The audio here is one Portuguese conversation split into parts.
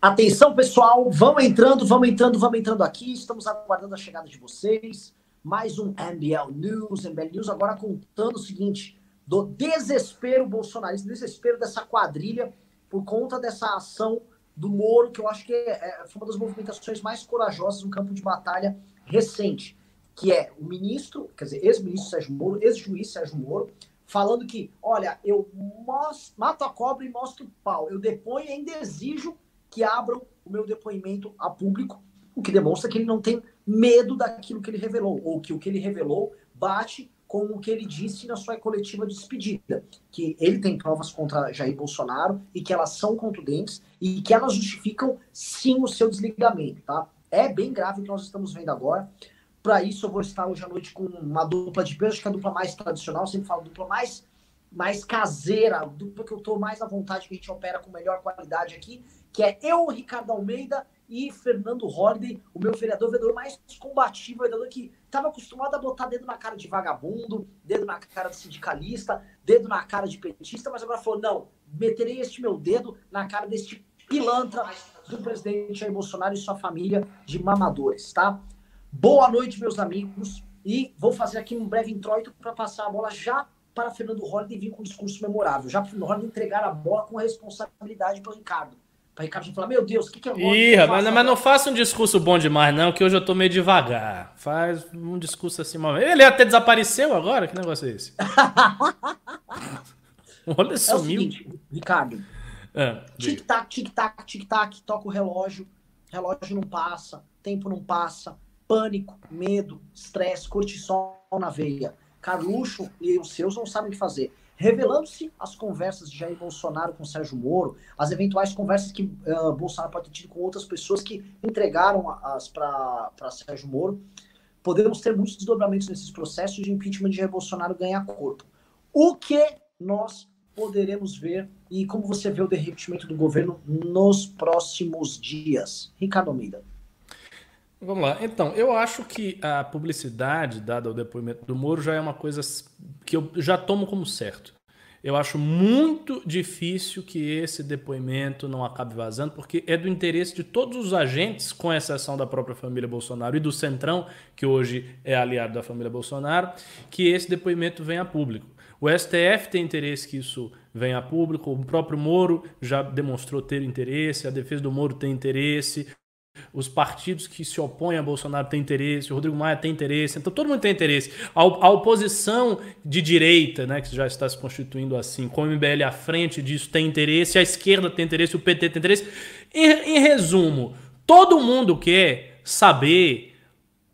Atenção, pessoal, vamos entrando, vamos entrando, vamos entrando aqui. Estamos aguardando a chegada de vocês. Mais um MBL News, MBL News agora contando o seguinte, do desespero bolsonarista, desespero dessa quadrilha por conta dessa ação do Moro, que eu acho que é, é, foi uma das movimentações mais corajosas no campo de batalha recente, que é o ministro, quer dizer, ex-ministro Sérgio Moro, ex-juiz Sérgio Moro, falando que, olha, eu mato a cobra e mostro o pau, eu deponho e ainda exijo que abram o meu depoimento a público, o que demonstra que ele não tem medo daquilo que ele revelou, ou que o que ele revelou bate com o que ele disse na sua coletiva de despedida, que ele tem provas contra Jair Bolsonaro e que elas são contundentes e que elas justificam sim o seu desligamento, tá? É bem grave o que nós estamos vendo agora. Para isso, eu vou estar hoje à noite com uma dupla de peso, que é a dupla mais tradicional, sempre falo dupla mais, mais caseira, dupla que eu estou mais à vontade, que a gente opera com melhor qualidade aqui, que é eu, Ricardo Almeida e Fernando Holliday, o meu vereador, vereador mais combativo, vereador que estava acostumado a botar dedo na cara de vagabundo, dedo na cara de sindicalista, dedo na cara de petista, mas agora falou: não, meterei este meu dedo na cara deste pilantra do presidente Jair Bolsonaro e sua família de mamadores, tá? Boa noite, meus amigos, e vou fazer aqui um breve introito para passar a bola já para Fernando Holliday vir com um discurso memorável, já para o Fernando entregar a bola com responsabilidade para o Ricardo. Para o Ricardo falar, meu Deus, o que, que eu Ih, mas, mas não faça um discurso bom demais, não, que hoje eu tô meio devagar. Faz um discurso assim, ele até desapareceu agora? Que negócio é esse? Olha, é sumiu. É seguinte, Ricardo, é, tic-tac, tic-tac, tic-tac, toca o relógio, relógio não passa, tempo não passa, pânico, medo, estresse, cortisol na veia. Carluxo e os seus não sabem o que fazer. Revelando-se as conversas de Jair Bolsonaro com Sérgio Moro, as eventuais conversas que uh, Bolsonaro pode ter tido com outras pessoas que entregaram as para Sérgio Moro, podemos ter muitos desdobramentos nesses processos de impeachment de Jair Bolsonaro ganhar corpo. O que nós poderemos ver e como você vê o derretimento do governo nos próximos dias? Ricardo Almeida. Vamos lá. Então, eu acho que a publicidade dada ao depoimento do Moro já é uma coisa que eu já tomo como certo. Eu acho muito difícil que esse depoimento não acabe vazando, porque é do interesse de todos os agentes, com exceção da própria família Bolsonaro e do Centrão, que hoje é aliado da família Bolsonaro, que esse depoimento venha a público. O STF tem interesse que isso venha a público, o próprio Moro já demonstrou ter interesse, a defesa do Moro tem interesse, os partidos que se opõem a Bolsonaro têm interesse, o Rodrigo Maia tem interesse, então todo mundo tem interesse. A, a oposição de direita, né, que já está se constituindo assim, com o MBL à frente disso, tem interesse, a esquerda tem interesse, o PT tem interesse. Em, em resumo, todo mundo quer saber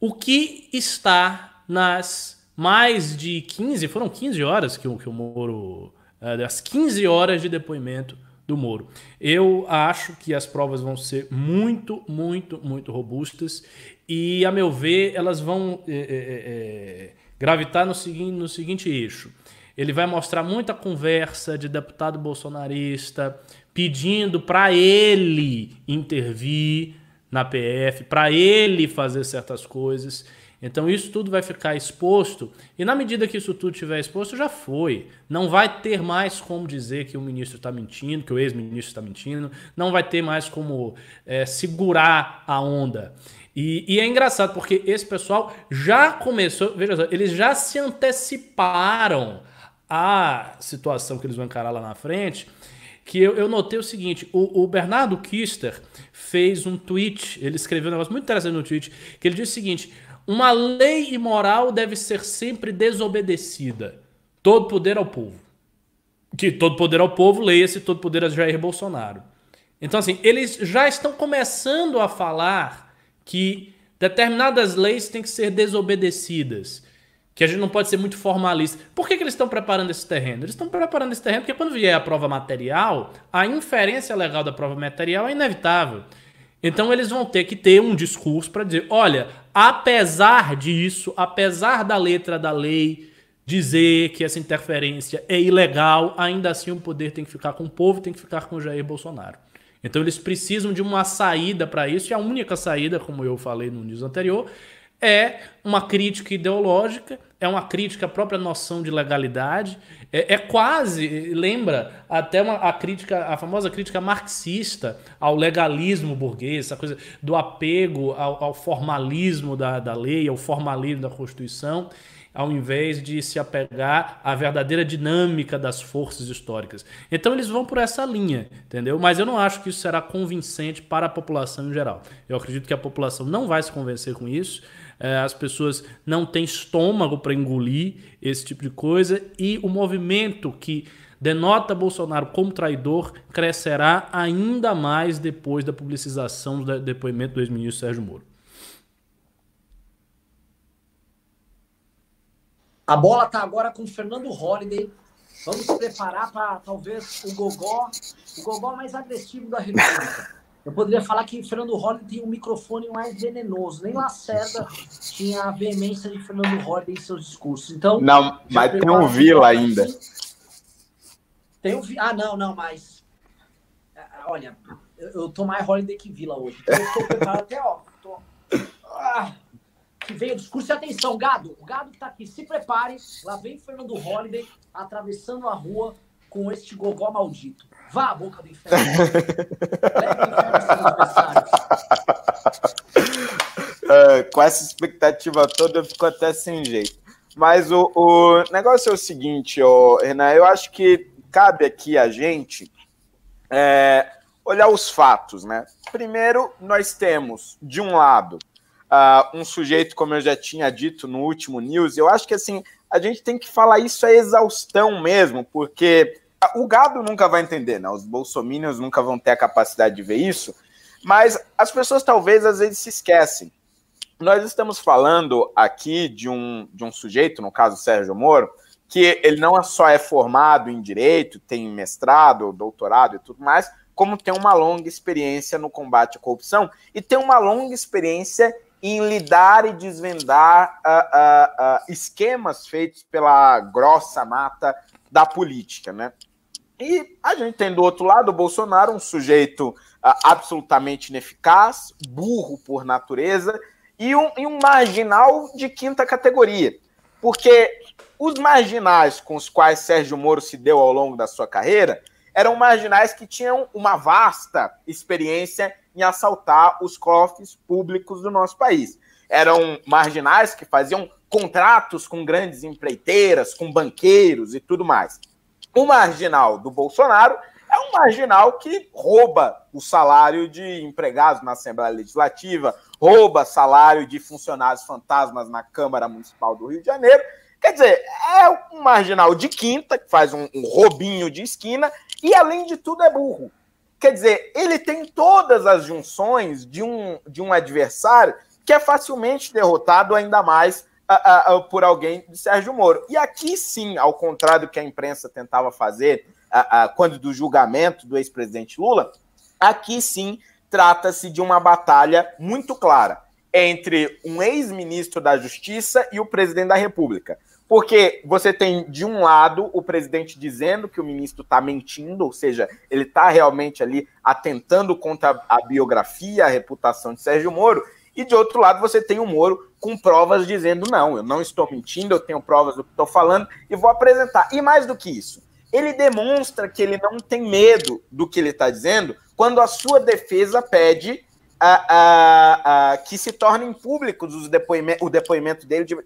o que está nas mais de 15, foram 15 horas que, que o Moro, é, as 15 horas de depoimento do Moro. Eu acho que as provas vão ser muito, muito, muito robustas e, a meu ver, elas vão é, é, é, gravitar no seguinte, no seguinte eixo. Ele vai mostrar muita conversa de deputado bolsonarista pedindo para ele intervir na PF, para ele fazer certas coisas. Então isso tudo vai ficar exposto, e na medida que isso tudo estiver exposto, já foi. Não vai ter mais como dizer que o ministro está mentindo, que o ex-ministro está mentindo, não vai ter mais como é, segurar a onda. E, e, é engraçado porque esse pessoal já começou, veja só, eles já se anteciparam à situação que eles vão encarar lá na frente. Que eu, eu notei o seguinte: o, o Bernardo Kister fez um tweet, ele escreveu um negócio muito interessante no tweet, que ele disse o seguinte: uma lei imoral deve ser sempre desobedecida. Todo poder ao povo. Que todo poder ao povo, leia-se todo poder a Jair Bolsonaro. Então, assim, eles já estão começando a falar que determinadas leis têm que ser desobedecidas. Que a gente não pode ser muito formalista. Por que, que eles estão preparando esse terreno? Eles estão preparando esse terreno porque quando vier a prova material, a inferência legal da prova material é inevitável. Então eles vão ter que ter um discurso para dizer: olha, apesar disso, apesar da letra da lei dizer que essa interferência é ilegal, ainda assim o poder tem que ficar com o povo, tem que ficar com o Jair Bolsonaro. Então eles precisam de uma saída para isso, e a única saída, como eu falei no news anterior, é uma crítica ideológica, é uma crítica à própria noção de legalidade, é, é quase, lembra até uma, a crítica, a famosa crítica marxista ao legalismo burguês, essa coisa do apego ao, ao formalismo da, da lei, ao formalismo da Constituição ao invés de se apegar à verdadeira dinâmica das forças históricas. Então eles vão por essa linha, entendeu? Mas eu não acho que isso será convincente para a população em geral. Eu acredito que a população não vai se convencer com isso. É, as pessoas não têm estômago para engolir esse tipo de coisa e o movimento que denota Bolsonaro como traidor crescerá ainda mais depois da publicização do depoimento do ex-ministro Sérgio Moro. A bola está agora com o Fernando Holliday. Vamos preparar para talvez o gogó, o gogó mais agressivo da República. Eu poderia falar que Fernando Holliday tem um microfone mais venenoso. Nem Lacerda tinha a veemência de Fernando Holliday em seus discursos. Então, não, mas tem um Vila ainda. Tem um Ah, não, não, mas olha, eu tô mais Holliday que Vila hoje. Então eu estou preparado até, ó. Tô... Ah que veio discurso. E atenção, gado, o gado que tá aqui, se prepare. Lá vem Fernando Holliday atravessando a rua com este gogó maldito. Vá à boca do inferno. Leve o inferno. Uh, com essa expectativa toda, eu fico até sem jeito. Mas o, o negócio é o seguinte, oh, Renan, eu acho que cabe aqui a gente é, olhar os fatos, né? Primeiro, nós temos, de um lado, uh, um sujeito, como eu já tinha dito no último news, eu acho que assim, a gente tem que falar isso a exaustão mesmo, porque o gado nunca vai entender, né? Os bolsominions nunca vão ter a capacidade de ver isso, mas as pessoas talvez às vezes se esquecem. Nós estamos falando aqui de um, de um sujeito, no caso Sérgio Moro, que ele não só é formado em direito, tem mestrado, doutorado e tudo mais, como tem uma longa experiência no combate à corrupção e tem uma longa experiência em lidar e desvendar uh, uh, uh, esquemas feitos pela grossa mata da política, né? E a gente tem do outro lado o Bolsonaro, um sujeito absolutamente ineficaz, burro por natureza e um, e um marginal de quinta categoria. Porque os marginais com os quais Sérgio Moro se deu ao longo da sua carreira eram marginais que tinham uma vasta experiência em assaltar os cofres públicos do nosso país. Eram marginais que faziam contratos com grandes empreiteiras, com banqueiros e tudo mais. O marginal do Bolsonaro é um marginal que rouba o salário de empregados na Assembleia Legislativa, rouba salário de funcionários fantasmas na Câmara Municipal do Rio de Janeiro. Quer dizer, é um marginal de quinta, que faz um, um roubinho de esquina, e além de tudo é burro. Quer dizer, ele tem todas as junções de um, de um adversário que é facilmente derrotado, ainda mais uh, uh, por alguém de Sérgio Moro. E aqui sim, ao contrário do que a imprensa tentava fazer uh, quando do julgamento do ex-presidente Lula, aqui sim trata-se de uma batalha muito clara entre um ex-ministro da Justiça e o presidente da República. Porque você tem, de um lado, o presidente dizendo que o ministro está mentindo, ou seja, ele está realmente ali atentando contra a biografia, a reputação de Sérgio Moro, e de outro lado, você tem o Moro com provas dizendo: não, eu não estou mentindo, eu tenho provas do que estou falando e vou apresentar. E mais do que isso, ele demonstra que ele não tem medo do que ele está dizendo quando a sua defesa pede a, a, a, que se tornem públicos os depoimento, o depoimento dele de,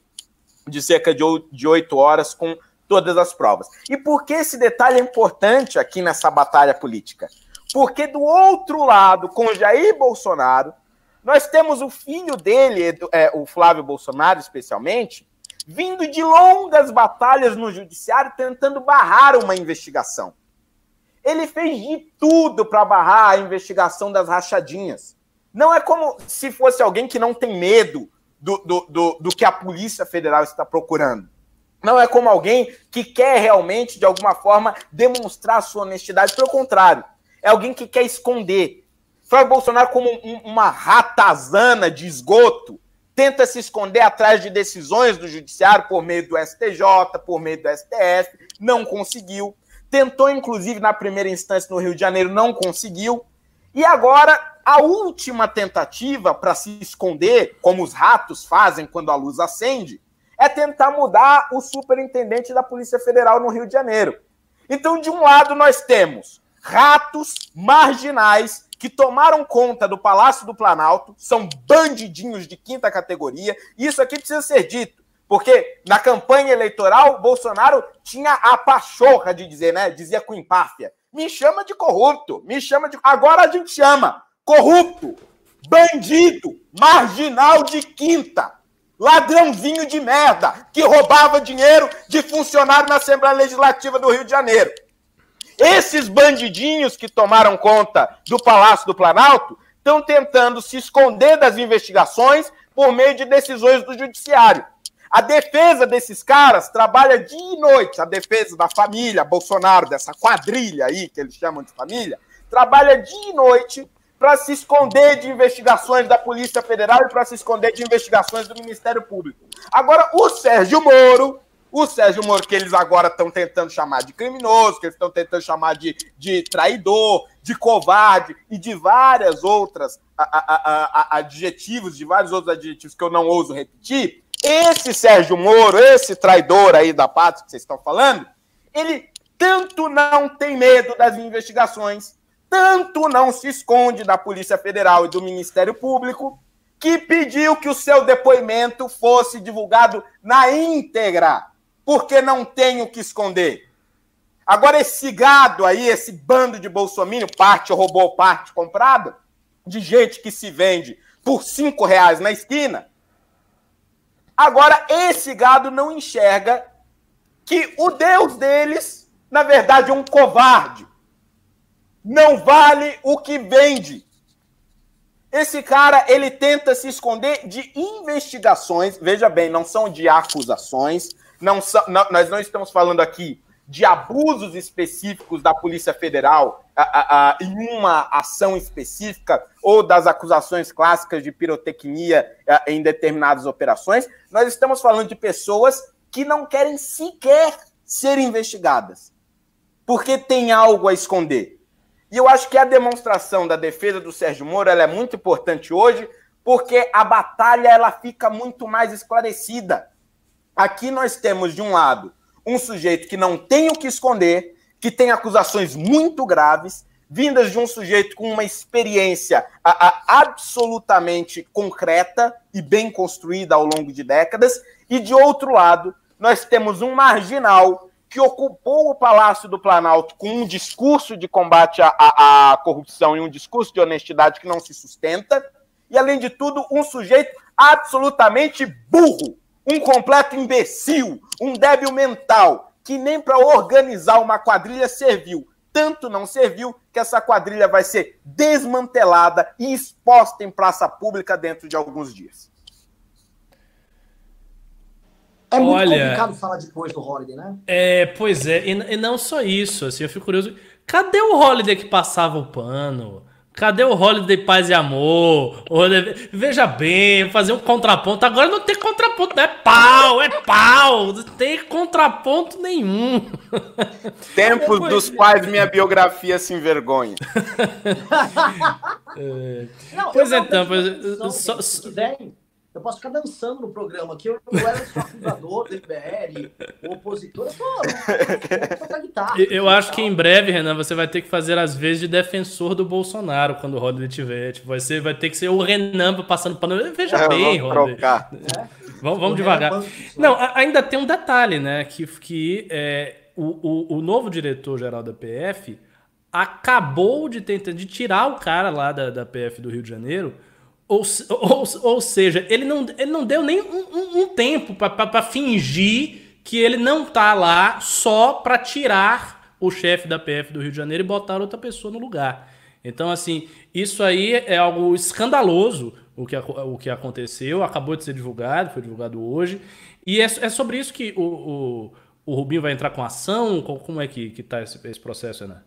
de cerca de oito horas com todas as provas. E por que esse detalhe é importante aqui nessa batalha política? Porque do outro lado, com Jair Bolsonaro, nós temos o filho dele, é, o Flávio Bolsonaro especialmente, vindo de longas batalhas no judiciário tentando barrar uma investigação. Ele fez de tudo para barrar a investigação das rachadinhas. Não é como se fosse alguém que não tem medo do, do, do, do que a Polícia Federal está procurando. Não é como alguém que quer realmente, de alguma forma, demonstrar sua honestidade. Pelo contrário, é alguém que quer esconder. Flávio Bolsonaro, como um, uma ratazana de esgoto, tenta se esconder atrás de decisões do judiciário por meio do STJ, por meio do STF, não conseguiu. Tentou, inclusive, na primeira instância no Rio de Janeiro, não conseguiu. E agora a última tentativa para se esconder, como os ratos fazem quando a luz acende, é tentar mudar o superintendente da Polícia Federal no Rio de Janeiro. Então, de um lado, nós temos ratos marginais que tomaram conta do Palácio do Planalto, são bandidinhos de quinta categoria, e isso aqui precisa ser dito, porque na campanha eleitoral, Bolsonaro tinha a pachorra de dizer, né? Dizia com empáfia: me chama de corrupto, me chama de. Agora a gente chama corrupto, bandido, marginal de quinta, ladrãozinho de merda, que roubava dinheiro de funcionário na Assembleia Legislativa do Rio de Janeiro. Esses bandidinhos que tomaram conta do Palácio do Planalto estão tentando se esconder das investigações por meio de decisões do Judiciário. A defesa desses caras trabalha dia e noite. A defesa da família Bolsonaro, dessa quadrilha aí que eles chamam de família, trabalha dia e noite para se esconder de investigações da Polícia Federal e para se esconder de investigações do Ministério Público. Agora, o Sérgio Moro, o Sérgio Moro, que eles agora estão tentando chamar de criminoso, que eles estão tentando chamar de, de traidor, de covarde e de várias outras a, a, a, adjetivos, de vários outros adjetivos que eu não ouso repetir, esse Sérgio Moro, esse traidor aí da pátria que vocês estão falando, ele tanto não tem medo das investigações, tanto não se esconde da Polícia Federal e do Ministério Público, que pediu que o seu depoimento fosse divulgado na íntegra, porque não tem o que esconder. Agora, esse gado aí, esse bando de bolsominion, parte roubou, parte comprado, de gente que se vende por cinco reais na esquina, Agora, esse gado não enxerga que o Deus deles, na verdade, é um covarde. Não vale o que vende. Esse cara, ele tenta se esconder de investigações. Veja bem, não são de acusações. Não não, nós não estamos falando aqui de abusos específicos da Polícia Federal a, a, a, em uma ação específica ou das acusações clássicas de pirotecnia em determinadas operações, nós estamos falando de pessoas que não querem sequer ser investigadas, porque tem algo a esconder. E eu acho que a demonstração da defesa do Sérgio Moro é muito importante hoje, porque a batalha ela fica muito mais esclarecida. Aqui nós temos, de um lado, um sujeito que não tem o que esconder, que tem acusações muito graves, vindas de um sujeito com uma experiência absolutamente concreta e bem construída ao longo de décadas, e de outro lado, nós temos um marginal que ocupou o Palácio do Planalto com um discurso de combate à, à, à corrupção e um discurso de honestidade que não se sustenta, e além de tudo, um sujeito absolutamente burro, um completo imbecil, um débil mental, que nem para organizar uma quadrilha serviu. Tanto não serviu que essa quadrilha vai ser desmantelada e exposta em praça pública dentro de alguns dias. É muito Olha, complicado falar depois do Holiday, né? É, pois é, e, e, não só isso, assim, eu fico curioso. Cadê o Holiday que passava o pano? Cadê o Holiday Paz e Amor? Holiday... Veja bem, fazer um contraponto. Agora não tem contraponto, não é pau, é pau. Não tem contraponto nenhum. Tempos dos quais minha biografia se envergonha. é. Não, pois então, pois, só, só... Eu posso ficar dançando no programa, que eu, eu era só fundador do MBL, o opositor, eu tô, tocar guitarra. Eu, eu acho que em breve, Renan, você vai ter que fazer as vezes de defensor do Bolsonaro quando o Rodney tiver. Tipo, vai, ser, vai ter que ser o Renan passando pano. Veja é, bem, Rodney. É. Vamos, vamos devagar. Não, ainda tem um detalhe, né? Que, que é, o, o, o novo diretor-geral da PF acabou de tentar de tirar o cara lá da, da PF do Rio de Janeiro ou, ou, ou seja, ele não, ele não deu nem um, um, um tempo para fingir que ele não tá lá só para tirar o chefe da PF do Rio de Janeiro e botar outra pessoa no lugar. Então, assim, isso aí é algo escandaloso o que, o que aconteceu, acabou de ser divulgado, foi divulgado hoje. E é, é sobre isso que o, o, o Rubinho vai entrar com ação? Como é que, que tá esse, esse processo, né?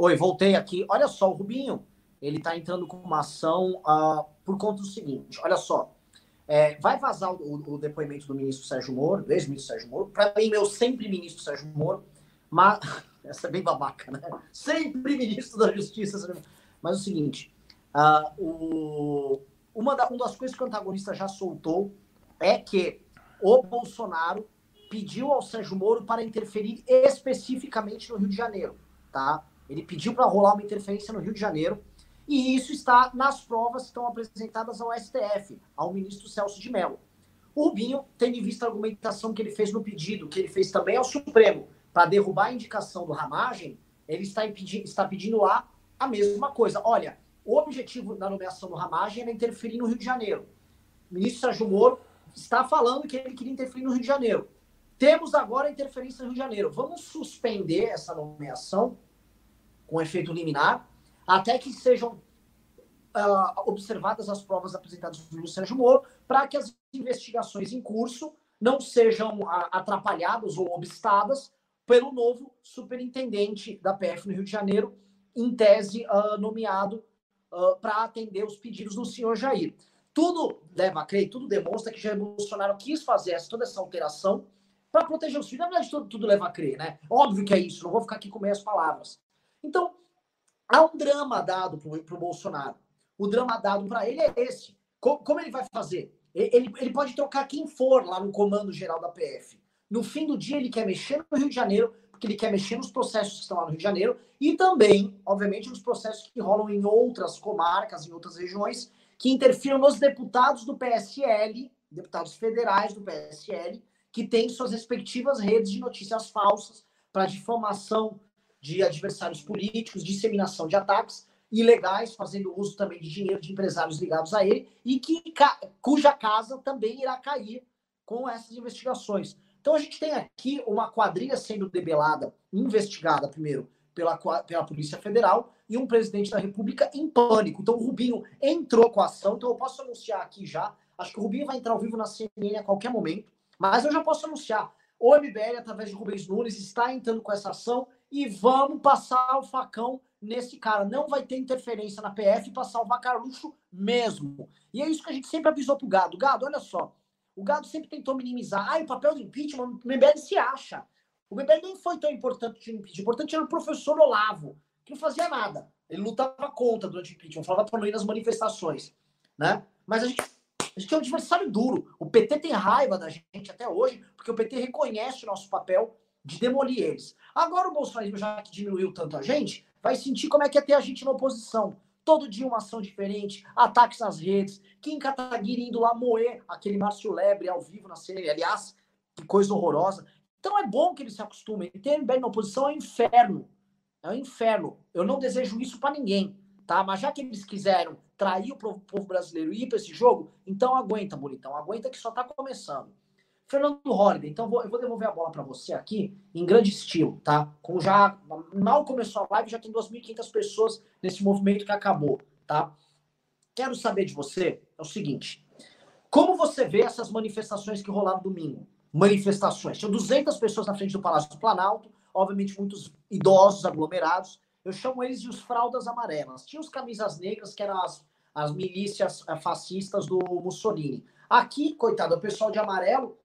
Oi, voltei aqui. Olha só, o Rubinho, ele está entrando com uma ação uh, por conta do seguinte: olha só. É, vai vazar o, o, depoimento do ministro Sérgio Moro, do ex-ministro Sérgio Moro. Para mim, meu sempre ministro Sérgio Moro. Mas, essa é bem babaca, né? Sempre ministro da Justiça. Mas é o seguinte, uh, o, uma, da, uma das coisas que o antagonista já soltou é que o Bolsonaro pediu ao Sérgio Moro para interferir especificamente no Rio de Janeiro, tá? Ele pediu para rolar uma interferência no Rio de Janeiro e isso está nas provas que estão apresentadas ao STF, ao ministro Celso de Mello. O Rubinho, tendo em vista a argumentação que ele fez no pedido, que ele fez também ao Supremo, para derrubar a indicação do Ramagem, ele está, impedindo, está pedindo lá a mesma coisa. Olha, o objetivo da nomeação do Ramagem era interferir no Rio de Janeiro. O ministro Sérgio Moro está falando que ele queria interferir no Rio de Janeiro. Temos agora a interferência no Rio de Janeiro. Vamos suspender essa nomeação com efeito liminar até que sejam uh, observadas as provas apresentadas pelo Sérgio Moro para que as investigações em curso não sejam uh, atrapalhadas ou obstadas pelo novo superintendente da PF no Rio de Janeiro, em tese uh, nomeado para atender os pedidos do senhor Jair. Tudo leva a crer, tudo demonstra que Jair Bolsonaro quis fazer essa, toda essa alteração para proteger os filhos. Na verdade, tudo, tudo, leva a crer, né? Óbvio que é isso, não vou ficar aqui com meias palavras. Então, há um drama dado para o Bolsonaro. O drama dado para ele é esse. Como, como, ele vai fazer? Ele, ele pode trocar quem for lá no comando geral da PF. No fim do dia, ele quer mexer no Rio de Janeiro, porque ele quer mexer nos processos que estão lá no Rio de Janeiro e também, obviamente, nos processos que rolam em outras comarcas, em outras regiões, que interfiram nos deputados do PSL, deputados federais do PSL, que têm suas respectivas redes de notícias falsas para difamação de adversários políticos, disseminação de ataques ilegais, fazendo uso também de dinheiro de empresários ligados a ele, e que, cuja casa também irá cair com essas investigações. Então a gente tem aqui uma quadrilha sendo debelada, investigada primeiro pela, pela Polícia Federal e um presidente da República em pânico. Então o Rubinho entrou com a ação, então eu posso anunciar aqui já, acho que o Rubinho vai entrar ao vivo na CNN a qualquer momento, mas eu já posso anunciar. O MBL, através de Rubens Nunes, está entrando com essa ação e vamos passar o facão nesse cara. Não vai ter interferência na PF para salvar Carluxo mesmo. E é isso que a gente sempre avisou pro Gado. Gado, olha só. O Gado sempre tentou minimizar. Ah, o papel do impeachment, o MBL se acha. O MBL nem foi tão importante no impeachment. O importante era o professor Olavo, que não fazia nada. Ele lutava contra durante o impeachment, falava para nas manifestações. Né? Mas a gente, a gente é um adversário duro. O PT tem raiva da gente até hoje, porque o PT reconhece o nosso papel de demolir eles. Agora o bolsonarismo, já que diminuiu tanto a gente, vai sentir como é que é ter a gente na oposição. Todo dia uma ação diferente, ataques nas redes, Kim Kataguiri indo lá moer aquele Márcio Lebre ao vivo na série. Aliás, que coisa horrorosa. Então é bom que eles se acostumem. Ter MBL na oposição é um inferno. É um inferno. Eu não desejo isso para ninguém, tá? Mas já que eles quiseram trair o povo brasileiro e ir para esse jogo, então aguenta, bonitão. Aguenta que só tá começando. Fernando Holliday, então vou, eu vou devolver a bola para você aqui em grande estilo, tá? Como já mal começou a live, já tem 2.500 pessoas nesse movimento que acabou, tá? Quero saber de você é o seguinte: como você vê essas manifestações que rolaram domingo? Manifestações. Tinha 200 pessoas na frente do Palácio do Planalto, obviamente muitos idosos aglomerados. Eu chamo eles de os fraldas amarelas. Tinha os camisas negras, que eram as, as milícias eh, fascistas do Mussolini. Aqui, coitado, o pessoal de amarelo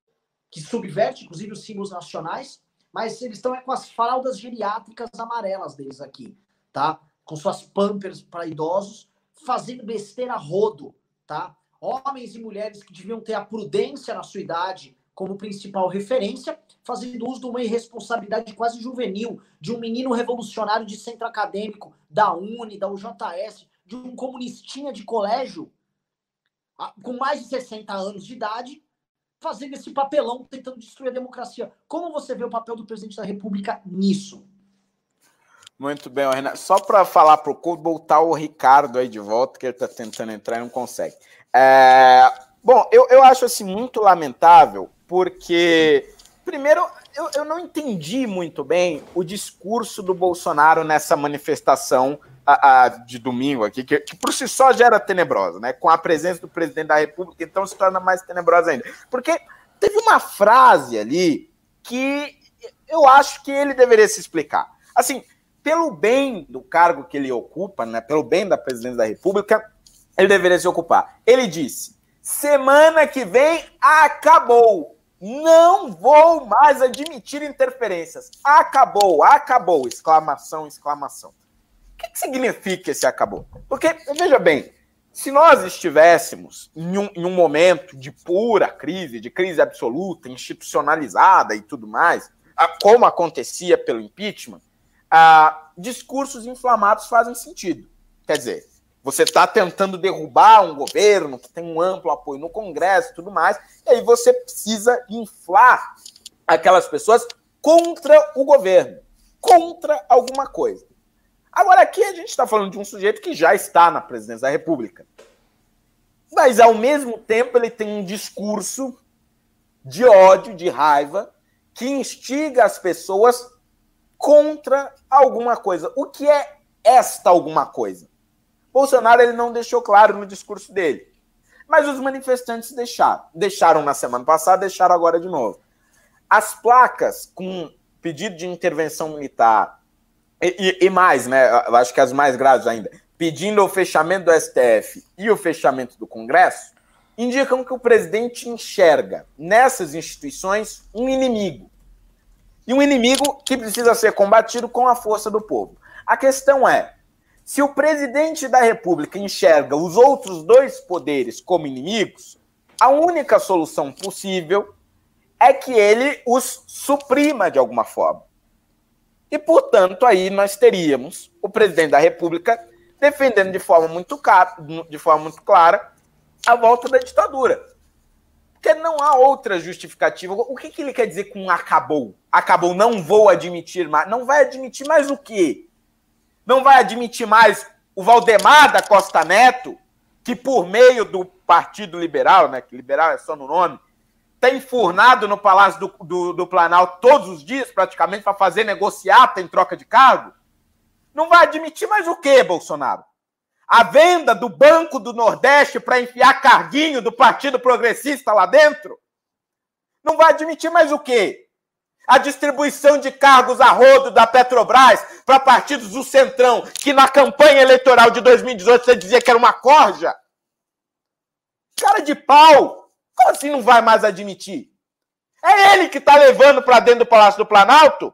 que subverte, inclusive, os símbolos nacionais, mas eles estão é, com as fraldas geriátricas amarelas deles aqui, tá? Com suas pampers para idosos, fazendo besteira rodo, tá? Homens e mulheres que deviam ter a prudência na sua idade como principal referência, fazendo uso de uma irresponsabilidade quase juvenil, de um menino revolucionário de centro acadêmico, da Uni, da UJS, de um comunistinha de colégio, com mais de 60 anos de idade, fazendo esse papelão, tentando destruir a democracia. Como você vê o papel do presidente da República nisso? Muito bem, Renato. Só para falar para o botar o Ricardo aí de volta, que ele está tentando entrar e não consegue. É... Bom, eu, eu acho assim muito lamentável, porque, primeiro, eu, eu não entendi muito bem o discurso do Bolsonaro nessa manifestação a, a, de domingo aqui, que, que, por si só já era tenebrosa, né? Com a presença do presidente da República, então se torna mais tenebrosa ainda. Porque teve uma frase ali que eu acho que ele deveria se explicar. Assim, pelo bem do cargo que ele ocupa, né? Pelo bem da presidência da República, ele deveria se ocupar. Ele disse: semana que vem acabou. Não vou mais admitir interferências. Acabou, acabou! Exclamação, exclamação. Que, que significa esse acabou? Porque, veja bem, se nós estivéssemos em um, em um, momento de pura crise, de crise absoluta, institucionalizada e tudo mais, como acontecia pelo impeachment, ah, discursos inflamados fazem sentido. Quer dizer, você está tentando derrubar um governo que tem um amplo apoio no Congresso e tudo mais, e aí você precisa inflar aquelas pessoas contra o governo, contra alguma coisa. Agora, aqui a gente está falando de um sujeito que já está na presidência da República. Mas, ao mesmo tempo, ele tem um discurso de ódio, de raiva, que instiga as pessoas contra alguma coisa. O que é esta alguma coisa? Bolsonaro ele não deixou claro no discurso dele. Mas os manifestantes deixaram. Deixaram na semana passada, deixaram agora de novo. As placas com pedido de intervenção militar e, e, mais, né? Eu acho que as mais graves ainda, pedindo o fechamento do STF e o fechamento do Congresso, indicam que o presidente enxerga nessas instituições um inimigo. E um inimigo que precisa ser combatido com a força do povo. A questão é: se o presidente da República enxerga os outros dois poderes como inimigos, a única solução possível é que ele os suprima de alguma forma. E, portanto, aí nós teríamos o presidente da República defendendo de forma muito, de forma muito clara a volta da ditadura. Porque não há outra justificativa. O que, que ele quer dizer com acabou? Acabou, não vou admitir mais. Não vai admitir mais o quê? não vai admitir mais o Valdemar da Costa Neto, que por meio do Partido Liberal, né, que liberal é só no nome, tem enfurnado no Palácio do, do, do Planalto todos os dias, praticamente, para fazer negociata em troca de cargo? Não vai admitir mais o quê, Bolsonaro? A venda do Banco do Nordeste para enfiar carguinho do Partido Progressista lá dentro? Não vai admitir mais o quê? a distribuição de cargos a rodo da Petrobras para partidos do Centrão, que na campanha eleitoral de 2018 você dizia que era uma corja. Cara de pau! Como assim não vai mais admitir? É ele que está levando para dentro do Palácio do Planalto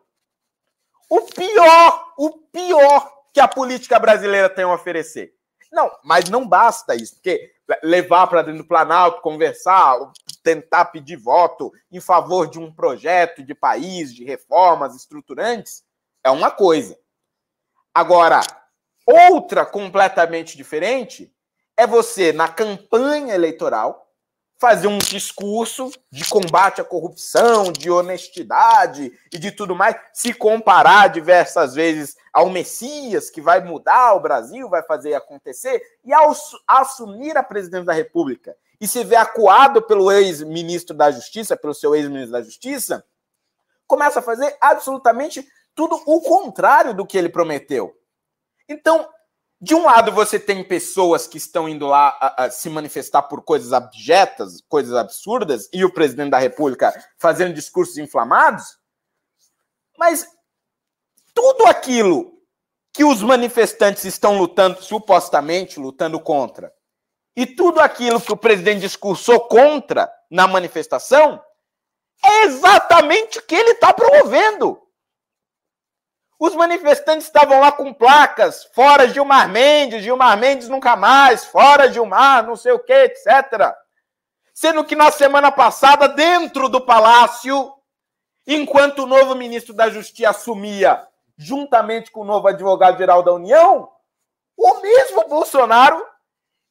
o pior, o pior que a política brasileira tem a oferecer. Não, mas não basta isso, porque levar para dentro do Planalto, conversar, tentar pedir voto em favor de um projeto de país, de reformas estruturantes, é uma coisa. Agora, outra completamente diferente é você, na campanha eleitoral, fazer um discurso de combate à corrupção, de honestidade e de tudo mais, se comparar diversas vezes ao Messias que vai mudar o Brasil, vai fazer acontecer, e ao assumir a presidência da República e se ver acuado pelo ex-ministro da Justiça, pelo seu ex-ministro da Justiça, começa a fazer absolutamente tudo o contrário do que ele prometeu. Então, de um lado, você tem pessoas que estão indo lá a, a se manifestar por coisas abjetas, coisas absurdas, e o presidente da República fazendo discursos inflamados, mas tudo aquilo que os manifestantes estão lutando, supostamente lutando contra, e tudo aquilo que o presidente discursou contra na manifestação, é exatamente o que ele está promovendo. Os manifestantes estavam lá com placas, fora Gilmar Mendes, Gilmar Mendes nunca mais, fora Gilmar, não sei o que, etc. Sendo que na semana passada, dentro do palácio, enquanto o novo ministro da Justiça assumia, juntamente com o novo advogado-geral da União, o mesmo Bolsonaro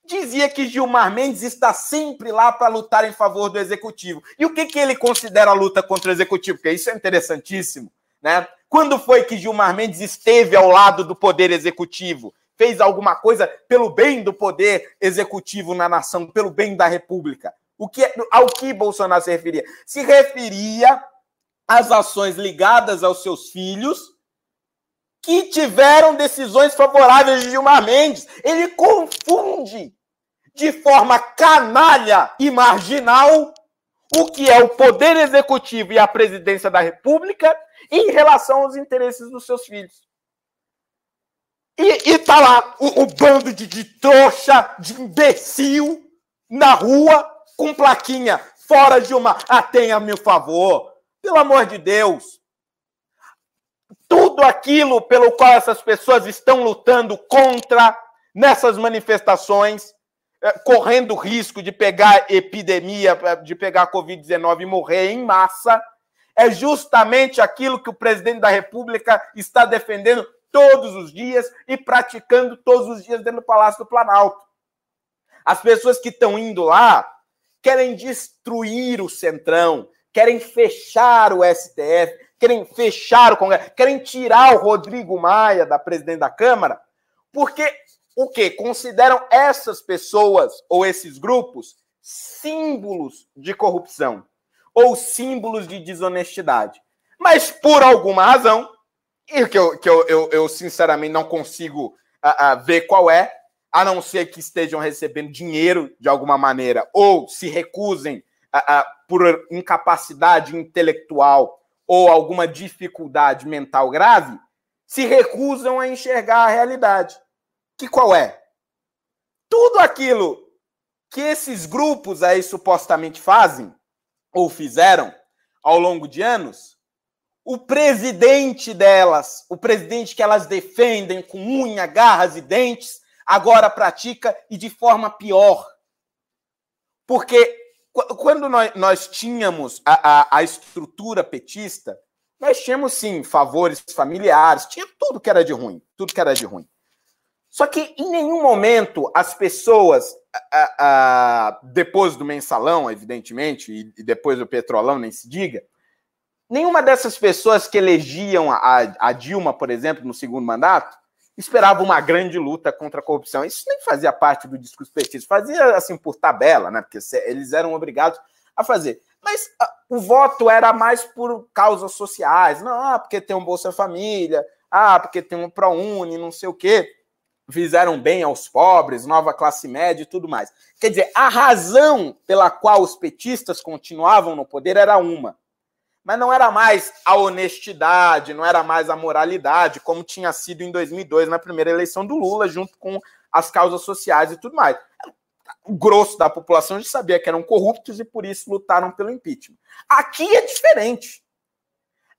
dizia que Gilmar Mendes está sempre lá para lutar em favor do executivo. E o que, que ele considera a luta contra o executivo? Porque isso é interessantíssimo. Né? Quando foi que Gilmar Mendes esteve ao lado do poder executivo? Fez alguma coisa pelo bem do poder executivo na nação, pelo bem da república? O que, ao que Bolsonaro se referia? Se referia às ações ligadas aos seus filhos que tiveram decisões favoráveis de Gilmar Mendes. Ele confunde de forma canalha e marginal o que é o poder executivo e a presidência da República em relação aos interesses dos seus filhos. E, e tá lá o, o bando de, de trouxa, de imbecil, na rua, com plaquinha Fora Gilmar. Ah, tenha meu favor. Pelo amor de Deus. Tudo aquilo pelo qual essas pessoas estão lutando contra nessas manifestações, correndo risco de pegar epidemia, eh, de pegar Covid-19 e morrer em massa, é justamente aquilo que o presidente da República está defendendo todos os dias e praticando todos os dias dentro do Palácio do Planalto. As pessoas que estão indo lá querem destruir o Centrão, querem fechar o STF, querem fechar o Congresso, querem tirar o Rodrigo Maia da presidente da Câmara, porque o que? Consideram essas pessoas ou esses grupos símbolos de corrupção ou símbolos de desonestidade. Mas por alguma razão, e que eu, que eu, eu, eu sinceramente não consigo uh, uh, ver qual é, a não ser que estejam recebendo dinheiro de alguma maneira ou se recusem uh, por incapacidade intelectual ou alguma dificuldade mental grave, se recusam a enxergar a realidade. Que qual é? Tudo aquilo que esses grupos aí supostamente fazem ou fizeram ao longo de anos o presidente delas, o presidente que elas defendem com unha, garras e dentes, agora pratica e de forma pior. Porque quando nós, nós tínhamos a, a, a, estrutura petista, nós tínhamos sim favores familiares, tinha tudo que era de ruim, tudo que era de ruim. Só que em nenhum momento as pessoas, a, a, depois do mensalão, evidentemente, e, e depois do petrolão, nem se diga, Nenhuma dessas pessoas que elegiam a, a Dilma, por exemplo, no segundo mandato, esperava uma grande luta contra a corrupção. Isso nem fazia parte do discurso petista, fazia assim por tabela, né? Porque eles eram obrigados a fazer. Mas a, o voto era mais por causas sociais, não, ah, porque tem um Bolsa Família, ah, porque tem um ProUni, não sei o quê. Fizeram bem aos pobres, nova classe média e tudo mais. Quer dizer, a razão pela qual os petistas continuavam no poder era uma: mas não era mais a honestidade, não era mais a moralidade, como tinha sido em 2002 na primeira eleição do Lula, junto com as causas sociais e tudo mais. O grosso da população já sabia que eram corruptos e por isso lutaram pelo impeachment. Aqui é diferente.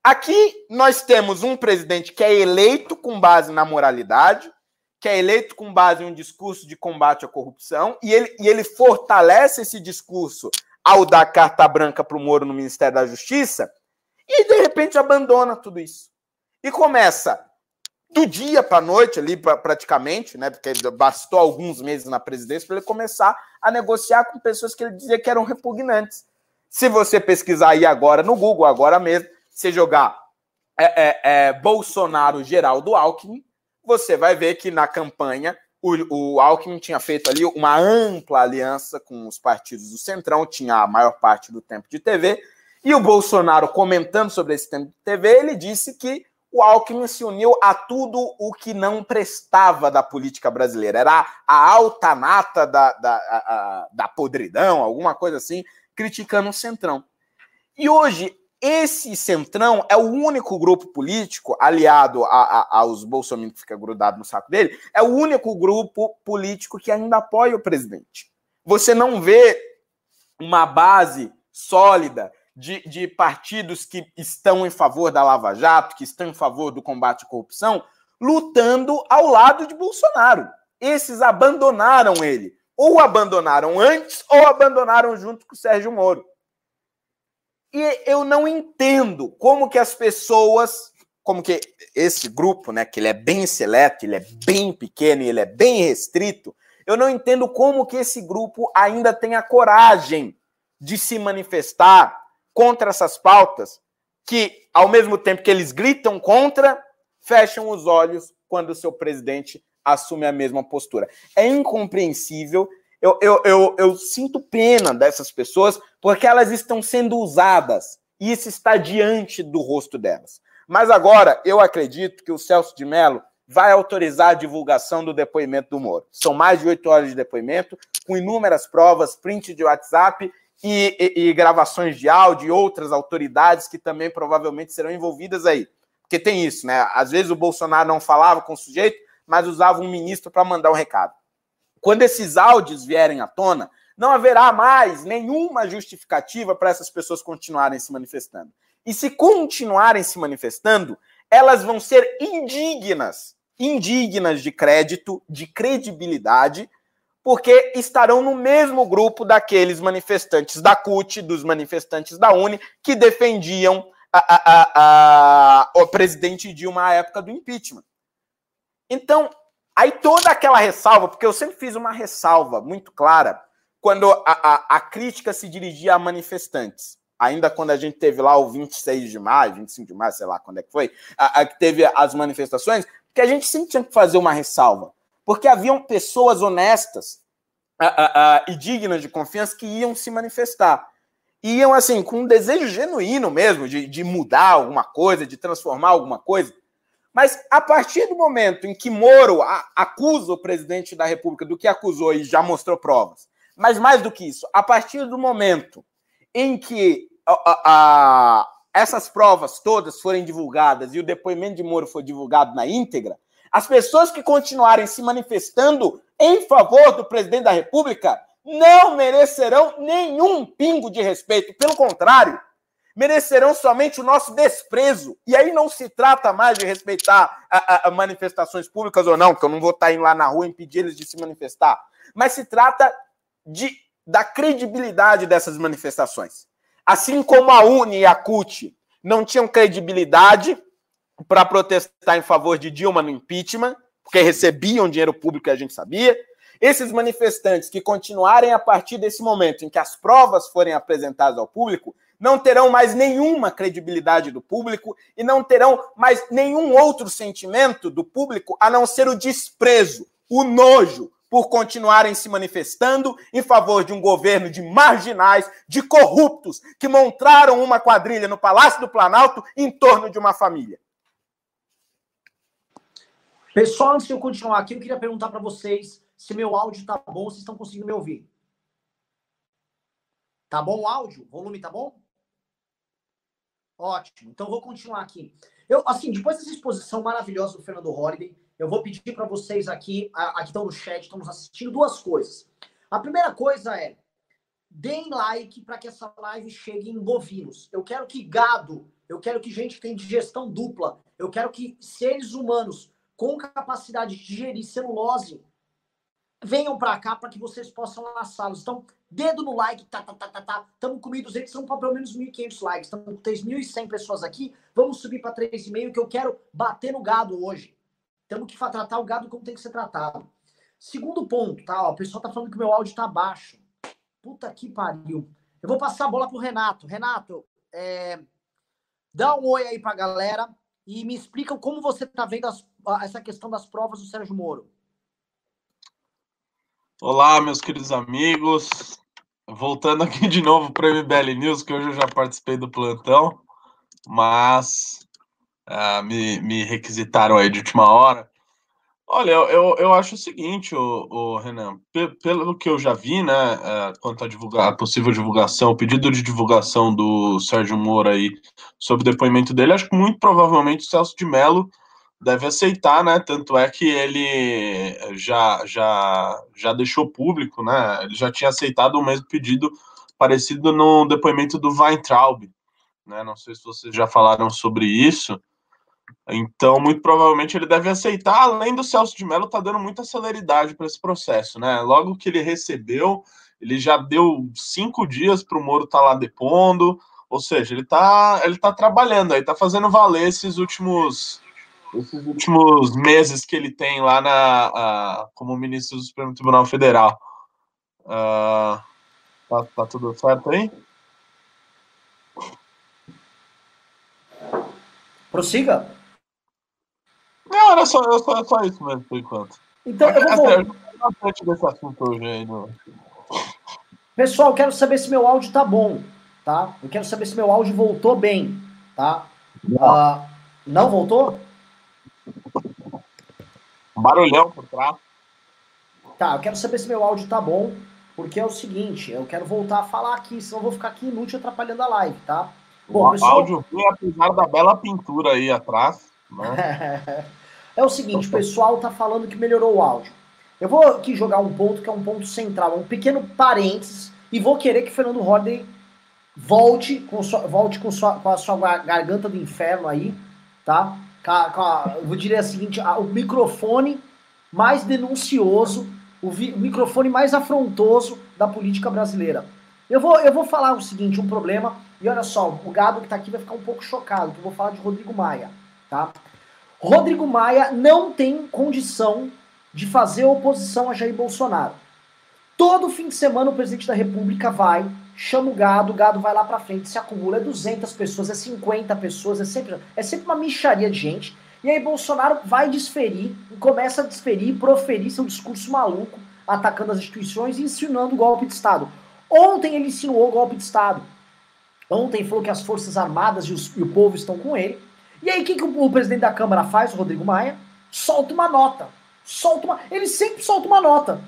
Aqui nós temos um presidente que é eleito com base na moralidade, que é eleito com base em um discurso de combate à corrupção, e ele, e ele fortalece esse discurso ao dar carta branca para o Moro no Ministério da Justiça, e de repente abandona tudo isso. E começa do dia para a noite, ali praticamente, né? Porque bastou alguns meses na presidência para ele começar a negociar com pessoas que ele dizia que eram repugnantes. Se você pesquisar aí agora no Google, agora mesmo, você jogar é, é, é, Bolsonaro Geraldo Alckmin, você vai ver que na campanha o, o Alckmin tinha feito ali uma ampla aliança com os partidos do Centrão, tinha a maior parte do tempo de TV, e o Bolsonaro, comentando sobre esse tema de TV, ele disse que o Alckmin se uniu a tudo o que não prestava da política brasileira. Era a alta nata da, da, a, da podridão, alguma coisa assim, criticando o Centrão. E hoje, esse Centrão é o único grupo político, aliado a, a, aos bolsominions que fica grudado no saco dele, é o único grupo político que ainda apoia o presidente. Você não vê uma base sólida de, de partidos que estão em favor da Lava Jato, que estão em favor do combate à corrupção, lutando ao lado de Bolsonaro. Esses abandonaram ele. Ou abandonaram antes, ou abandonaram junto com o Sérgio Moro. E eu não entendo como que as pessoas, como que esse grupo, né, que ele é bem seleto, ele é bem pequeno, ele é bem restrito, eu não entendo como que esse grupo ainda tem a coragem de se manifestar, contra essas pautas que, ao mesmo tempo que eles gritam contra, fecham os olhos quando o seu presidente assume a mesma postura. É incompreensível. Eu, eu, eu, eu sinto pena dessas pessoas porque elas estão sendo usadas e isso está diante do rosto delas. Mas agora eu acredito que o Celso de Mello vai autorizar a divulgação do depoimento do Moro. São mais de oito horas de depoimento, com inúmeras provas, print de WhatsApp e, e, e, gravações de áudio e outras autoridades que também provavelmente serão envolvidas aí. Porque tem isso, né? Às vezes o Bolsonaro não falava com o sujeito, mas usava um ministro para mandar um recado. Quando esses áudios vierem à tona, não haverá mais nenhuma justificativa para essas pessoas continuarem se manifestando. E se continuarem se manifestando, elas vão ser indignas, indignas de crédito, de credibilidade, porque estarão no mesmo grupo daqueles manifestantes da CUT, dos manifestantes da UNE, que defendiam a, a, a, o presidente Dilma à época do impeachment. Então, aí toda aquela ressalva, porque eu sempre fiz uma ressalva muito clara quando a, crítica se dirigia a manifestantes ainda quando a gente teve lá o 26 de maio, 25 de maio, sei lá quando é que foi, a, a, que teve as manifestações, que a gente sempre tinha que fazer uma ressalva. Porque haviam pessoas honestas a, e dignas de confiança que iam se manifestar. Iam, assim, com um desejo genuíno mesmo de, de mudar alguma coisa, de transformar alguma coisa. Mas a partir do momento em que Moro acusa o presidente da República do que acusou e já mostrou provas, mas mais do que isso, a partir do momento em que a, a, essas provas todas forem divulgadas e o depoimento de Moro for divulgado na íntegra, as pessoas que continuarem se manifestando em favor do presidente da República não merecerão nenhum pingo de respeito. Pelo contrário, merecerão somente o nosso desprezo. E aí não se trata mais de respeitar a, a, manifestações públicas ou não, que eu não vou estar indo lá na rua e impedir eles de se manifestar. Mas se trata de, da credibilidade dessas manifestações. Assim como a UNE e a CUT não tinham credibilidade para protestar em favor de Dilma no impeachment, porque recebiam dinheiro público que a gente sabia. Esses manifestantes que continuarem a partir desse momento em que as provas forem apresentadas ao público, não terão mais nenhuma credibilidade do público e não terão mais nenhum outro sentimento do público a não ser o desprezo, o nojo, por continuarem se manifestando em favor de um governo de marginais, de corruptos, que montaram uma quadrilha no Palácio do Planalto em torno de uma família. Pessoal, antes de eu continuar aqui, eu queria perguntar para vocês se meu áudio tá bom, vocês estão conseguindo me ouvir. Tá bom o áudio? Volume tá bom? Ótimo. Então vou continuar aqui. Eu, assim, depois dessa exposição maravilhosa do Fernando Holliday, eu vou pedir para vocês aqui, aqui estão no chat, estamos assistindo duas coisas. A primeira coisa é, deem like para que essa live chegue em bovinos. Eu quero que gado, eu quero que gente que tem digestão dupla, eu quero que seres humanos com capacidade de digerir celulose venham para cá para que vocês possam laçá-los. Então, dedo no like, tá, tá, tá, tá, tá. Estamos com 1.200, são para pelo menos 1.500 likes. Estamos com 3.100 pessoas aqui. Vamos subir para 3,5 que eu quero bater no gado hoje. Temos que tratar o gado como tem que ser tratado. Segundo ponto, tá? Ó, o pessoal tá falando que meu áudio tá baixo. Puta que pariu. Eu vou passar a bola pro Renato. Renato, é... dá um oi aí pra galera e me explica como você tá vendo as... essa questão das provas do Sérgio Moro. Olá, meus queridos amigos. Voltando aqui de novo para o MBL News, que hoje eu já participei do plantão, mas uh, me, me requisitaram aí de última hora. Olha, eu, eu acho o seguinte, o, o Renan, pelo que eu já vi, né, uh, quanto à divulga possível divulgação, o pedido de divulgação do Sérgio Moro aí sobre o depoimento dele, acho que muito provavelmente o Celso de Mello deve aceitar, né? Tanto é que ele já já já deixou público, né? Ele já tinha aceitado o mesmo pedido parecido no depoimento do Weintraub, né? Não sei se vocês já falaram sobre isso. Então, muito provavelmente ele deve aceitar, além do Celso de Mello tá dando muita celeridade para esse processo, né? Logo que ele recebeu, ele já deu cinco dias para o Moro estar tá lá depondo, ou seja, ele tá, ele tá trabalhando aí, tá fazendo valer esses últimos, esses últimos meses que ele tem lá na, a, como ministro do Supremo Tribunal Federal. Uh, tá, tá tudo certo aí? Prossiga. Não, era só, era só, só isso mesmo, por enquanto. Então, eu vou... Até, bastante desse assunto hoje aí. No... Pessoal, quero saber se meu áudio tá bom, tá? Eu quero saber se meu áudio voltou bem, tá? Não, uh, não voltou? Barulhão por trás. Tá, eu quero saber se meu áudio tá bom, porque é o seguinte, eu quero voltar a falar aqui, senão eu vou ficar aqui inútil atrapalhando a live, tá? Bom, o pessoal... áudio vem apesar da bela pintura aí atrás. Né? É o seguinte, o pessoal tá falando que melhorou o áudio. Eu vou aqui jogar um ponto que é um ponto central, um pequeno parênteses, e vou querer que Fernando Holliday volte com, sua, volte com, sua, com a sua garganta do inferno aí, tá? Com a, com a, eu vou dizer a seguinte, a, o microfone mais denuncioso, o, vi, o, microfone mais afrontoso da política brasileira. Eu vou, eu vou falar o seguinte, um problema, e olha só, o gado que tá aqui vai ficar um pouco chocado, que eu vou falar de Rodrigo Maia, tá? Rodrigo Maia não tem condição de fazer oposição a Jair Bolsonaro. Todo fim de semana o presidente da República vai, chama o gado, o gado vai lá para frente, se acumula, é 200 pessoas, é 50 pessoas, é sempre, é sempre uma micharia de gente. E aí Bolsonaro vai desferir, começa a desferir, proferir seu discurso maluco, atacando as instituições e insinuando o golpe de Estado. Ontem ele insinuou o golpe de Estado. Ontem falou que as Forças Armadas e, os, e o povo estão com ele. E aí o que, que o, o presidente da Câmara faz, o Rodrigo Maia? Solta uma nota solta uma. Ele sempre solta uma nota.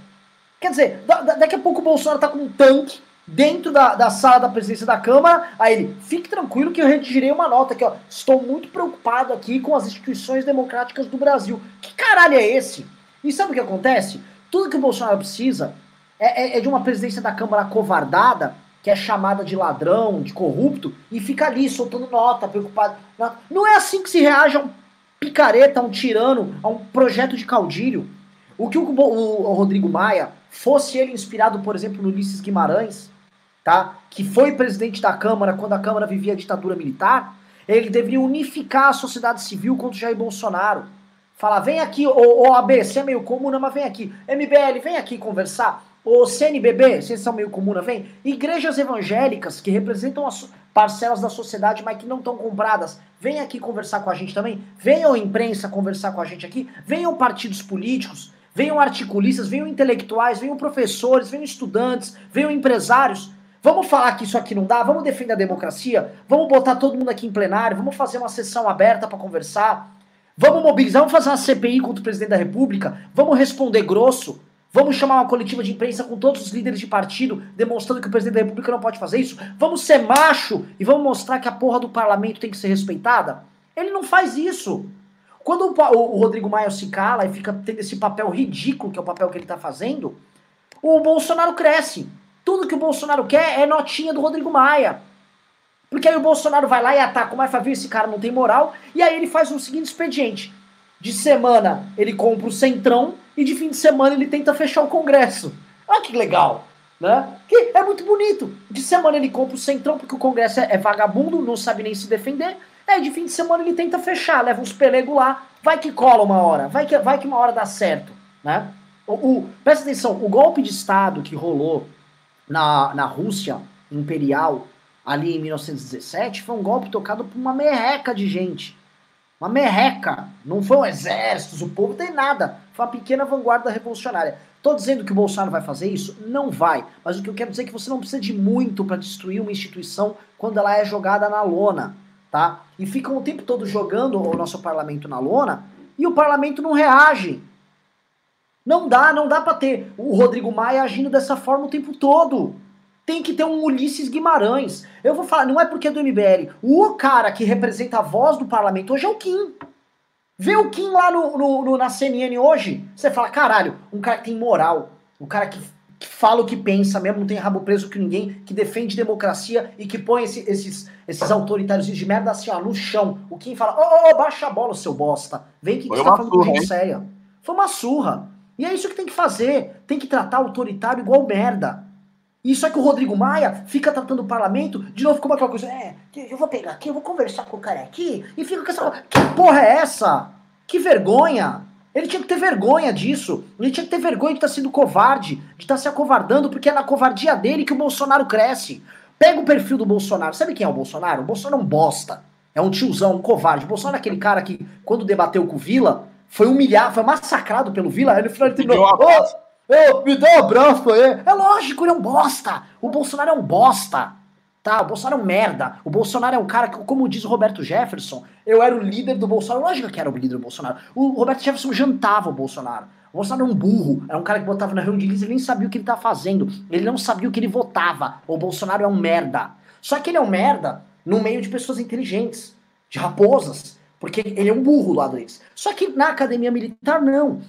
Quer dizer, da, da, daqui a pouco o Bolsonaro tá com um tanque dentro da, da sala da presidência da Câmara. Aí ele, fique tranquilo que eu redigirei uma nota aqui, ó. Estou muito preocupado aqui com as instituições democráticas do Brasil. Que caralho é esse? E sabe o que acontece? Tudo que o Bolsonaro precisa é, é, é de uma presidência da Câmara covardada, que é chamada de ladrão, de corrupto, e fica ali soltando nota, preocupado. Não é assim que se reage a um picareta, a um tirano, a um projeto de caudilho. O que o, o, o Rodrigo Maia, fosse ele inspirado, por exemplo, no Ulisses Guimarães, tá? que foi presidente da Câmara quando a Câmara vivia a ditadura militar, ele deveria unificar a sociedade civil contra Jair Bolsonaro. Falar, vem aqui, ô, ô AB, você é meio comuna, mas vem aqui. MBL, vem aqui conversar. O CNBB, vocês são meio comuna, vem. Igrejas evangélicas que representam as parcelas da sociedade, mas que não estão compradas, vem aqui conversar com a gente também. Venham imprensa conversar com a gente aqui. Venham partidos políticos, venham articulistas, venham intelectuais, venham professores, venham estudantes, venham empresários. Vamos falar que isso aqui não dá? Vamos defender a democracia? Vamos botar todo mundo aqui em plenário? Vamos fazer uma sessão aberta para conversar? Vamos mobilizar? Vamos fazer uma CPI contra o presidente da República? Vamos responder grosso? Vamos chamar uma coletiva de imprensa com todos os líderes de partido, demonstrando que o presidente da República não pode fazer isso? Vamos ser macho e vamos mostrar que a porra do parlamento tem que ser respeitada? Ele não faz isso. Quando o, Rodrigo Maia se cala e fica tendo esse papel ridículo, que é o papel que ele tá fazendo, o Bolsonaro cresce. Tudo que o Bolsonaro quer é notinha do Rodrigo Maia. Porque aí o Bolsonaro vai lá e ataca o Maia fala, esse cara não tem moral, e aí ele faz o seguinte expediente. De semana ele compra o Centrão e de fim de semana ele tenta fechar o Congresso. Olha que legal, né? Que é muito bonito. De semana ele compra o Centrão porque o Congresso é, é vagabundo, não sabe nem se defender. É, de fim de semana ele tenta fechar, leva uns pelegos lá, vai que cola uma hora, vai que, vai que uma hora dá certo, né? O, o, presta atenção, o golpe de Estado que rolou na, na Rússia imperial ali em 1917 foi um golpe tocado por uma merreca de gente. Uma merreca. Não foi um exército, o povo tem nada. Foi uma pequena vanguarda revolucionária. Tô dizendo que o Bolsonaro vai fazer isso? Não vai. Mas o que eu quero dizer é que você não precisa de muito para destruir uma instituição quando ela é jogada na lona, tá? E ficam o tempo todo jogando o nosso parlamento na lona e o parlamento não reage. Não dá, não dá para ter o Rodrigo Maia agindo dessa forma o tempo todo tem que ter um Ulisses Guimarães. Eu vou falar, não é porque é do MBL. O cara que representa a voz do parlamento hoje é o Kim. Vê o Kim lá no, no, no, na CNN hoje, você fala, caralho, um cara que tem moral, um cara que, que, fala o que pensa mesmo, não tem rabo preso com ninguém, que defende democracia e que põe esse, esses, esses autoritários de merda assim, ó, no chão. O Kim fala, ô, oh, oh, baixa a bola, seu bosta. Vem que, que você tá falando com gente séria. Foi uma surra. E é isso que tem que fazer. Tem que tratar autoritário igual merda. Isso é que o Rodrigo Maia fica tratando o parlamento de novo como aquela coisa. É, eu vou pegar aqui, eu vou conversar com o cara aqui e fica com essa. Que porra é essa? Que vergonha! Ele tinha que ter vergonha disso. Ele tinha que ter vergonha de estar tá sendo covarde, de estar tá se acovardando, porque é na covardia dele que o Bolsonaro cresce. Pega o perfil do Bolsonaro. Sabe quem é o Bolsonaro? O Bolsonaro é um bosta. É um tiozão, um covarde. O Bolsonaro é aquele cara que, quando debateu com o Vila, foi humilhado, foi massacrado pelo Vila. Final ele terminou. Ô, me dá um abraço aí. É lógico, ele é um bosta. O Bolsonaro é um bosta. Tá, o Bolsonaro é um merda. O Bolsonaro é um cara que, como diz o Roberto Jefferson, eu era o líder do Bolsonaro. Lógico que era o líder do Bolsonaro. O Roberto Jefferson jantava o Bolsonaro. O Bolsonaro era um burro. Era um cara que botava na reunião de lista e nem sabia o que ele estava fazendo. Ele não sabia o que ele votava. O Bolsonaro é um merda. Só que ele é um merda no meio de pessoas inteligentes, de raposas. Porque ele é um burro lado deles. Só que na academia militar, não.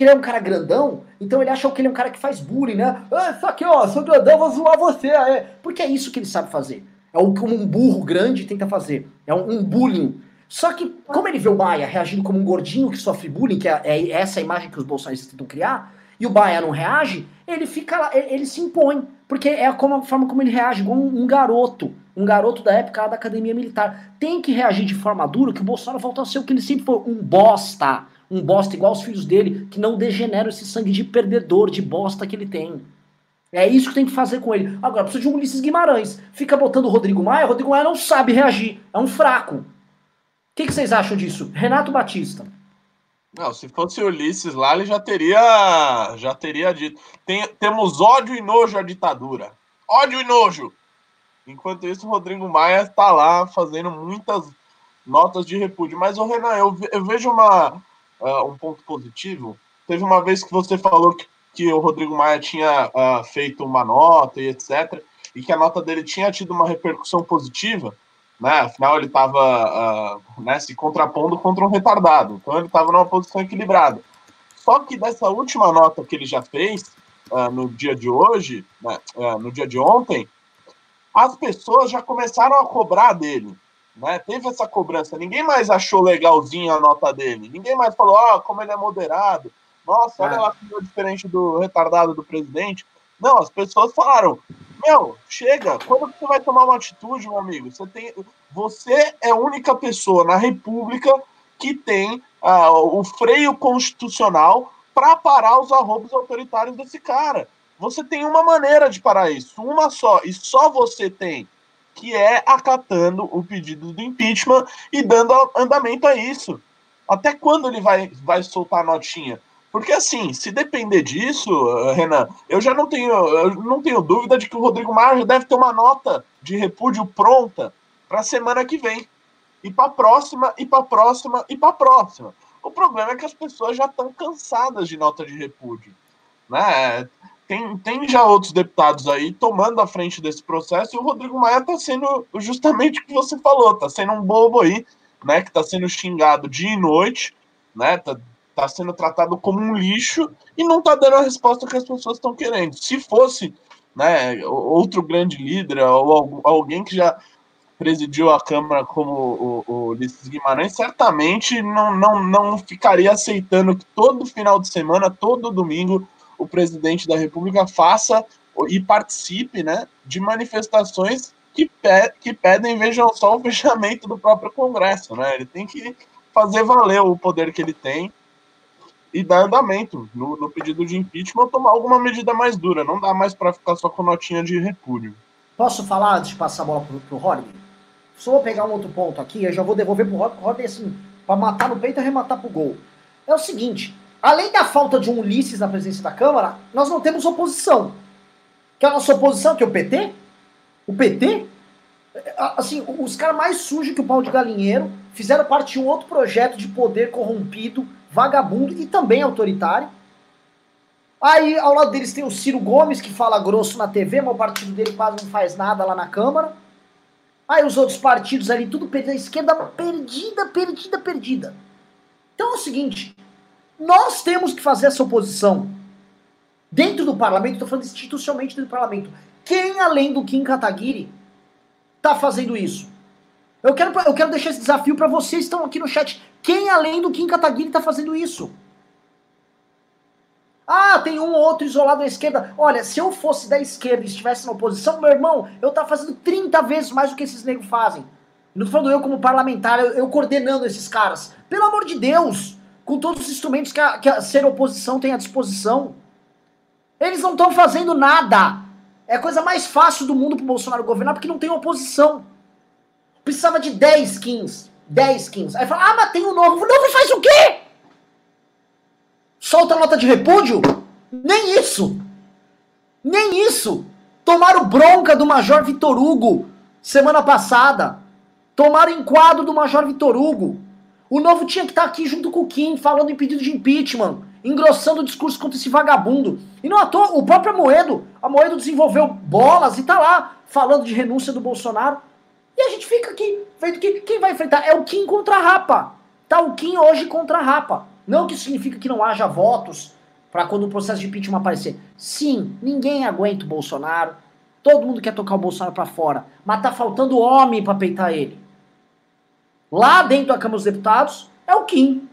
ele é um cara grandão, então ele acha que ele é um cara que faz bullying, né? Ah, isso aqui, ó, sou grandão, vou zoar você. É. Porque é isso que ele sabe fazer. É o que um burro grande tenta fazer. É um, um bullying. Só que, como ele vê o Baia reagindo como um gordinho que sofre bullying, que é, é essa imagem que os bolsonaristas tentam criar, e o Baia não reage, ele fica lá, ele, ele se impõe. Porque é como a forma como ele reage, igual um, um, garoto. Um garoto da época da academia militar. Tem que reagir de forma dura, que o Bolsonaro volta a ser o que ele sempre foi, um bosta. Um bosta igual os filhos dele, que não degeneram esse sangue de perdedor, de bosta que ele tem. É isso que tem que fazer com ele. Agora, precisa de um Ulisses Guimarães. Fica botando o Rodrigo Maia, o Rodrigo Maia não sabe reagir. É um fraco. O que, que vocês acham disso? Renato Batista. Não, se fosse Ulisses lá, ele já teria, já teria dito. Tem, temos ódio e nojo à ditadura. Ódio e nojo. Enquanto isso, o Rodrigo Maia está lá fazendo muitas notas de repúdio. Mas, o Renan, eu, eu vejo uma, uh, um ponto positivo. Teve uma vez que você falou que que o Rodrigo Maia tinha uh, feito uma nota e etc., e que a nota dele tinha tido uma repercussão positiva, né? Afinal, ele estava uh, ah, né, se contrapondo contra um retardado, então ele estava numa posição equilibrada. Só que dessa última nota que ele já fez, uh, no dia de hoje, né, no dia de ontem, as pessoas já começaram a cobrar dele. Né? Teve essa cobrança. Ninguém mais achou legalzinho a nota dele. Ninguém mais falou, ah, como ele é moderado, nossa, olha é. lá como é diferente do retardado do presidente. Não, as pessoas falaram: Meu, chega, quando você vai tomar uma atitude, meu amigo? Você, tem, você é a única pessoa na República que tem uh, o freio constitucional para parar os arroubos autoritários desse cara. Você tem uma maneira de parar isso, uma só, e só você tem, que é acatando o pedido do impeachment e dando andamento a isso. Até quando ele vai, vai soltar a notinha? Porque assim, se depender disso, eh, Renan, eu já não tenho, eu não tenho dúvida de que o Rodrigo Maia deve ter uma nota de repúdio pronta para a semana que vem. E para a próxima, e para a próxima, e para a próxima. O problema é que as pessoas já estão cansadas de nota de repúdio. Né? Tem, tem já outros deputados aí tomando a frente desse processo e o Rodrigo Maia está sendo justamente o que você falou, está sendo um bobo aí, né? Que está sendo xingado dia e noite, né? Tá está sendo tratado como um lixo e não está dando a resposta que as pessoas estão querendo. Se fosse né, outro grande líder ou alguém que já presidiu a Câmara como o, Ulisses Guimarães, certamente não, não, não ficaria aceitando que todo final de semana, todo domingo, o presidente da República faça e participe né, de manifestações que, pe que pedem, vejam só, o fechamento do próprio Congresso. Né? Ele tem que fazer valer o poder que ele tem e dar andamento no, no pedido de impeachment tomar alguma medida mais dura. Não dá mais para ficar só com notinha de repúdio. Posso falar antes de passar a bola pro, pro Rodney? Só vou pegar um outro ponto aqui, eu já vou devolver pro Rodney, assim, para matar no peito e arrematar pro gol. É o seguinte, além da falta de um Ulisses na presença da Câmara, nós não temos oposição. Que é a nossa oposição, que é o PT? O PT? Assim, os caras mais sujos que o pau de galinheiro fizeram parte de um outro projeto de poder corrompido vagabundo e também autoritário. Aí ao lado deles tem o Ciro Gomes, que fala grosso na TV, mas o partido dele quase não faz nada lá na Câmara. Aí os outros partidos ali, tudo perdido, a esquerda perdida, perdida, perdida. Então é o seguinte, nós temos que fazer essa oposição. Dentro do parlamento, estou falando institucionalmente dentro do parlamento. Quem além do Kim Kataguiri está fazendo isso? Eu quero, eu quero deixar esse desafio para vocês que estão aqui no chat. Quem além do Kim Kataguiri está fazendo isso? Ah, tem um ou outro isolado à esquerda. Olha, se eu fosse da esquerda e estivesse na oposição, meu irmão, eu tava fazendo 30 vezes mais do que esses negros fazem. Não tô falando eu como parlamentar, eu, eu, coordenando esses caras. Pelo amor de Deus! Com todos os instrumentos que a, que a ser oposição tem à disposição. Eles não estão fazendo nada. É a coisa mais fácil do mundo pro Bolsonaro governar porque não tem oposição. Precisava de 10 skins. 10 skins. Aí fala, ah, mas tem um novo. O novo faz o quê? Solta nota de repúdio? Nem isso. Nem isso. Tomaram bronca do Major Vitor Hugo semana passada. Tomaram enquadro do Major Vitor Hugo. O novo tinha que estar aqui junto com o Kim, falando em pedido de impeachment, engrossando o discurso contra esse vagabundo. E não à toa, o próprio Amoedo, Amoedo desenvolveu bolas e tá lá falando de renúncia do Bolsonaro. E a gente fica aqui, vendo que quem vai enfrentar é o Kim contra a Rapa. Tá o Kim hoje contra a Rapa. Não que isso significa que não haja votos para quando o processo de impeachment aparecer. Sim, ninguém aguenta o Bolsonaro. Todo mundo quer tocar o Bolsonaro para fora, mas tá faltando homem para peitar ele. Lá dentro da Câmara dos Deputados é o Kim.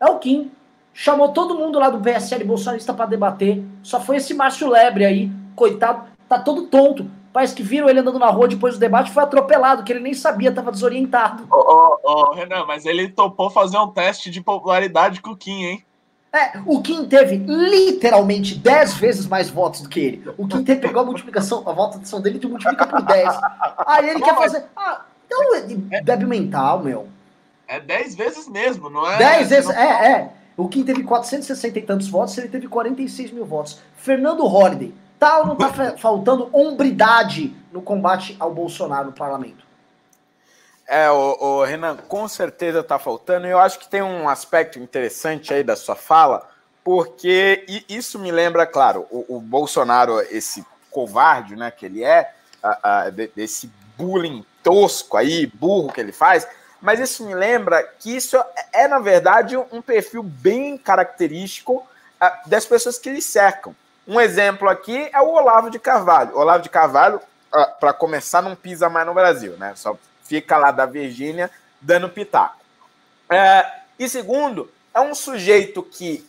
É o Kim. Chamou todo mundo lá do PSL bolsonarista para debater. Só foi esse Márcio Lebre aí, coitado, tá todo tonto. Parece que viram ele andando na rua depois do debate foi atropelado, que ele nem sabia, tava desorientado. Ô, oh, oh, oh, Renan, mas ele topou fazer um teste de popularidade com o Kim, hein? É, o Kim teve literalmente 10 vezes mais votos do que ele. O Kim teve, pegou a multiplicação, a votação dele e multiplica por 10. Aí ele quer fazer. Ah, então é débil mental, meu. É 10 vezes mesmo, não é? 10 vezes, é, é. O Kim teve 460 e tantos votos, ele teve 46 mil votos. Fernando Holliday, ou não tá faltando hombridade no combate ao Bolsonaro no parlamento? É, o, o, Renan, com certeza tá faltando. Eu acho que tem um aspecto interessante aí da sua fala, porque isso me lembra, claro, o, o Bolsonaro, esse covarde, né, que ele é, a, a, desse bullying tosco aí, burro que ele faz, mas isso me lembra que isso é, na verdade, um perfil bem característico das pessoas que lhe cercam. Um exemplo aqui é o Olavo de Carvalho. Olavo de Carvalho, uh, para começar, não pisa mais no Brasil, né? Só fica lá da Virgínia dando pitaco. Uh, e segundo, é um sujeito que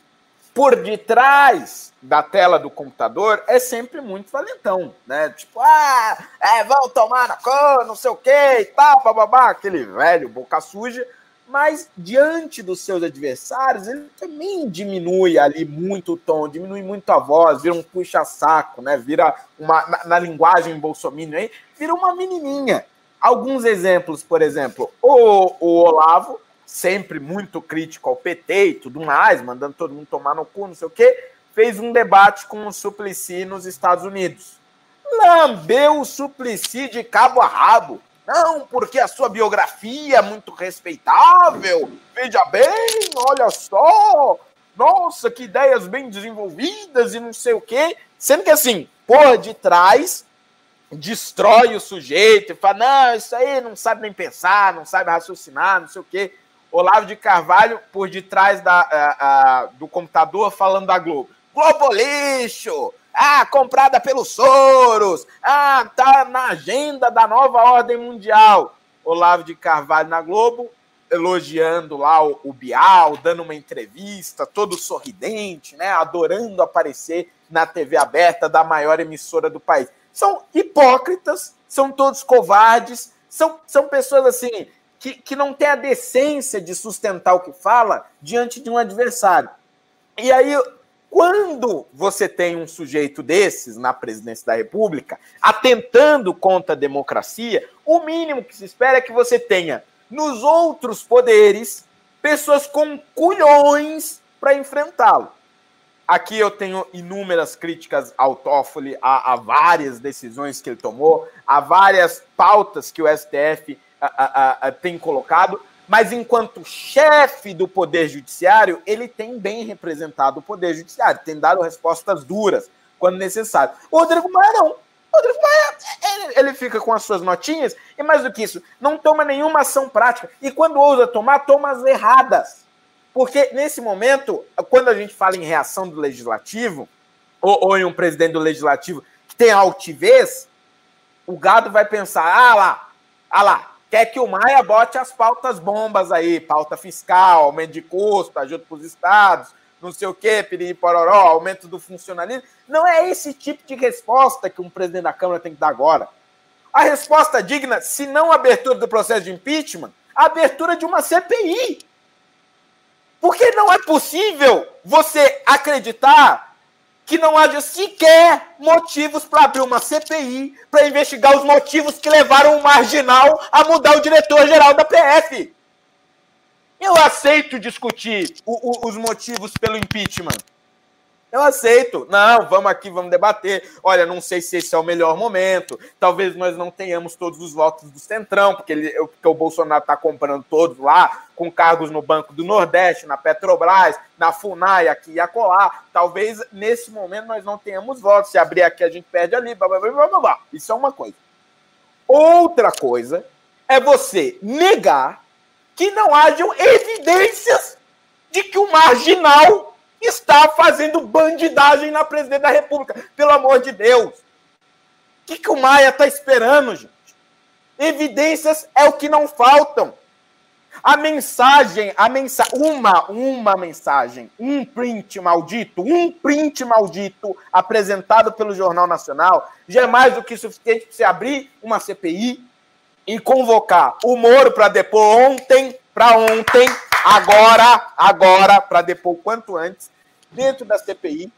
por detrás da tela do computador é sempre muito valentão, né? Tipo, ah, é, vão tomar na cor, não sei o que e tal, bababá, aquele velho boca suja. Mas diante dos seus adversários, ele também diminui ali muito o tom, diminui muito a voz, vira um puxa-saco, né? Vira uma, na, na linguagem bolsominion aí, vira uma menininha. Alguns exemplos, por exemplo, o, o Olavo sempre muito crítico ao PT e tudo mais, mandando todo mundo tomar no cu, não sei o quê, fez um debate com o Suplicy nos Estados Unidos. Lambeu o Suplicy de cabo a rabo. Não, porque a sua biografia é muito respeitável. Veja bem, olha só. Nossa, que ideias bem desenvolvidas e não sei o quê. Sendo que assim, por detrás, destrói o sujeito e fala: não, isso aí não sabe nem pensar, não sabe raciocinar, não sei o quê. Olavo de Carvalho por detrás da, a, a, do computador falando da Globo. Globo lixo! Ah, comprada pelos Soros! Ah, tá na agenda da nova ordem mundial. Olavo de Carvalho na Globo, elogiando lá o, o Bial, dando uma entrevista, todo sorridente, né? Adorando aparecer na TV aberta da maior emissora do país. São hipócritas, são todos covardes, são, são pessoas assim que, que não tem a decência de sustentar o que fala diante de um adversário. E aí, quando você tem um sujeito desses na presidência da República, atentando contra a democracia, o mínimo que se espera é que você tenha nos outros poderes pessoas com culhões para enfrentá-lo. Aqui eu tenho inúmeras críticas ao Toffoli, a, a, várias decisões que ele tomou, a várias pautas que o STF a, a, tem colocado, mas enquanto chefe do Poder Judiciário, ele tem bem representado o Poder Judiciário, tem dado respostas duras quando necessário. O Rodrigo Maia não. O Rodrigo Maia, ele, ele fica com as suas notinhas, e mais do que isso, não toma nenhuma ação prática. E quando ousa tomar, toma as erradas. Porque nesse momento, quando a gente fala em reação do legislativo, ou, ou em um presidente do legislativo que tem altivez, o gado vai pensar: ah lá, ah lá, quer que o Maia bote as pautas bombas aí, pauta fiscal, aumento de custo, ajuda para os estados, não sei o quê, piriri pororó, aumento do funcionalismo. Não é esse tipo de resposta que um presidente da Câmara tem que dar agora. A resposta digna, se não a abertura do processo de impeachment, a abertura de uma CPI. Porque não é possível você acreditar que não haja sequer motivos para abrir uma CPI para investigar os motivos que levaram o marginal a mudar o diretor-geral da PF. Eu aceito discutir o, o, os motivos pelo impeachment. Eu aceito. Não, vamos aqui, vamos debater. Olha, não sei se esse é o melhor momento. Talvez nós não tenhamos todos os votos do Centrão, porque, ele, porque o Bolsonaro está comprando todos lá, com cargos no Banco do Nordeste, na Petrobras, na FUNAI, aqui e acolá. Talvez nesse momento nós não tenhamos votos. Se abrir aqui, a gente perde ali. Blá, blá, blá, blá, blá. Isso é uma coisa. Outra coisa é você negar que não hajam evidências de que o marginal está fazendo bandidagem na presidente da República. Pelo amor de Deus. O que, que o Maia está esperando, gente? Evidências é o que não faltam. A mensagem, a mensagem, uma, uma mensagem, um print maldito, um print maldito apresentado pelo Jornal Nacional já é mais do que suficiente para você abrir uma CPI e convocar o Moro para depor ontem, para ontem, agora, agora, para depor quanto antes, dentro da CPI.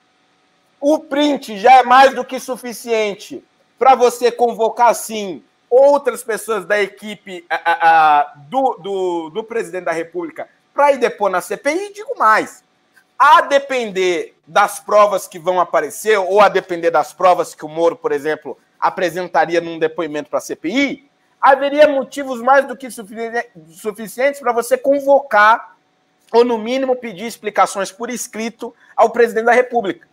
O print já é mais do que suficiente para você convocar, sim, outras pessoas da equipe a, a, do, do, do presidente da República para ir depor na CPI, e digo mais. A depender das provas que vão aparecer, ou a depender das provas que o Moro, por exemplo, apresentaria num depoimento para a CPI, haveria motivos mais do que suficientes para você convocar, ou no mínimo pedir explicações por escrito ao presidente da República.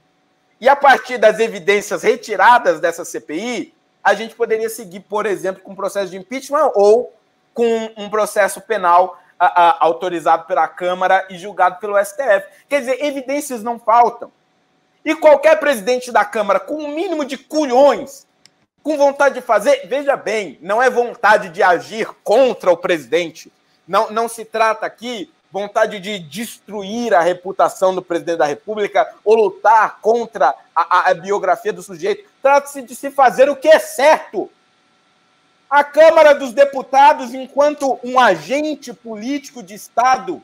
E a partir das evidências retiradas dessa CPI, a gente poderia seguir, por exemplo, com um processo de impeachment ou com um processo penal a, a, autorizado pela Câmara e julgado pelo STF. Quer dizer, evidências não faltam. E qualquer presidente da Câmara com um mínimo de culhões, com vontade de fazer, veja bem, não é vontade de agir contra o presidente. Não, não se trata aqui vontade de destruir a reputação do presidente da República ou lutar contra a, a biografia do sujeito. Trata-se de se fazer o que é certo. A Câmara dos Deputados, enquanto um agente político de Estado,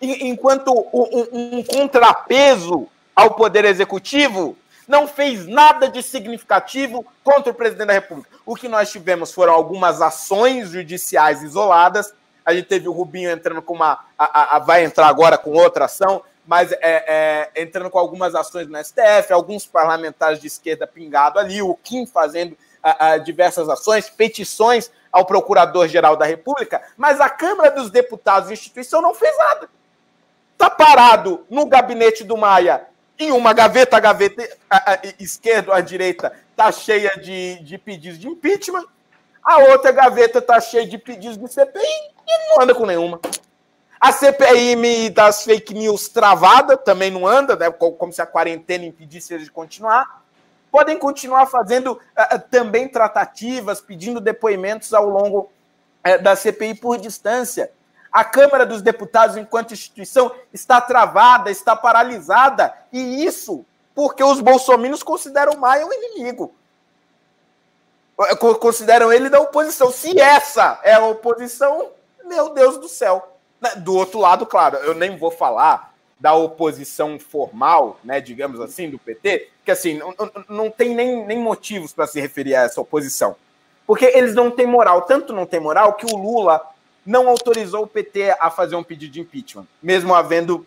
enquanto um, um contrapeso ao Poder Executivo, não fez nada de significativo contra o presidente da República. O que nós tivemos foram algumas ações judiciais isoladas. A gente teve o Rubinho entrando com uma. A, a, a vai entrar agora com outra ação mas é, é, entrando com algumas ações no STF, alguns parlamentares de esquerda pingado ali, o Kim fazendo a, diversas ações, petições ao Procurador-Geral da República, mas a Câmara dos Deputados, instituição, não fez nada. Está parado no gabinete do Maia, em uma gaveta, a gaveta a, a, esquerda, à direita, está cheia de, de pedidos de impeachment, a outra gaveta está cheia de pedidos de CPI e não anda com nenhuma. A CPI das fake news travada também não anda, né? como se a quarentena impedisse eles de continuar. Podem continuar fazendo uh, também tratativas, pedindo depoimentos ao longo uh, da CPI por distância. A Câmara dos Deputados, enquanto instituição, está travada, está paralisada, e isso porque os bolsominions consideram Maia um inimigo. Consideram ele da oposição. Se essa é a oposição, meu Deus do céu. Né, do outro lado, claro, eu nem vou falar da oposição formal, né, digamos assim, do PT, que assim, não, não tem nem, nem motivos para se referir a essa oposição. Porque eles não têm moral, tanto não tem moral que o Lula não autorizou o PT a fazer um pedido de impeachment, mesmo havendo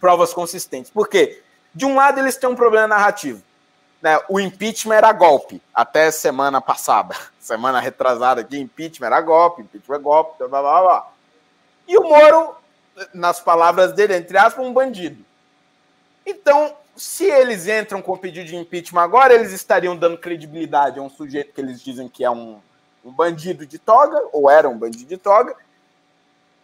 provas consistentes. Por quê? De um lado, eles têm um problema narrativo. Né? O impeachment era golpe, até semana passada. Semana retrasada aqui, impeachment era golpe, impeachment é golpe, blá, blá, blá. E o Moro, nas palavras dele, entre aspas, um bandido. Então, se eles entram com o pedido de impeachment agora, eles estariam dando credibilidade a um sujeito que eles dizem que é um, um bandido de toga, ou era um bandido de toga,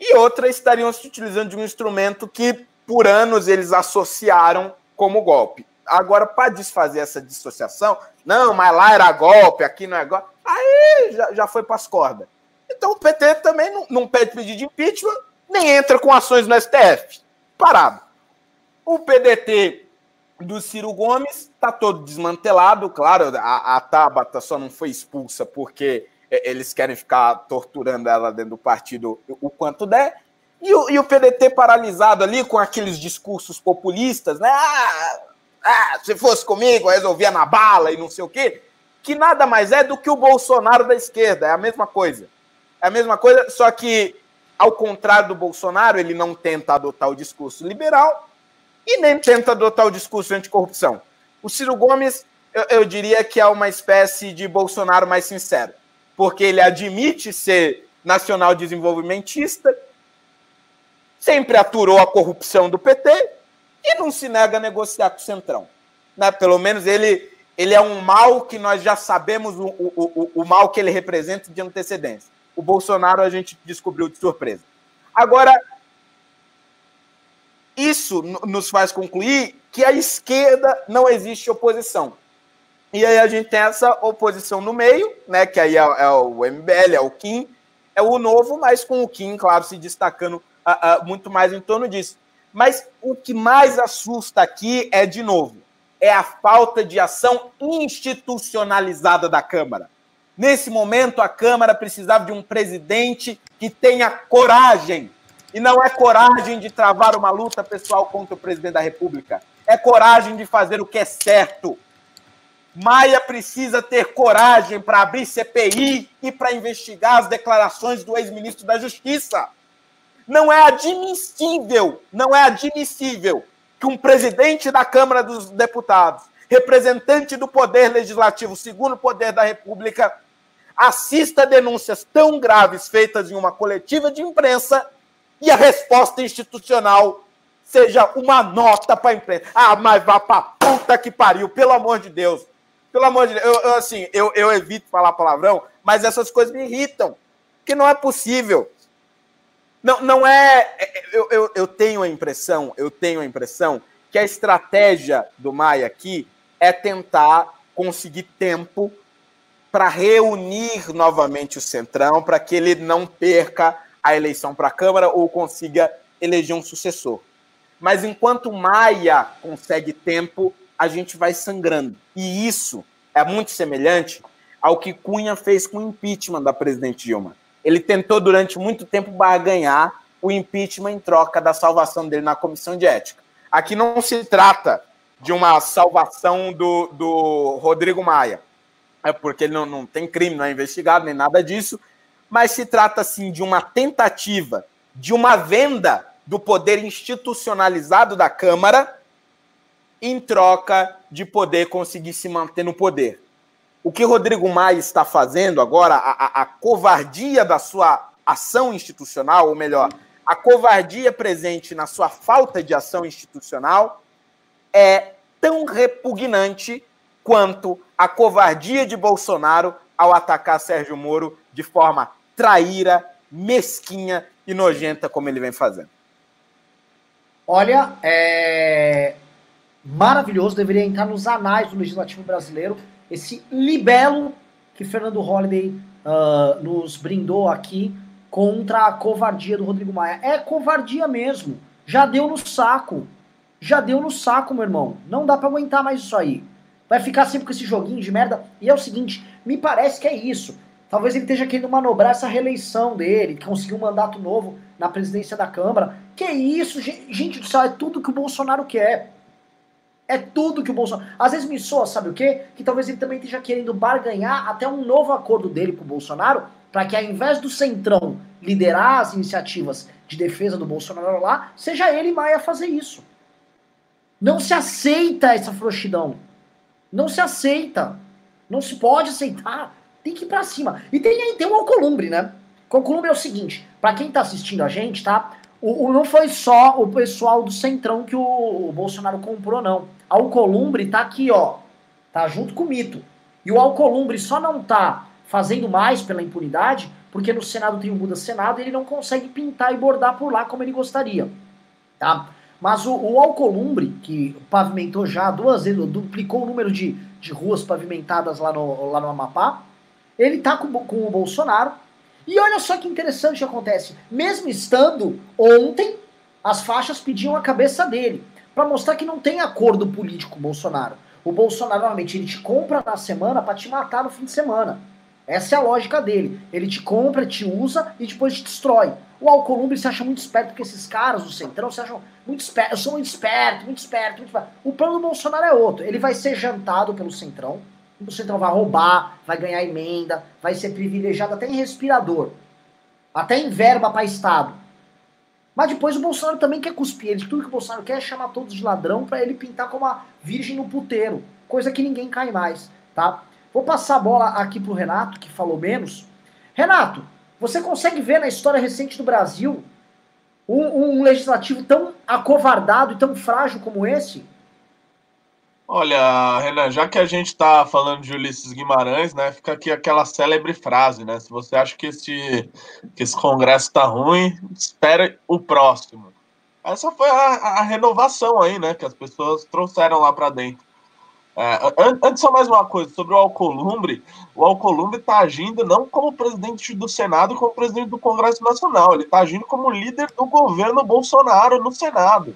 e outra estariam se utilizando de um instrumento que, por anos, eles associaram como golpe. Agora, para desfazer essa dissociação, não, mas lá era golpe, aqui não é golpe, aí já, já foi para as cordas. Então o PT também não, não pede pedido de impeachment, nem entra com ações no STF. Parado. O PDT do Ciro Gomes está todo desmantelado, claro, a, a Tabata só não foi expulsa porque eles querem ficar torturando ela dentro do partido o quanto der. E o, e o PDT paralisado ali com aqueles discursos populistas, né? Ah, ah, se fosse comigo, eu resolvia na bala e não sei o quê, que nada mais é do que o Bolsonaro da esquerda, é a mesma coisa. É a mesma coisa, só que, ao contrário do Bolsonaro, ele não tenta adotar o discurso liberal e nem tenta adotar o discurso anticorrupção. O Ciro Gomes, eu, eu diria que é uma espécie de Bolsonaro mais sincero, porque ele admite ser nacional desenvolvimentista, sempre aturou a corrupção do PT e não se nega a negociar com o Centrão. Né? Pelo menos ele, ele é um mal que nós já sabemos o, o, o, o mal que ele representa de antecedência. O Bolsonaro a gente descobriu de surpresa. Agora, isso nos faz concluir que a esquerda não existe oposição. E aí a gente tem essa oposição no meio, né? Que aí é, é o MBL, é o Kim, é o novo, mas com o Kim, claro, se destacando uh, uh, muito mais em torno disso. Mas o que mais assusta aqui é, de novo, é a falta de ação institucionalizada da Câmara. Nesse momento, a Câmara precisava de um presidente que tenha coragem. E não é coragem de travar uma luta pessoal contra o presidente da República. É coragem de fazer o que é certo. Maia precisa ter coragem para abrir CPI e para investigar as declarações do ex-ministro da Justiça. Não é admissível, não é admissível que um presidente da Câmara dos Deputados, representante do Poder Legislativo, segundo poder da República, assista a denúncias tão graves feitas em uma coletiva de imprensa e a resposta institucional seja uma nota para a imprensa. Ah, mas vá para puta que pariu, pelo amor de Deus. Pelo amor de Deus, eu, eu assim, eu, eu evito falar palavrão, mas essas coisas me irritam. Que não é possível. Não, não é. é eu, eu, eu tenho a impressão, eu tenho a impressão que a estratégia do Maia aqui é tentar conseguir tempo para reunir novamente o Centrão, para que ele não perca a eleição para a Câmara ou consiga eleger um sucessor. Mas enquanto Maia consegue tempo, a gente vai sangrando. E isso é muito semelhante ao que Cunha fez com o impeachment da presidente Dilma. Ele tentou durante muito tempo barganhar o impeachment em troca da salvação dele na comissão de ética. Aqui não se trata de uma salvação do, do Rodrigo Maia, é porque ele não, não tem crime, não é investigado, nem nada disso, mas se trata sim de uma tentativa de uma venda do poder institucionalizado da Câmara em troca de poder conseguir se manter no poder. O que Rodrigo Maia está fazendo agora, a, a, a covardia da sua ação institucional, ou melhor, a covardia presente na sua falta de ação institucional, é tão repugnante quanto a covardia de Bolsonaro ao atacar Sérgio Moro de forma traíra, mesquinha e nojenta, como ele vem fazendo. Olha, é maravilhoso, deveria entrar nos anais do legislativo brasileiro esse libelo que Fernando Holliday uh, nos brindou aqui contra a covardia do Rodrigo Maia. É covardia mesmo. Já deu no saco. Já deu no saco, meu irmão. Não dá para aguentar mais isso aí. Vai ficar sempre com esse joguinho de merda. E é o seguinte, me parece que é isso. Talvez ele esteja querendo manobrar essa reeleição dele, conseguir um mandato novo na presidência da Câmara. Que isso, gente do céu, é tudo que o Bolsonaro quer. É tudo que o Bolsonaro. Às vezes me soa, sabe o quê? Que talvez ele também esteja querendo barganhar até um novo acordo dele com o Bolsonaro, para que ao invés do Centrão liderar as iniciativas de defesa do Bolsonaro lá, seja ele Maia fazer isso. Não se aceita essa frouxidão. Não se aceita. Não se pode aceitar. Tem que ir pra cima. E tem, tem o Alcolumbre, né? O Alcolumbre é o seguinte, para quem tá assistindo a gente, tá? O, o, não foi só o pessoal do Centrão que o, o Bolsonaro comprou, não. Alcolumbre tá aqui, ó. Tá junto com o mito. E o Alcolumbre só não tá fazendo mais pela impunidade porque no Senado tem o Muda Senado e ele não consegue pintar e bordar por lá como ele gostaria. Tá? Mas o, o Alcolumbre, que pavimentou já duas vezes, duplicou o número de, de ruas pavimentadas lá no, lá no Amapá, ele tá com, com o Bolsonaro. E olha só que interessante que acontece. Mesmo estando ontem, as faixas pediam a cabeça dele para mostrar que não tem acordo político com o Bolsonaro. O Bolsonaro normalmente ele te compra na semana para te matar no fim de semana. Essa é a lógica dele. Ele te compra, te usa e depois te destrói. O Alcolumbre se acha muito esperto, porque esses caras do Centrão se acham muito espertos. Eu sou muito esperto, muito esperto, muito esperto. O plano do Bolsonaro é outro. Ele vai ser jantado pelo Centrão. O Centrão vai roubar, vai ganhar emenda, vai ser privilegiado até em respirador. Até em verba para Estado. Mas depois o Bolsonaro também quer cuspir ele. Tudo que o Bolsonaro quer é chamar todos de ladrão para ele pintar como a virgem no puteiro. Coisa que ninguém cai mais, tá? Vou passar a bola aqui pro Renato, que falou menos. Renato, você consegue ver na história recente do Brasil um, um legislativo tão acovardado e tão frágil como esse? Olha, Renan, já que a gente está falando de Ulisses Guimarães, né, fica aqui aquela célebre frase, né? Se você acha que esse, que esse congresso está ruim, espere o próximo. Essa foi a, a renovação aí, né? Que as pessoas trouxeram lá para dentro. É, antes, só mais uma coisa sobre o Alcolumbre. O Alcolumbre está agindo não como presidente do Senado, como presidente do Congresso Nacional. Ele está agindo como líder do governo Bolsonaro no Senado.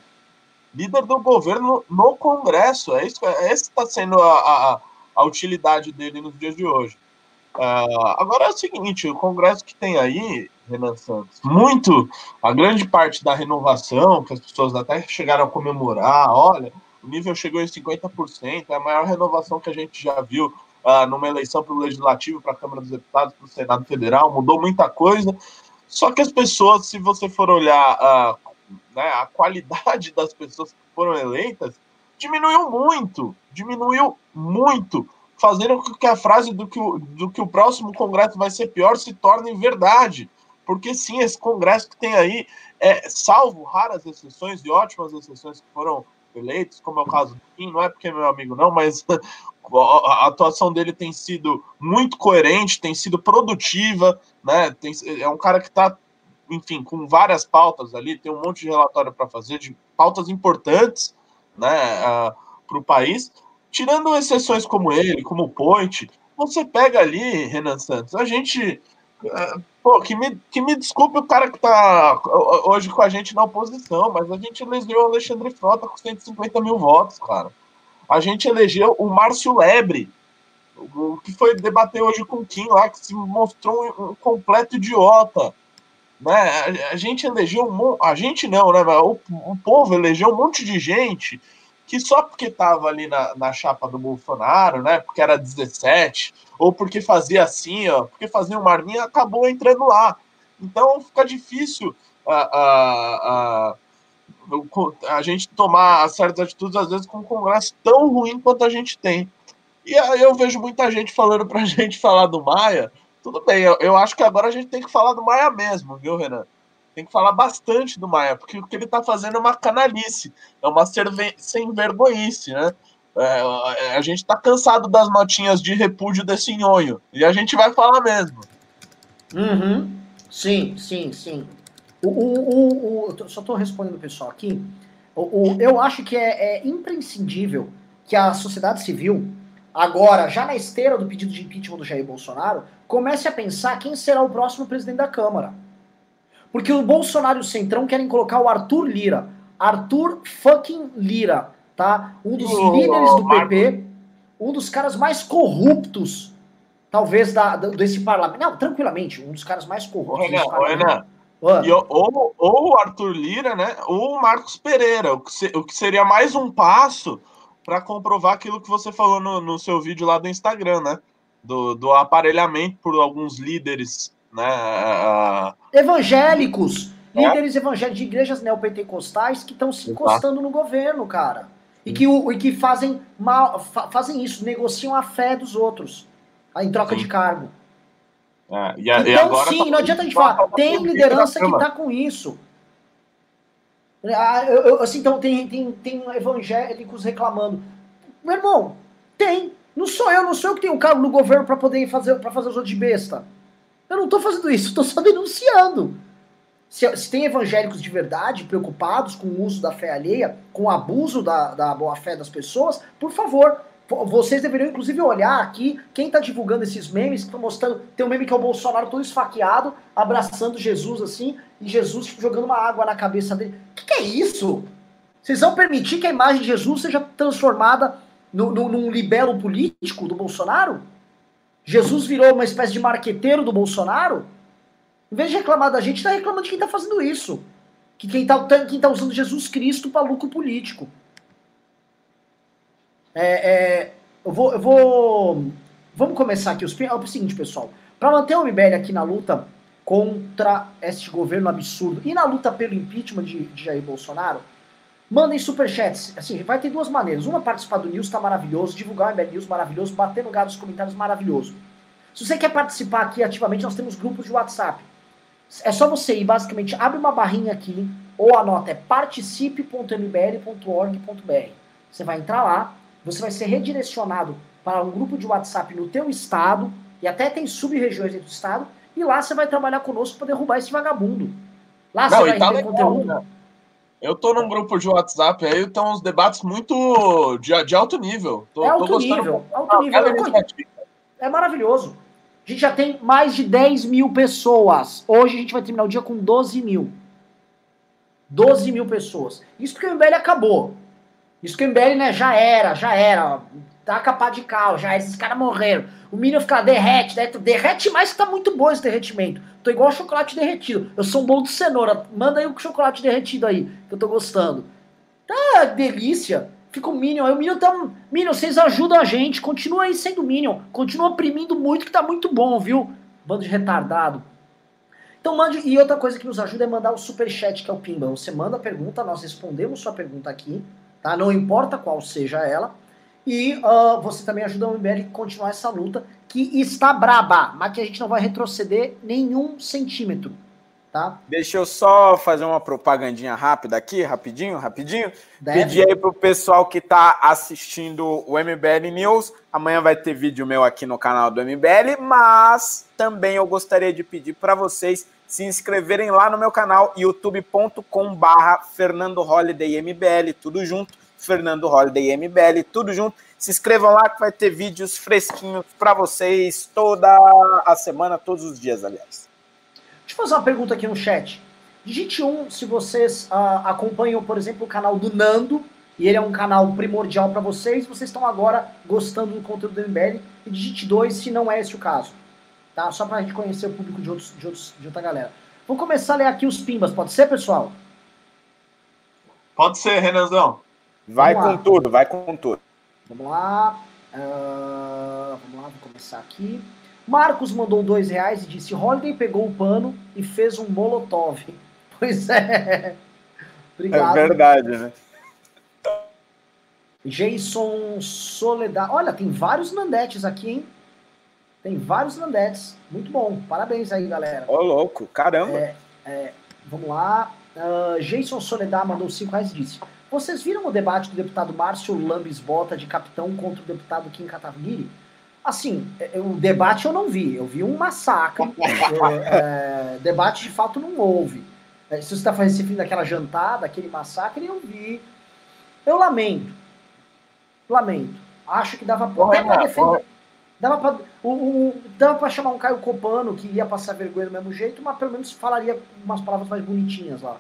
Líder do governo no Congresso. É isso. É, essa está sendo a, a, a, utilidade dele nos dias de hoje. Uh, agora é o seguinte: o Congresso que tem aí, Renan Santos, muito, a grande parte da renovação, que as pessoas até chegaram a comemorar, olha o nível chegou em 50%, é a maior renovação que a gente já viu uh, numa eleição para o Legislativo, para a Câmara dos Deputados, para o Senado Federal, mudou muita coisa. Só que as pessoas, se você for olhar uh, né, a qualidade das pessoas que foram eleitas, diminuiu muito, diminuiu muito, fazendo com que a frase do que o, do que o próximo Congresso vai ser pior se torne verdade. Porque sim, esse Congresso que tem aí, é, salvo raras exceções e ótimas exceções que foram eleitos, como é o caso do Kim, não é porque é meu amigo, não, mas a atuação dele tem sido muito coerente, tem sido produtiva, né? Tem, é um cara que está, enfim, com várias pautas ali, tem um monte de relatório para fazer, de pautas importantes, né, uh, para o país. Tirando exceções como ele, como o Point, você pega ali, Renan Santos, a gente. Uh, Pô, que me, que me desculpe o cara que tá hoje com a gente na oposição, mas a gente elegeu o Alexandre Frota com 150 mil votos, cara. A gente elegeu o Márcio Lebre, o que foi debater hoje com o Kim lá, que se mostrou um, um completo idiota. Né? A, gente elegeu um a gente não, né? O, o povo elegeu um monte de gente que só porque estava ali na, na chapa do Bolsonaro, né? Porque era 17, ou porque fazia assim, ó, porque fazia uma arminha, acabou entrando lá. Então fica difícil a, a, a, a gente tomar certas atitudes, às vezes, com um Congresso tão ruim quanto a gente tem. E eu vejo muita gente falando para a gente falar do Maia. Tudo bem, eu, eu acho que agora a gente tem que falar do Maia mesmo, viu, Renan? tem que falar bastante do Maia, porque o que ele está fazendo é uma canalice, é uma sem vergonhice, né? É, a gente está cansado das notinhas de repúdio desse nhonho, e a gente vai falar mesmo. Uhum. Sim, sim, sim. O, o, o, o só estou respondendo o pessoal aqui. O, eu acho que é, é imprescindível que a sociedade civil, agora, já na esteira do pedido de impeachment do Jair Bolsonaro, comece a pensar quem será o próximo presidente da Câmara. Porque o Bolsonaro e o Centrão querem colocar o Arthur Lira. Arthur fucking Lira, tá? Um dos oh, líderes do PP, um dos caras mais corruptos, talvez, da, desse parlamento. Não, tranquilamente, um dos caras mais corruptos. Ah. E, ou, ou o Arthur Lira, né? Ou o Marcos Pereira, o que, se, o que seria mais um passo para comprovar aquilo que você falou no, no seu vídeo lá do Instagram, né? Do, do aparelhamento por alguns líderes né? Evangélicos, é? líderes evangélicos de igrejas neopentecostais que estão se encostando no governo, cara. E que, o, e que fazem, mal, fa, fazem isso, negociam a fé dos outros em troca sim. de cargo. É, e a, então, e agora sim, tá não adianta a gente falar, tem liderança que está com isso. Ah, eu, eu, assim, então tem, tem, tem evangélicos reclamando. Meu irmão, tem. Não sou eu, não sou eu que tenho um cargo no governo para poder fazer, pra fazer os outros de besta. Eu não estou fazendo isso, estou só denunciando. Se, se, tem evangélicos de verdade preocupados com o uso da fé alheia, com o abuso da, da boa-fé das pessoas, por favor, vocês deveriam inclusive olhar aqui quem está divulgando esses memes que estão mostrando. Tem um meme que é o Bolsonaro todo esfaqueado, abraçando Jesus assim, e Jesus tipo, jogando uma água na cabeça dele. O que, que, é isso? Vocês vão permitir que a imagem de Jesus seja transformada no, num libelo político do Bolsonaro? Jesus virou uma espécie de marqueteiro do Bolsonaro? Em vez de reclamar da gente, está reclamando de quem está fazendo isso. Que quem está tá usando Jesus Cristo para lucro político. É, é, eu, vou, eu vou. Vamos começar aqui. Os, é o seguinte, pessoal. Para manter o MBL aqui na luta contra este governo absurdo e na luta pelo impeachment de, de Jair Bolsonaro, Mandem superchats. Assim, vai ter duas maneiras. Uma, participar do News, tá maravilhoso. Divulgar o MBL News, maravilhoso. Bater no lugar dos comentários, maravilhoso. Se você quer participar aqui ativamente, nós temos grupos de WhatsApp. É só você ir, basicamente, abre uma barrinha aqui, ou anota, é participe.mbl.org.br. Você vai entrar lá, você vai ser redirecionado para um grupo de WhatsApp no teu estado, e até tem sub-regiões dentro do estado, e lá você vai trabalhar conosco para derrubar esse vagabundo. Lá Não, você vai tá ter conteúdo. Né? Eu tô num grupo de WhatsApp aí, estão uns debates muito de, de alto nível. Tô, é alto nível, alto nível. É, é maravilhoso. A gente já tem mais de 10 mil pessoas. Hoje a gente vai terminar o dia com 12 mil. 12 mil pessoas. Isso porque o MBL acabou. Isso que o MBL, né, já era, já era. Tá capaz de cal, já esses caras morreram. O Minion fica lá, derrete, né? derrete mais que tá muito bom esse derretimento. Tô igual chocolate derretido. Eu sou um bolo de cenoura. Manda aí o chocolate derretido aí, que eu tô gostando. Tá delícia. Fica o Minion. Aí o Minion tá. Minion, vocês ajudam a gente. Continua aí sendo Minion. Continua oprimindo muito, que tá muito bom, viu? Bando de retardado. Então mande. E outra coisa que nos ajuda é mandar o super chat, que é o Pimba. Você manda a pergunta, nós respondemos sua pergunta aqui, tá? Não importa qual seja ela. E uh, você também ajuda o MBL a continuar essa luta, que está braba, mas que a gente não vai retroceder nenhum centímetro. Tá? Deixa eu só fazer uma propagandinha rápida aqui, rapidinho, rapidinho. Deve. Pedir aí pro pessoal que está assistindo o MBL News. Amanhã vai ter vídeo meu aqui no canal do MBL, mas também eu gostaria de pedir para vocês se inscreverem lá no meu canal youtube.com/barra Fernando Holiday MBL, tudo junto Fernando Holiday MBL, tudo junto. Se inscrevam lá que vai ter vídeos fresquinhos para vocês toda a semana, todos os dias, aliás. Deixa eu fazer uma pergunta aqui no chat. Digite um se vocês uh, acompanham, por exemplo, o canal do Nando, e ele é um canal primordial para vocês, vocês estão agora gostando do conteúdo do MBL, e digite dois se não é esse o caso. Tá? Só para a gente conhecer o público de, outros, de, outros, de outra galera. Vou começar a ler aqui os pimbas, pode ser, pessoal? Pode ser, Renanzão. Vai com tudo, vai com tudo. Vamos lá. Uh, vamos lá, vou começar aqui. Marcos mandou dois reais e disse: Holiday pegou o pano e fez um molotov. Pois é. Obrigado. É verdade, né? Jason Soledad. Olha, tem vários Nandetes aqui, hein? Tem vários Nandetes. Muito bom. Parabéns aí, galera. Ô, louco. Caramba. É, é, vamos lá. Uh, Jason Soledad mandou cinco reais e disse: vocês viram o debate do deputado Márcio Lambis Bota de capitão contra o deputado Kim Kataguiri? Assim, é, é, o debate eu não vi, eu vi um massacre. é, é, debate de fato não houve. É, se você está fazendo esse fim daquela jantada, aquele massacre, eu vi. Eu lamento. Lamento. Acho que dava para defender. Dava para o, o, dava pra chamar um Caio Copano que ia passar vergonha do mesmo jeito, mas pelo menos falaria umas palavras mais bonitinhas lá.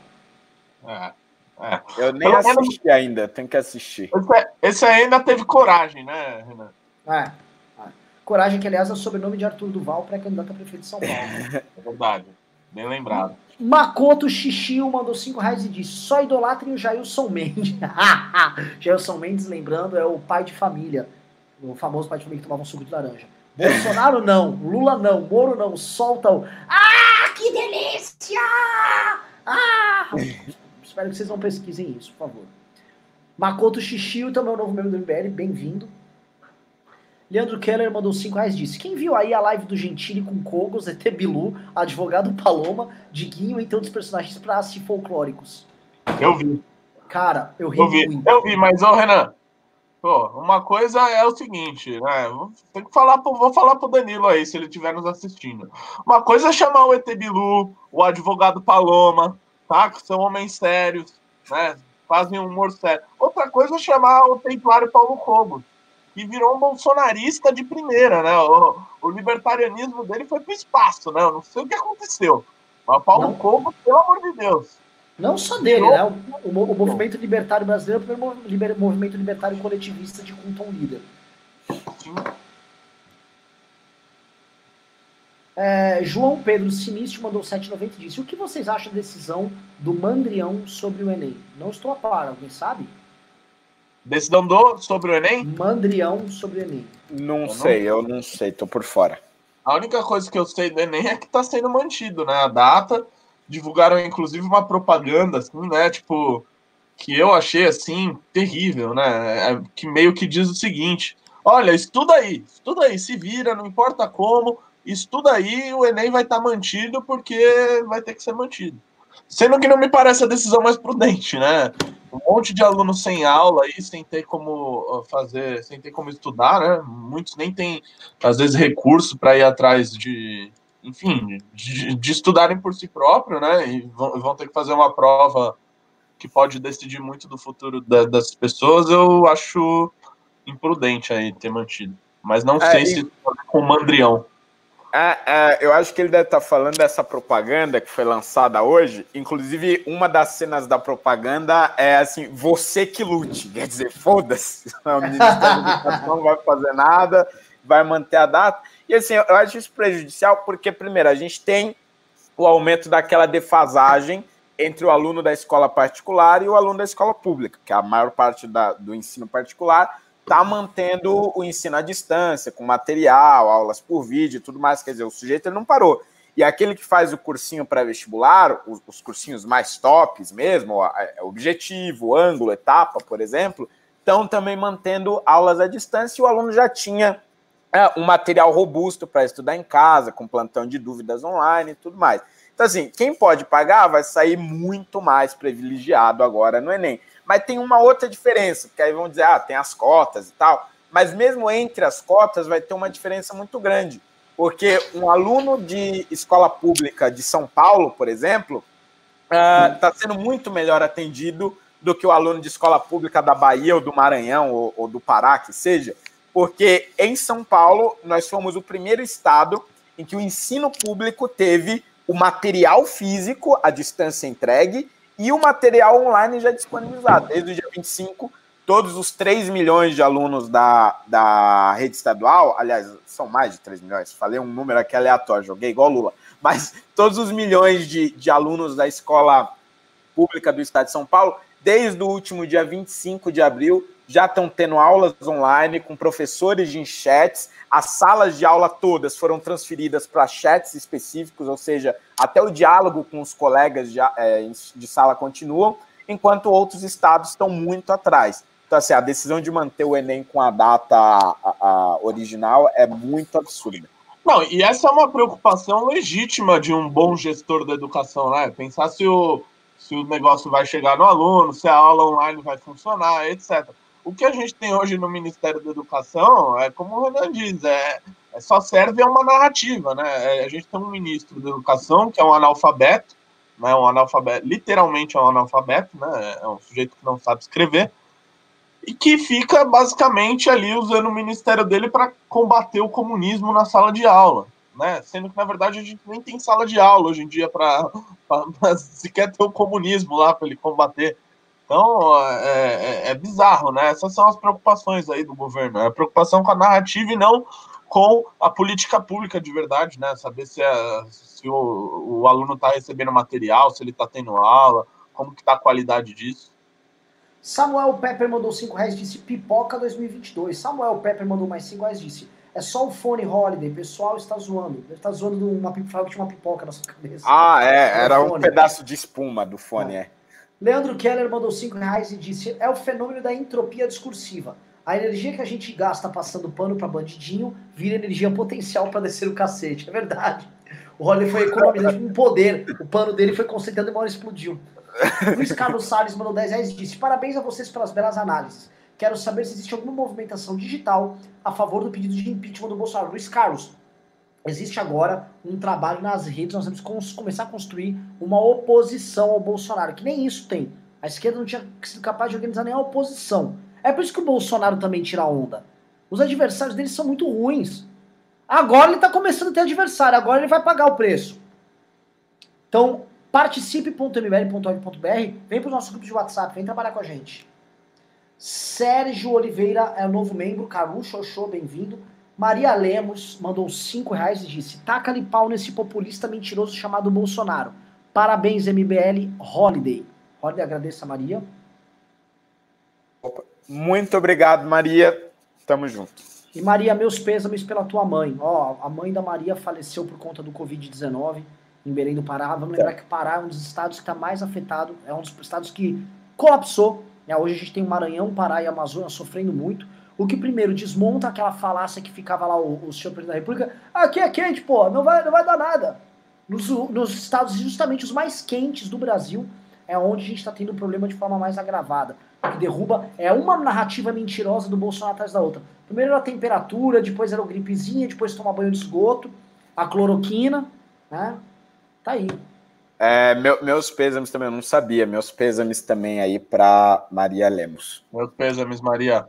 É. É. Eu nem Pelo assisti menos... ainda, tenho que assistir. Esse, esse, ainda teve coragem, né, Renan? É. é. Coragem, que aliás é o sobrenome de Arthur Duval, pré-candidato a prefeito de São Paulo. É verdade. Bem lembrado. Makoto Xixio mandou 5 reais e disse: só idolatrem o Jailson Mendes. Jailson Mendes, lembrando, é o pai de família. O famoso pai de família que tomava um suco de laranja. Bolsonaro não, Lula não, Moro não, solta o. Ah, que delícia! Ah! Espero que vocês não pesquisem isso, por favor. Makoto Shishio também é o novo membro do MBL, bem-vindo. Leandro Keller mandou 5 reais disse: Quem viu aí a live do Gentili com Kogos, ET Bilu, advogado Paloma, Diguinho, entre outros personagens pra assistir folclóricos? Eu vi. Cara, eu ri eu vi. muito. Eu vi, mas, ô Renan, pô, uma coisa é o seguinte, né? Tem que falar pro, vou falar pro Danilo aí, se ele estiver nos assistindo. Uma coisa é chamar o ET Bilu, o advogado Paloma, Que são homens sérios, né? Fazem um humor sério. Outra coisa é chamar o templário Paulo Cobos, que virou um bolsonarista de primeira, né? O, o libertarianismo dele foi pro espaço, né? Eu não sei o que aconteceu. Mas Paulo não. Cobos, pelo amor de Deus. Não só dele, né? O, o, o movimento libertário brasileiro foi o movimento libertário coletivista de Clinton Líder. Sim. É, João Pedro Sinistro mandou 790 e disse: O que vocês acham da decisão do Mandrião sobre o Enem? Não estou a par, alguém sabe? Decisão do sobre o Enem? Mandrião sobre o Enem. Não eu sei, não... eu não sei, tô por fora. A única coisa que eu sei do Enem é que está sendo mantido, né? A data. Divulgaram, inclusive, uma propaganda, assim, né? Tipo, que eu achei, assim, terrível, né? É, que meio que diz o seguinte: olha, estuda aí, estuda aí, se vira, não importa como, isso tudo aí o Enem vai estar tá mantido porque vai ter que ser mantido. Sendo que não me parece a decisão mais prudente, né? Um monte de alunos sem aula aí, sem ter como fazer, sem ter como estudar, né? Muitos nem têm, às vezes, recurso para ir atrás de, enfim, de, de, estudarem por si próprio, né? E vão, vão ter que fazer uma prova que pode decidir muito do futuro da, das pessoas, eu acho imprudente aí ter mantido. Mas não é, sei e... se com o Mandrião. É, é, eu acho que ele deve estar tá falando dessa propaganda que foi lançada hoje. Inclusive, uma das cenas da propaganda é assim: você que lute. Quer dizer, foda-se. O Ministério da Educação não vai fazer nada, vai manter a data. E assim, eu acho isso prejudicial porque, primeiro, a gente tem o aumento daquela defasagem entre o aluno da escola particular e o aluno da escola pública, que é a maior parte da, do ensino particular está mantendo o ensino à distância, com material, aulas por vídeo tudo mais. Quer dizer, o sujeito ele não parou. E aquele que faz o cursinho pré-vestibular, os, os, cursinhos mais tops mesmo, objetivo, ângulo, etapa, por exemplo, estão também mantendo aulas à distância e o aluno já tinha é, um material robusto para estudar em casa, com plantão de dúvidas online e tudo mais. Então, assim, quem pode pagar vai sair muito mais privilegiado agora no Enem. Mas tem uma outra diferença, porque aí vão dizer, ah, tem as cotas e tal. Mas mesmo entre as cotas vai ter uma diferença muito grande. Porque um aluno de escola pública de São Paulo, por exemplo, está uh, sendo muito melhor atendido do que o aluno de escola pública da Bahia ou do Maranhão ou, ou do Pará, que seja, porque em São Paulo nós fomos o primeiro estado em que o ensino público teve o material físico, a distância entregue, e o material online já disponibilizado. Desde o dia 25, todos os 3 milhões de alunos da, da rede estadual, aliás, são mais de 3 milhões, falei um número aqui aleatório, joguei igual Lula, mas todos os milhões de, de alunos da escola pública do estado de São Paulo, desde o último dia 25 de abril, já estão tendo aulas online com professores em chats. As salas de aula todas foram transferidas para chats específicos, ou seja, até o diálogo com os colegas de, é, de sala continuam, enquanto outros estados estão muito atrás. Então, assim, a decisão de manter o Enem com a data a, a original é muito absurda. Não, e essa é uma preocupação legítima de um bom gestor da educação, né? Pensar se o, se o negócio vai chegar no aluno, se a aula online vai funcionar, etc. O que a gente tem hoje no Ministério da Educação é, como o Renan diz, é, é só serve a uma narrativa, né? É, a gente tem um ministro da Educação que é um analfabeto, né? Um analfabeto, literalmente é um analfabeto, né? É um sujeito que não sabe escrever e que fica basicamente ali usando o ministério dele para combater o comunismo na sala de aula, né? Sendo que na verdade a gente nem tem sala de aula hoje em dia para se quer ter o comunismo lá para ele combater. Então, é, é, é, bizarro, né? Essas são as preocupações aí do governo. É a preocupação com a narrativa e não com a política pública de verdade, né? Saber se, é, se o, o aluno está recebendo material, se ele está tendo aula, como que está a qualidade disso. Samuel Pepper mandou 5 reais e disse pipoca 2022. Samuel Pepper mandou mais 5 reais e disse é só o fone Holiday, o pessoal está zoando. Ele está zoando uma, pipoca, tinha uma pipoca na sua cabeça. Ah, é, era um pedaço de espuma do fone, é. é. Leandro Keller mandou 5 reais e disse: é o fenômeno da entropia discursiva. A energia que a gente gasta passando pano para bandidinho vira energia potencial para descer o cacete. É verdade. O Rolly foi economizando um poder. O pano dele foi concentrando e uma hora explodiu. Luiz Carlos Salles mandou 10 reais e disse: Parabéns a vocês pelas belas análises. Quero saber se existe alguma movimentação digital a favor do pedido de impeachment do Bolsonaro. Luiz Carlos, existe agora um trabalho nas redes, nós temos que começar a construir uma oposição ao Bolsonaro, que nem isso tem. A esquerda não tinha sido capaz de organizar nem a oposição. É por isso que o Bolsonaro também tira onda. Os adversários dele são muito ruins. Agora ele está começando a ter adversário, agora ele vai pagar o preço. Então, participe.mbl.org.br, vem para o nosso grupo de WhatsApp, vem trabalhar com a gente. Sérgio Oliveira é o novo membro, Carucho Oxô, bem-vindo. Maria Lemos mandou 5 reais e disse: taca-lhe pau nesse populista mentiroso chamado Bolsonaro. Parabéns, MBL Holiday. Holiday, agradeço a Maria. Muito obrigado, Maria. Tamo junto. E Maria, meus pêsames pela tua mãe. Ó, a mãe da Maria faleceu por conta do Covid-19 em Belém do Pará. Vamos lembrar que Pará é um dos estados que está mais afetado, é um dos estados que colapsou. Né? Hoje a gente tem o Maranhão, Pará e Amazônia sofrendo muito. O que primeiro desmonta aquela falácia que ficava lá o, o senhor presidente da República. Aqui é quente, pô, não vai, não vai dar nada. Nos, nos estados justamente os mais quentes do Brasil é onde a gente está tendo um problema de forma mais agravada. O que derruba é uma narrativa mentirosa do Bolsonaro atrás da outra. Primeiro era a temperatura, depois era o gripezinha, depois tomar banho de esgoto, a cloroquina, né? Tá aí. É, meu, meus pêsames também, eu não sabia. Meus pêsames também aí para Maria Lemos. Meus pêsames, Maria.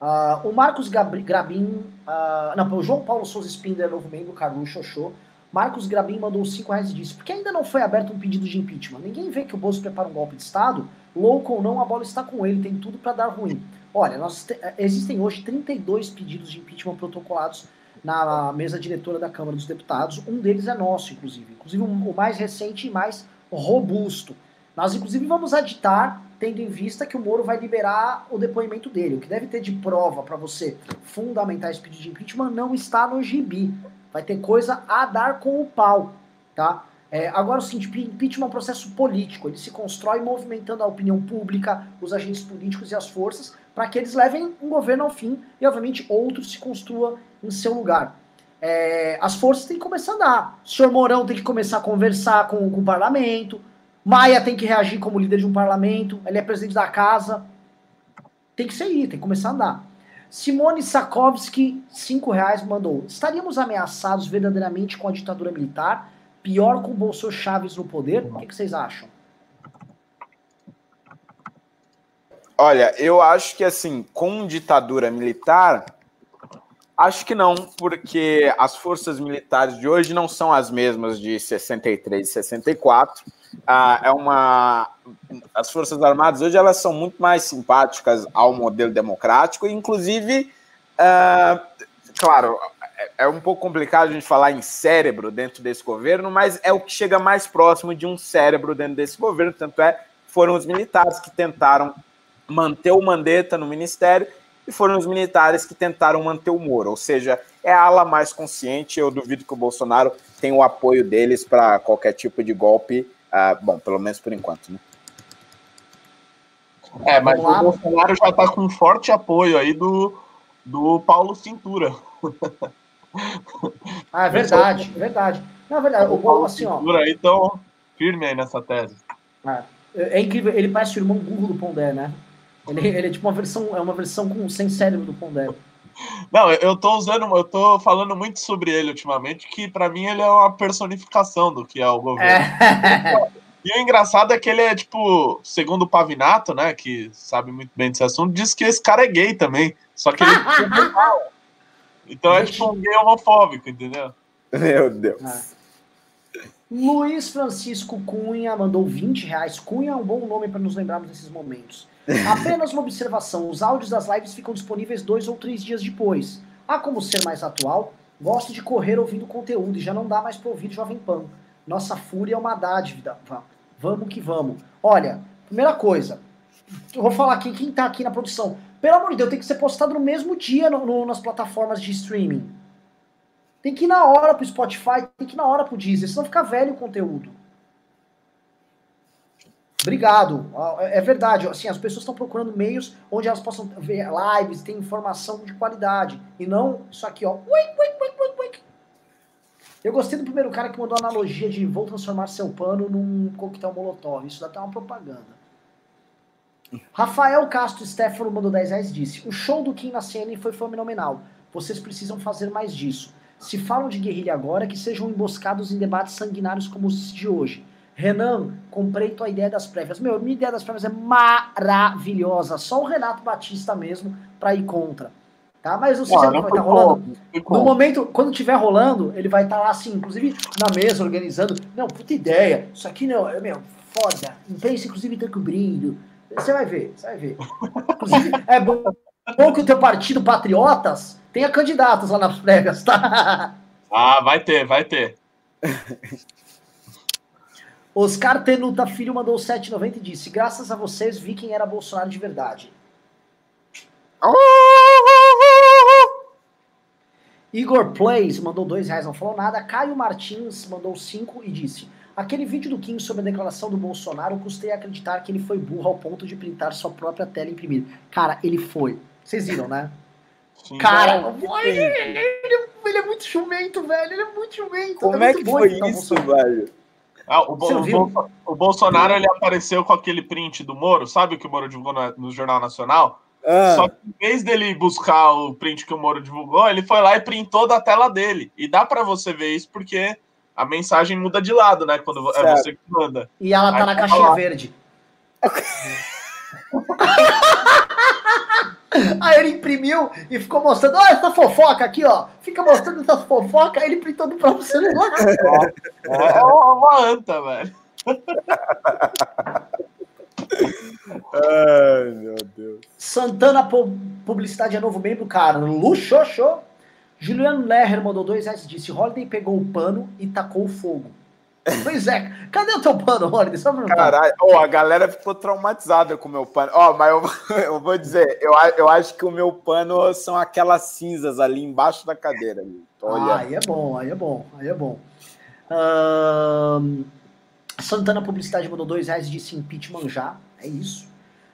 Uh, o Marcos Gabri, Grabin. Uh, não, o João Paulo Souza Spinder, novo membro, Carucho, Xoxô. Marcos Grabin mandou 5 reais e disse: porque ainda não foi aberto um pedido de impeachment? Ninguém vê que o Bolsonaro prepara um golpe de Estado? Louco ou não, a bola está com ele, tem tudo para dar ruim. Olha, nós existem hoje 32 pedidos de impeachment protocolados na mesa diretora da Câmara dos Deputados. Um deles é nosso, inclusive. Inclusive o mais recente e mais robusto. Nós, inclusive, vamos aditar, tendo em vista que o Moro vai liberar o depoimento dele. O que deve ter de prova para você fundamentar esse pedido de impeachment não está no gibi. Vai ter coisa a dar com o pau, tá? É, agora, o seguinte, impeachment é um processo político. Ele se constrói movimentando a opinião pública, os agentes políticos e as forças, para que eles levem um governo ao fim e, obviamente, outros se construa em seu lugar. É, as forças têm que começar a andar. O senhor Mourão tem que começar a conversar com, com o parlamento. Maia tem que reagir como líder de um parlamento. Ele é presidente da casa. Tem que ser tem que começar a andar. Simone Sakovski, cinco reais, mandou. Estaríamos ameaçados verdadeiramente com a ditadura militar? Pior com o Bolsonaro Chaves no poder? O que, que vocês acham? Olha, eu acho que assim, com ditadura militar, acho que não, porque as forças militares de hoje não são as mesmas de 63 e 64. Ah, é uma as forças armadas hoje elas são muito mais simpáticas ao modelo democrático, inclusive, ah, claro, é, é um pouco complicado a gente falar em cérebro dentro desse governo, mas é o que chega mais próximo de um cérebro dentro desse governo, tanto é foram os militares que tentaram manter o Mandetta no ministério e foram os militares que tentaram manter o Moro, ou seja, é a ala mais consciente. Eu duvido que o Bolsonaro tenha o apoio deles para qualquer tipo de golpe, uh, bom, pelo menos por enquanto, né? É, mas o Bolsonaro já está com forte apoio aí do, do Paulo Cintura. Ah, é verdade, é verdade. Na verdade, o Paulo, assim, ó. Cintura aí tão firme aí nessa tese. É, é incrível, ele parece o irmão burro do Pondé, né? Ele, ele é tipo uma versão, é uma versão com, sem cérebro do Pondé. Não, eu tô usando, eu tô falando muito sobre ele ultimamente, que para mim ele é uma personificação do que é o governo. É. E o engraçado é que ele é, tipo, segundo o Pavinato, né, que sabe muito bem desse assunto, diz que esse cara é gay também. Só que ele. então é tipo um gay homofóbico, entendeu? Meu Deus. É. Luiz Francisco Cunha mandou 20 reais. Cunha é um bom nome para nos lembrarmos desses momentos. Apenas uma observação: os áudios das lives ficam disponíveis dois ou três dias depois. Há como ser mais atual? Gosto de correr ouvindo conteúdo e já não dá mais para ouvir Jovem Pan. Nossa fúria é uma dádiva. Vamos que vamos. Olha, primeira coisa, eu vou falar aqui quem tá aqui na produção. Pelo amor de Deus, tem que ser postado no mesmo dia no, no, nas plataformas de streaming. Tem que ir na hora pro Spotify, tem que ir na hora pro Deezer, senão fica velho o conteúdo. Obrigado. É verdade. Assim, as pessoas estão procurando meios onde elas possam ver lives, ter informação de qualidade. E não isso aqui, ó. Eu gostei do primeiro cara que mandou a analogia de vou transformar seu pano num coquetel molotov. Isso dá até uma propaganda. Rafael Castro Stefano mandou 10 reais disse: O show do Kim na CNN foi fenomenal. Vocês precisam fazer mais disso. Se falam de guerrilha agora, que sejam emboscados em debates sanguinários como os de hoje. Renan, comprei tua ideia das prévias. Meu, minha ideia das prévias é maravilhosa. Só o Renato Batista mesmo para ir contra. Tá? Mas você sabe que vai estar tá rolando. No momento, quando estiver rolando, ele vai estar tá lá assim, inclusive na mesa, organizando. Não, puta ideia. Isso aqui não, é meu, foda. Imprensa, inclusive, tá cobrindo. Você vai ver, você vai ver. Inclusive, é bom, bom que o teu partido Patriotas tenha candidatos lá nas prévias, tá? Ah, vai ter, vai ter. Oscar Tenuta Filho mandou 7,90 e disse: Graças a vocês vi quem era Bolsonaro de verdade. Igor Plays mandou dois reais, não falou nada. Caio Martins mandou cinco e disse: Aquele vídeo do Kim sobre a declaração do Bolsonaro, custei acreditar que ele foi burro ao ponto de printar sua própria tela e imprimir. Cara, ele foi. Vocês viram, né? Sim, Cara, ele, ele, ele, é muito chumento, velho. Ele é muito chumento. Como é, é que foi isso, velho? Ah, o, o, o, Bolsonaro ele apareceu com aquele print do Moro, sabe o que o Moro divulgou no, no Jornal Nacional? Ah. Só que em vez dele buscar o print que o Moro divulgou, ele foi lá e printou da tela dele. E dá para você ver isso porque a mensagem muda de lado, né? Quando é Certo. você que manda. E ela tá Aí na tá caixinha lá. verde. Aí ele imprimiu e ficou mostrando, olha essa fofoca aqui, ó. Fica mostrando essa fofoca, aí ele printou no próprio celular. É uma anta, velho. Ai, meu Deus. Santana Pu- Publicidade é novo membro, cara. Luxoxô. Juliano Lerner mandou dois reais e disse: Holiday pegou o pano e tacou o fogo. Pois é, cadê o teu pano, Holiday? Só pra perguntar. Caralho, Ó, a galera ficou traumatizada com o meu pano. Ó, mas eu, eu vou dizer, eu, eu acho que o meu pano são aquelas cinzas ali embaixo da cadeira. Tô Ah, aí é bom, aí é bom, aí é bom. Santana Publicidade mandou dois reais e disse impeachment já. É isso.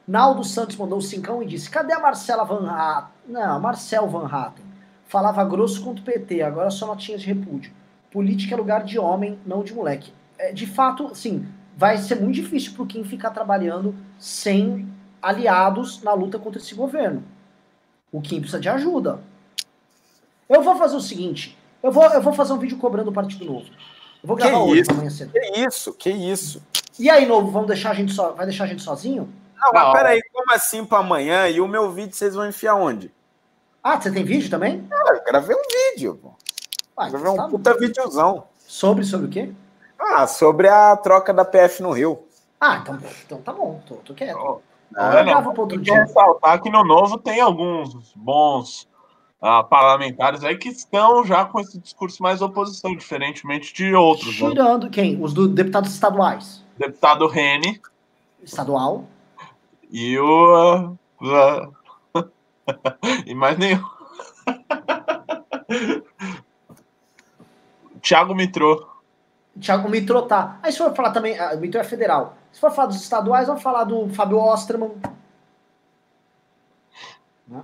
Naldo Santos mandou cincão e disse: Cadê a Marcela Van Hatten? Não, Marcel Van Hatten. Falava grosso contra o PT, agora só notinhas de repúdio. Política é lugar de homem, não de moleque. É, de fato, sim, vai ser muito difícil pro Kim ficar trabalhando sem aliados na luta contra esse governo. O Kim precisa de ajuda. Eu vou fazer o seguinte: eu vou, eu vou fazer um vídeo cobrando o Partido Novo. Eu vou Que gravar hoje, isso? amanhã cedo. Que isso, que isso? E aí, Novo, vamos deixar a gente só, vai deixar a gente sozinho? Não, mas peraí, como assim pra amanhã? E o meu vídeo vocês vão enfiar onde? Ah, você tem vídeo também? Ah, eu gravei um vídeo, pô. Ah, Gravei um tá puta videozão. Sobre, sobre o quê? Ah, sobre a troca da PF no Rio. Ah, então, então tá bom, tô, tô quieto. Ah, eu outro dia. ressaltar que no Novo tem alguns bons ah, parlamentares aí que estão já com esse discurso mais oposição, diferentemente de outros. Né? Tirando quem? Os do deputados estaduais. Deputado Rene Estadual. e o. ah, ah, e mais nenhum. Tiago Mitrô. Thiago Mitro tá. Aí se for falar também, ah, o Mitro é federal. Se for falar dos estaduais, vamos falar do Fábio Osterman. Né?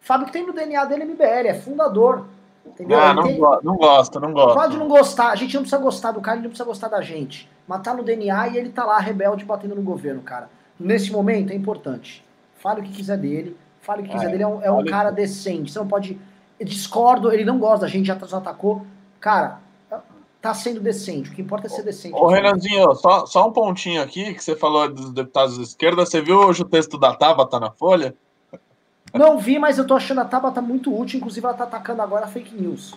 Fábio que tem no DNA dele MBL, é fundador. Entendeu? Ah, não, tem- go- não gosta, não gosta. Pode não gostar, a gente não precisa gostar do cara, ele não precisa gostar da gente. Mas tá no DNA e ele tá lá, rebelde, batendo no governo, cara. Nesse momento é importante. Fale o que quiser dele, fale o que quiser É, dele, é um, é um cara decente. Você não pode. eu discordo, ele não gosta da gente, já nos atacou. Cara, tá sendo decente. O que importa é ser decente. Ô, Renanzinho, só, só um pontinho aqui, que você falou dos deputados da esquerda. Você viu hoje o texto da Tabata na Folha? Não vi, mas eu tô achando a Tabata muito útil, inclusive ela tá atacando agora fake news.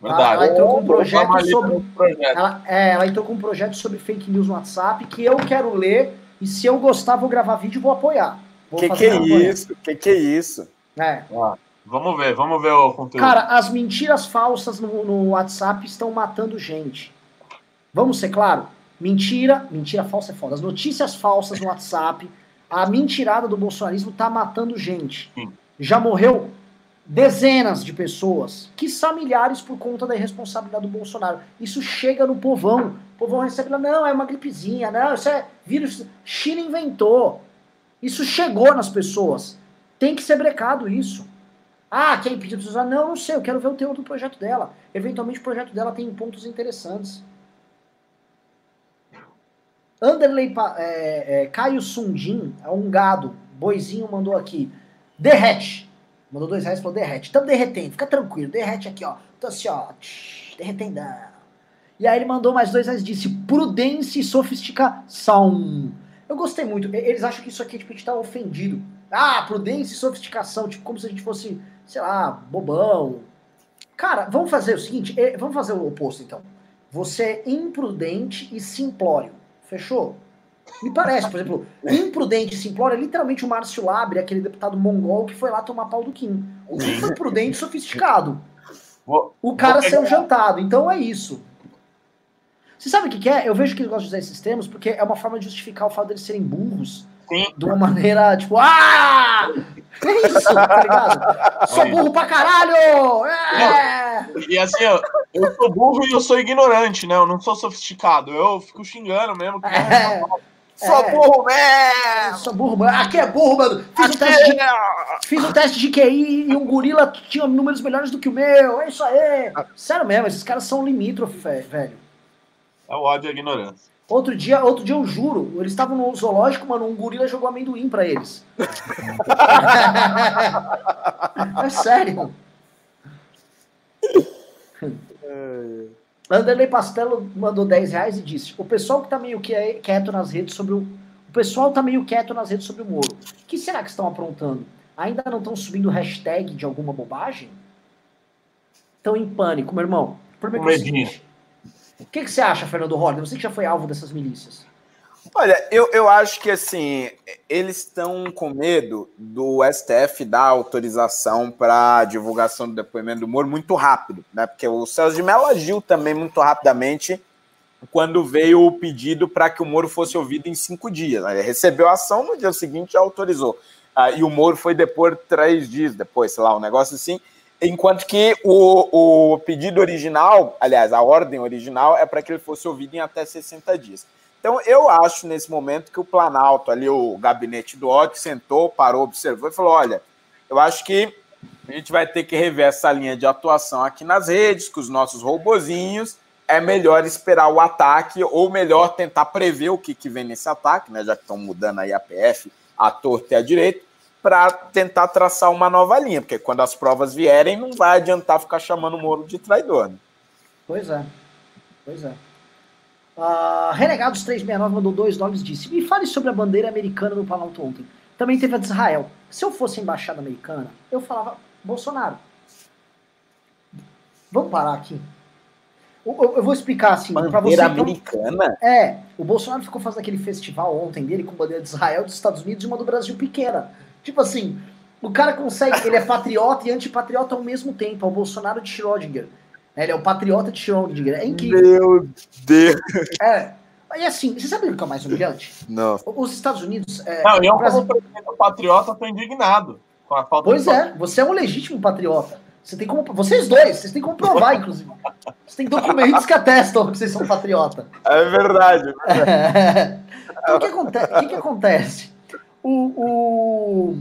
Verdade. ela entrou com um projeto sobre- projeto. Ela, é, ela entrou com um projeto sobre fake news no WhatsApp que eu quero ler e se eu gostar, vou gravar vídeo e vou apoiar. Vou Que que é isso? Que que é isso? É. Vamos ver, vamos ver o conteúdo. Cara, as mentiras falsas no, no WhatsApp estão matando gente. Vamos ser claro? Mentira, mentira falsa é foda. As notícias falsas no WhatsApp, a mentirada do bolsonarismo tá matando gente. Sim. Já morreu dezenas de pessoas, que são milhares por conta da irresponsabilidade do Bolsonaro. Isso chega no povão. O povão recebe lá, não, é uma gripezinha, não, isso é vírus. China inventou. Isso chegou nas pessoas. Tem que ser brecado isso. Ah, quer impedir de usar? Não, não sei, eu quero ver o teor do projeto dela. Eventualmente o projeto dela tem pontos interessantes. Anderley é, é, Caio Sundin, é um gado, boizinho mandou aqui. Derrete. Mandou dois reais e falou derrete. Estamos derretendo, fica tranquilo, derrete aqui, ó. Tô assim, ó, tch, derretendão. E aí ele mandou mais dois reais e disse prudência e sofisticação. Eu gostei muito. Eles acham que isso aqui tipo, a gente tá ofendido. Ah, prudência e sofisticação, tipo, como se a gente fosse, sei lá, bobão. Cara, vamos fazer o seguinte, eh, vamos fazer o oposto então. Você é imprudente e simplório. Fechou? Me parece, por exemplo, imprudente e simplório é literalmente o Márcio Labre, aquele deputado mongol que foi lá tomar pau do Kim. O Kim foi prudente e sofisticado. O cara saiu jantado, então é isso. Você sabe o que, que é? Eu vejo que eles gostam de usar esses termos porque é uma forma de justificar o fato deles serem burros Sim. de uma maneira, tipo, ah! É isso, tá ligado? Sou burro pra caralho! É! E assim, eu, eu sou burro e eu sou ignorante, né? Eu não sou sofisticado. Eu fico xingando mesmo. que- É, Sou É. burro mesmo! sou burro, mano. Aqui é burro, mano. Fiz um teste de, fiz um teste de QI e um gorila tinha números melhores do que o meu. É isso aí. Sério mesmo, esses caras são limítrofes, velho. É o ódio e a ignorância. Outro dia, outro dia eu juro, eles estavam no zoológico, mano, um gorila jogou amendoim pra eles. é sério. É. Anderley Pastelo mandou 10 reais e disse: O pessoal que tá meio quieto nas redes sobre o. O pessoal tá meio quieto nas redes sobre o Moro. O que será que estão aprontando? Ainda não estão subindo hashtag de alguma bobagem? Estão em pânico, meu irmão. Por é o que, que você acha, Fernando Holliday? Você que já foi alvo dessas milícias. Olha, eu, eu acho que assim, eles estão com medo do STF dar autorização para divulgação do depoimento do Moro muito rápido, né? Porque o Celso de Mello agiu também muito rapidamente quando veio o pedido para que o Moro fosse ouvido em cinco dias. Ele recebeu a ação, no dia seguinte já autorizou. Ah, e o Moro foi depor três dias depois, sei lá, um negócio assim. Enquanto que o, o pedido original, aliás, a ordem original é para que ele fosse ouvido em até 60 dias. Então, eu acho nesse momento que o Planalto, ali, o gabinete do ódio, sentou, parou, observou e falou: olha, eu acho que a gente vai ter que rever essa linha de atuação aqui nas redes, com os nossos robozinhos. É melhor esperar o ataque, ou melhor, tentar prever o que, que vem nesse ataque, né? Já que estão mudando aí a PF, a torta e a direita para tentar traçar uma nova linha, porque quando as provas vierem, não vai adiantar ficar chamando o Moro de traidor. Né? Pois é, pois é. Uh, Renegados 369 mandou dois dólares disse: Me fale sobre a bandeira americana no Planalto ontem. Também teve a de Israel. Se eu fosse embaixada americana, eu falava Bolsonaro. Vamos parar aqui. Eu, eu vou explicar assim para você. Bandeira americana? É, o Bolsonaro ficou fazendo aquele festival ontem dele com bandeira de Israel, dos Estados Unidos e uma do Brasil pequena. Tipo assim, o cara consegue, ele é patriota e antipatriota ao mesmo tempo, é o Bolsonaro de Schrödinger. Ele é o patriota de Schrödinger. É incrível. Meu Deus. É. E assim, você sabe o que é mais humilhante? Não. Os Estados Unidos. É, não, eu, Brasil... como patriota, tô indignado com a falta Pois é, você é um legítimo patriota. Você tem como. Vocês dois, vocês têm como provar, inclusive. Você tem documentos que atestam que vocês são patriota. É verdade. É verdade. É. Então, o que, acontece? o que, que acontece? O,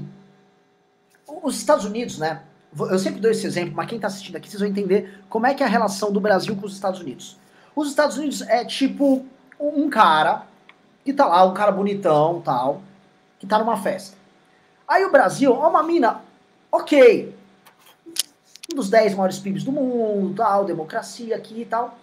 o, os Estados Unidos, né? Eu sempre dou esse exemplo, mas quem está assistindo aqui, vocês vão entender como é que é a relação do Brasil com os Estados Unidos. Os Estados Unidos é tipo um cara que tá lá, um cara bonitão tal, que tá numa festa. Aí o Brasil, ó, uma mina, ok, um dos 10 maiores PIBs do mundo, tal, democracia aqui e tal.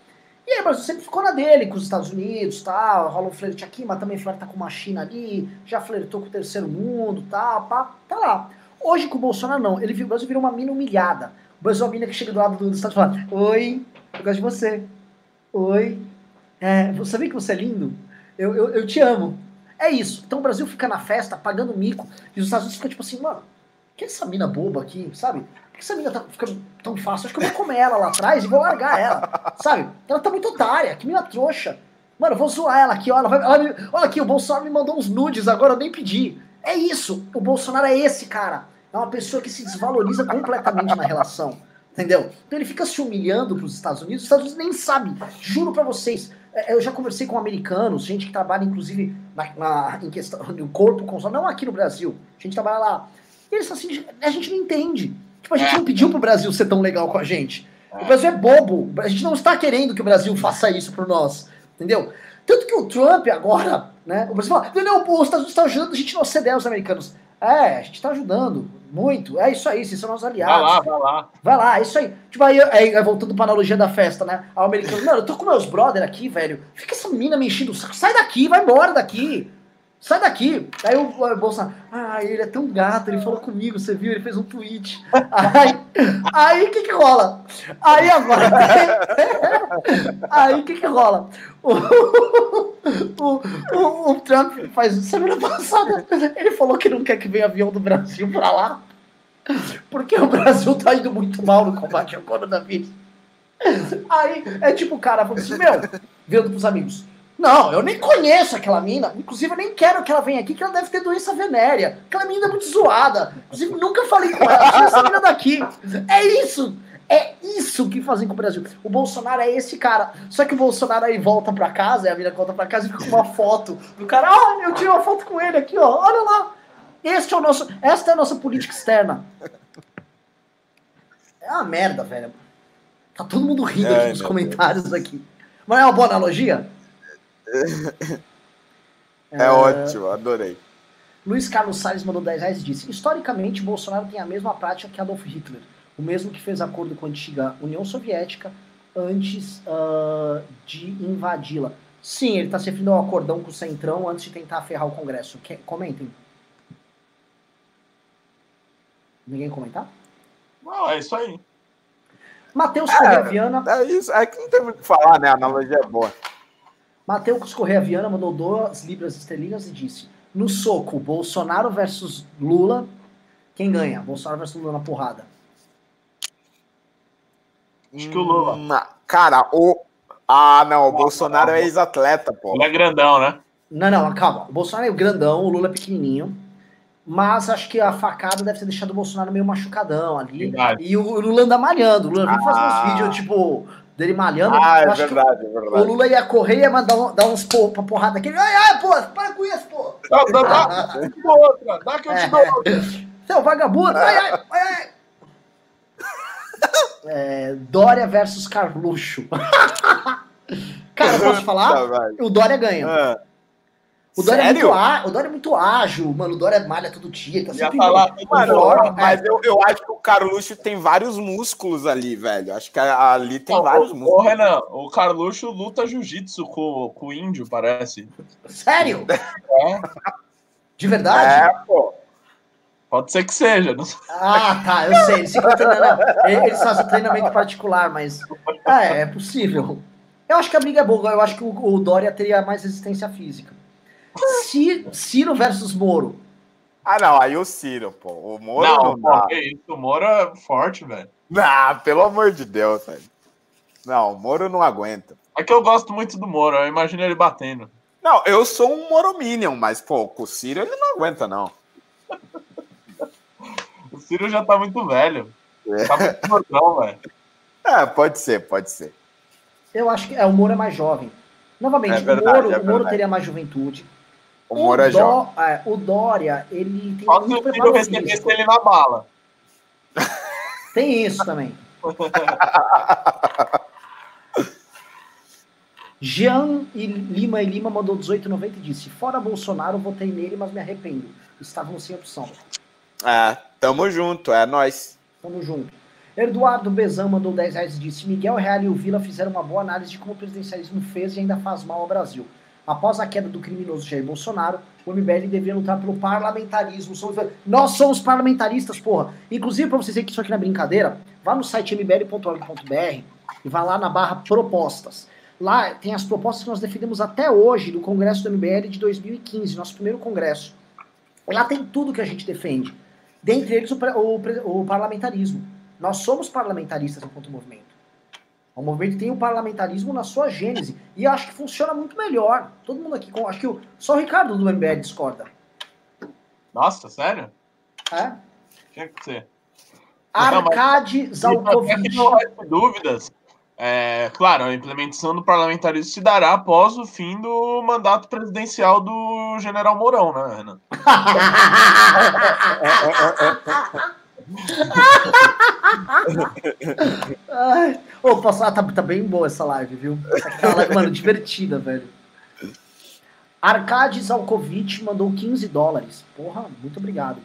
E aí o Brasil sempre ficou na dele com os Estados Unidos, tal, rola um flerte aqui, mas também flerta com uma China ali, já flertou com o terceiro mundo, tal, pá, tá lá. Hoje com o Bolsonaro não, ele, o Brasil virou uma mina humilhada. O Brasil é uma mina que chega do lado do, do Estado e fala, oi, eu gosto de você. Oi, é, você vê que você é lindo? Eu, eu, eu te amo. É isso. Então o Brasil fica na festa, pagando mico, e os Estados Unidos ficam tipo assim, mano, que essa mina boba aqui, sabe? que essa menina tá ficando tão fácil? Acho que eu vou comer ela lá atrás e vou largar ela, sabe? Ela tá muito otária, que menina trouxa. Mano, eu vou zoar ela aqui, ó. Ela me, olha aqui, o Bolsonaro me mandou uns nudes agora, eu nem pedi. É isso, o Bolsonaro é esse cara. É uma pessoa que se desvaloriza completamente na relação. Entendeu? Então ele fica se humilhando pros Estados Unidos, os Estados Unidos nem sabem. Juro para vocês. É, eu já conversei com americanos, gente que trabalha, inclusive, na, na em questão do corpo não aqui no Brasil. A gente trabalha lá. E eles assim, a gente não entende. Tipo, a gente não pediu pro Brasil ser tão legal com a gente. O Brasil é bobo. A gente não está querendo que o Brasil faça isso por nós. Entendeu? Tanto que o Trump agora, né? O Brasil fala, não, os Estados Unidos estão ajudando a gente não ceder aos americanos. É, a gente está ajudando muito. É isso aí, vocês são nossos aliados. Vai lá, vai lá. Vai lá, é isso aí. Tipo, aí, aí voltando para a analogia da festa, né? O americano, mano, eu tô com meus brother aqui, velho. Fica essa mina me enchendo o saco. Sai daqui, vai embora daqui. Sai daqui! Aí o, Bolsonaro, ah, ele é tão gato, ele falou comigo, você viu? Ele fez um tweet. Aí o que que rola? Aí agora. aí o que que rola? O, o, o, o, Trump faz semana passada, ele falou que não quer que venha avião do Brasil pra lá, porque o Brasil tá indo muito mal no combate ao coronavírus. Aí é tipo o cara falando assim, meu, vendo pros amigos. Não, eu nem conheço aquela mina. Inclusive, eu nem quero que ela venha aqui, que ela deve ter doença venérea. Aquela mina é muito zoada. Inclusive, nunca falei com ela. Tira essa mina daqui. É isso. É isso que fazem com o Brasil. O Bolsonaro é esse cara. Só que o Bolsonaro aí volta pra casa, e a mina volta pra casa e fica com uma foto do cara. Ah, eu tirei uma foto com ele aqui, ó. Olha lá. Este é o nosso, esta é a nossa política externa. É uma merda, velho. Tá todo mundo rindo é, aqui nos comentários Deus. aqui. Mas é uma boa analogia? É, é ótimo, adorei. Luiz Carlos Salles mandou 10 reais e disse: Historicamente, Bolsonaro tem a mesma prática que Adolf Hitler, o mesmo que fez acordo com a antiga União Soviética, antes uh, de invadi-la. Sim, ele está se referindo ao acordão com o Centrão antes de tentar ferrar o Congresso. Que, comentem. Ninguém comentar? Não, é isso aí. Matheus é, Correia Viana. É isso, é que não tem muito o que falar, né? A analogia é boa. Matheus Correia Viana mandou duas libras esterlinas e disse: No soco, Bolsonaro versus Lula, quem ganha? Bolsonaro versus Lula na porrada. Acho que o Lula. Hum, cara, o. Ah, não, o Bolsonaro é ex-atleta, pô. Ele é grandão, né? Não, não, calma. O Bolsonaro é grandão, o Lula é pequenininho. Mas acho que a facada deve ter deixado o Bolsonaro meio machucadão ali. Verdade. E o Lula anda malhando. O Lula vem ah. fazer uns ah. vídeos, tipo, dele malhando. Ah, é verdade, é verdade. O Lula ia correr e ia mandar dar uns pô, pra porrada aqui. Ai, ai, pô, para com isso, pô. Dá, dá, dá, dá outra, dá que eu te dou outra. Seu vagabundo, ai, ai, ai, ai. É, Dória versus Carluxo. Cara, posso falar? o Dória ganha. É. O Dória, é muito, o Dória é muito ágil, mano. O Dória malha todo dia. Tá sempre falar, mano, mas eu, eu acho que o Carluxo tem vários músculos ali, velho. Acho que ali tem oh, vários músculos. Ô, Renan, o Carluxo luta jiu-jitsu com, com o índio, parece. Sério? É. De verdade? É, pô. Pode ser que seja. Não... Ah, tá, eu sei. Eles, eles fazem treinamento particular, mas é, é possível. Eu acho que a briga é boa. Eu acho que o, o Dória teria mais resistência física. Ciro versus Moro. Ah, não, aí o Ciro, pô. O Moro não, não pô, isso, o Moro é forte, velho. Não, pelo amor de Deus, velho. Não, o Moro não aguenta. É que eu gosto muito do Moro, eu imagino ele batendo. Não, eu sou um Morominion, mas, pô, com o Ciro ele não aguenta, não. o Ciro já tá muito velho. É. Tá muito gordão, velho. É, pode ser, pode ser. Eu acho que é, o Moro é mais jovem. Novamente, é verdade, o, Moro, é o Moro teria mais juventude. O é. É, o Dória, ele tem Só se o filho recebesse ele na bala. Tem isso também. Jean e Lima e Lima mandou 18,90 e disse: Fora Bolsonaro, votei nele, mas me arrependo. Estavam sem opção. É, tamo junto, é nós. Tamo junto. Eduardo Bezão mandou 10 reais e disse: Miguel Real e o Vila fizeram uma boa análise de como o presidencialismo fez e ainda faz mal ao Brasil. Após a queda do criminoso Jair Bolsonaro, o MBL devia lutar pelo parlamentarismo. Nós somos parlamentaristas, porra. Inclusive, para vocês verem que isso aqui não é brincadeira, vá no site mbl.org.br e vá lá na barra propostas. Lá tem as propostas que nós defendemos até hoje do Congresso do MBL de 2015, nosso primeiro congresso. Lá tem tudo que a gente defende. Dentre eles, o, o, o parlamentarismo. Nós somos parlamentaristas enquanto movimento. O movimento tem o parlamentarismo na sua gênese. E acho que funciona muito melhor. Todo mundo aqui, acho que o, só o Ricardo do MBL discorda. Nossa, sério? É? Tinha que ser. Arcade Zalkovic. Não dúvidas. É, claro, a implementação do parlamentarismo se dará após o fim do mandato presidencial do general Mourão, né, Renan? Ai, oh, posso... ah, tá, tá bem boa essa live, viu? Essa live, mano, divertida, velho. Arcades Alkovic mandou 15 dólares. Porra, muito obrigado.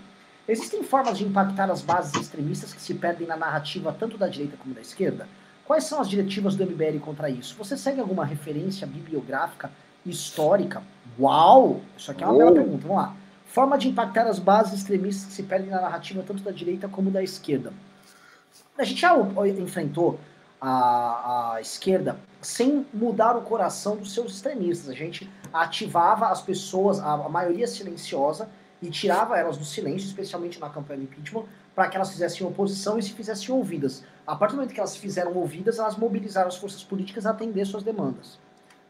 Existem formas de impactar as bases extremistas que se perdem na narrativa tanto da direita como da esquerda? Quais são as diretivas do MBL contra isso? Você segue alguma referência bibliográfica histórica? Uau! Isso aqui é uma bela pergunta. Vamos lá. Forma de impactar as bases extremistas que se perdem na narrativa tanto da direita como da esquerda. A gente já enfrentou a, a esquerda sem mudar o coração dos seus extremistas. A gente ativava as pessoas, a, a maioria silenciosa, e tirava elas do silêncio, especialmente na campanha do impeachment, para que elas fizessem oposição e se fizessem ouvidas. A partir do momento que elas fizeram ouvidas, elas mobilizaram as forças políticas a atender suas demandas.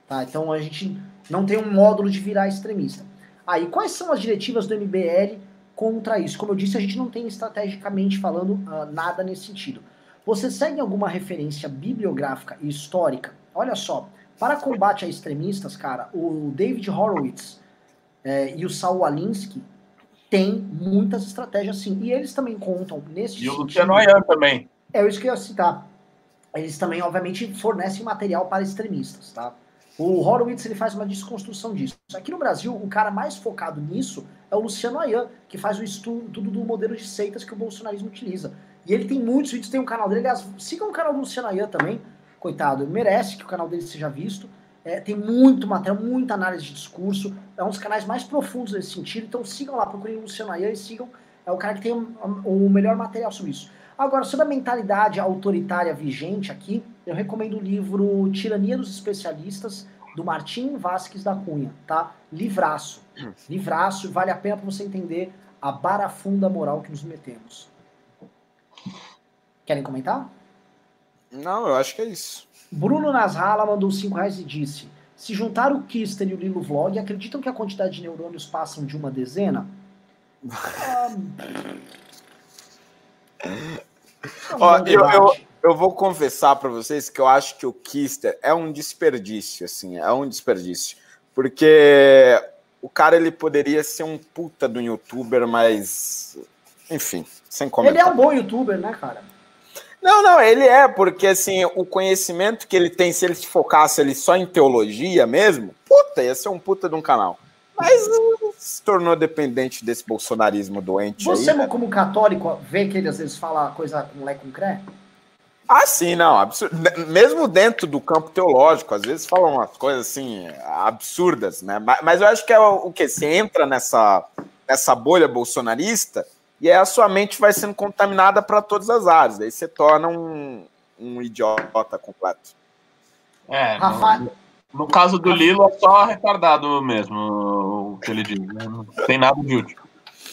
Tá? Então a gente não tem um módulo de virar extremista. Aí, quais são as diretivas do MBL contra isso? Como eu disse, a gente não tem estrategicamente falando uh, nada nesse sentido. Você segue alguma referência bibliográfica e histórica? Olha só, para combate a extremistas, cara, o David Horowitz eh, e o Saul Alinsky têm muitas estratégias sim. E eles também contam nesse E o Luciano Ayan também. É isso que eu ia citar. Eles também, obviamente, fornecem material para extremistas, tá? O Horowitz ele faz uma desconstrução disso. Aqui no Brasil, o cara mais focado nisso é o Luciano Ayan, que faz o estudo do modelo de seitas que o bolsonarismo utiliza. E ele tem muitos vídeos, tem um canal dele. Aliás, sigam o canal do Luciano Ayan também. coitado, merece que o canal dele seja visto. É, tem muito material, muita análise de discurso. É um dos canais mais profundos nesse sentido. Então sigam lá, procurem o Luciano Ayan e sigam. É o cara que tem o melhor material sobre isso. Agora, sobre a mentalidade autoritária vigente aqui, eu recomendo o livro Tirania dos Especialistas, do Martim Vasques da Cunha, tá? Livraço. Livraço, vale a pena para você entender a barafunda moral que nos metemos. Querem comentar? Não, eu acho que é isso. Bruno Nasrala mandou 5 reais e disse: Se juntar o Kister e o Lilo Vlog, acreditam que a quantidade de neurônios passam de uma dezena? Ó, eu, eu, eu vou confessar para vocês que eu acho que o Kister é um desperdício, assim, é um desperdício. Porque o cara ele poderia ser um puta do youtuber, mas. Enfim, sem comentar. Ele é um bom youtuber, né, cara? Não, não, ele é, porque assim, o conhecimento que ele tem, se ele se focasse ali só em teologia mesmo, puta, ia ser um puta de um canal. Mas se tornou dependente desse bolsonarismo doente Você, aí, né? como católico, vê que ele às vezes fala coisa com lé com cré? Ah, sim, não, absurdo. Mesmo dentro do campo teológico, às vezes falam umas coisas assim, absurdas, né? Mas eu acho que é o, o que? Você entra nessa, nessa bolha bolsonarista e aí a sua mente vai sendo contaminada para todas as áreas. Daí você torna um, um idiota completo. É, no, no, caso do Lilo é só retardado mesmo o que ele diz. Né? Não tem nada de útil.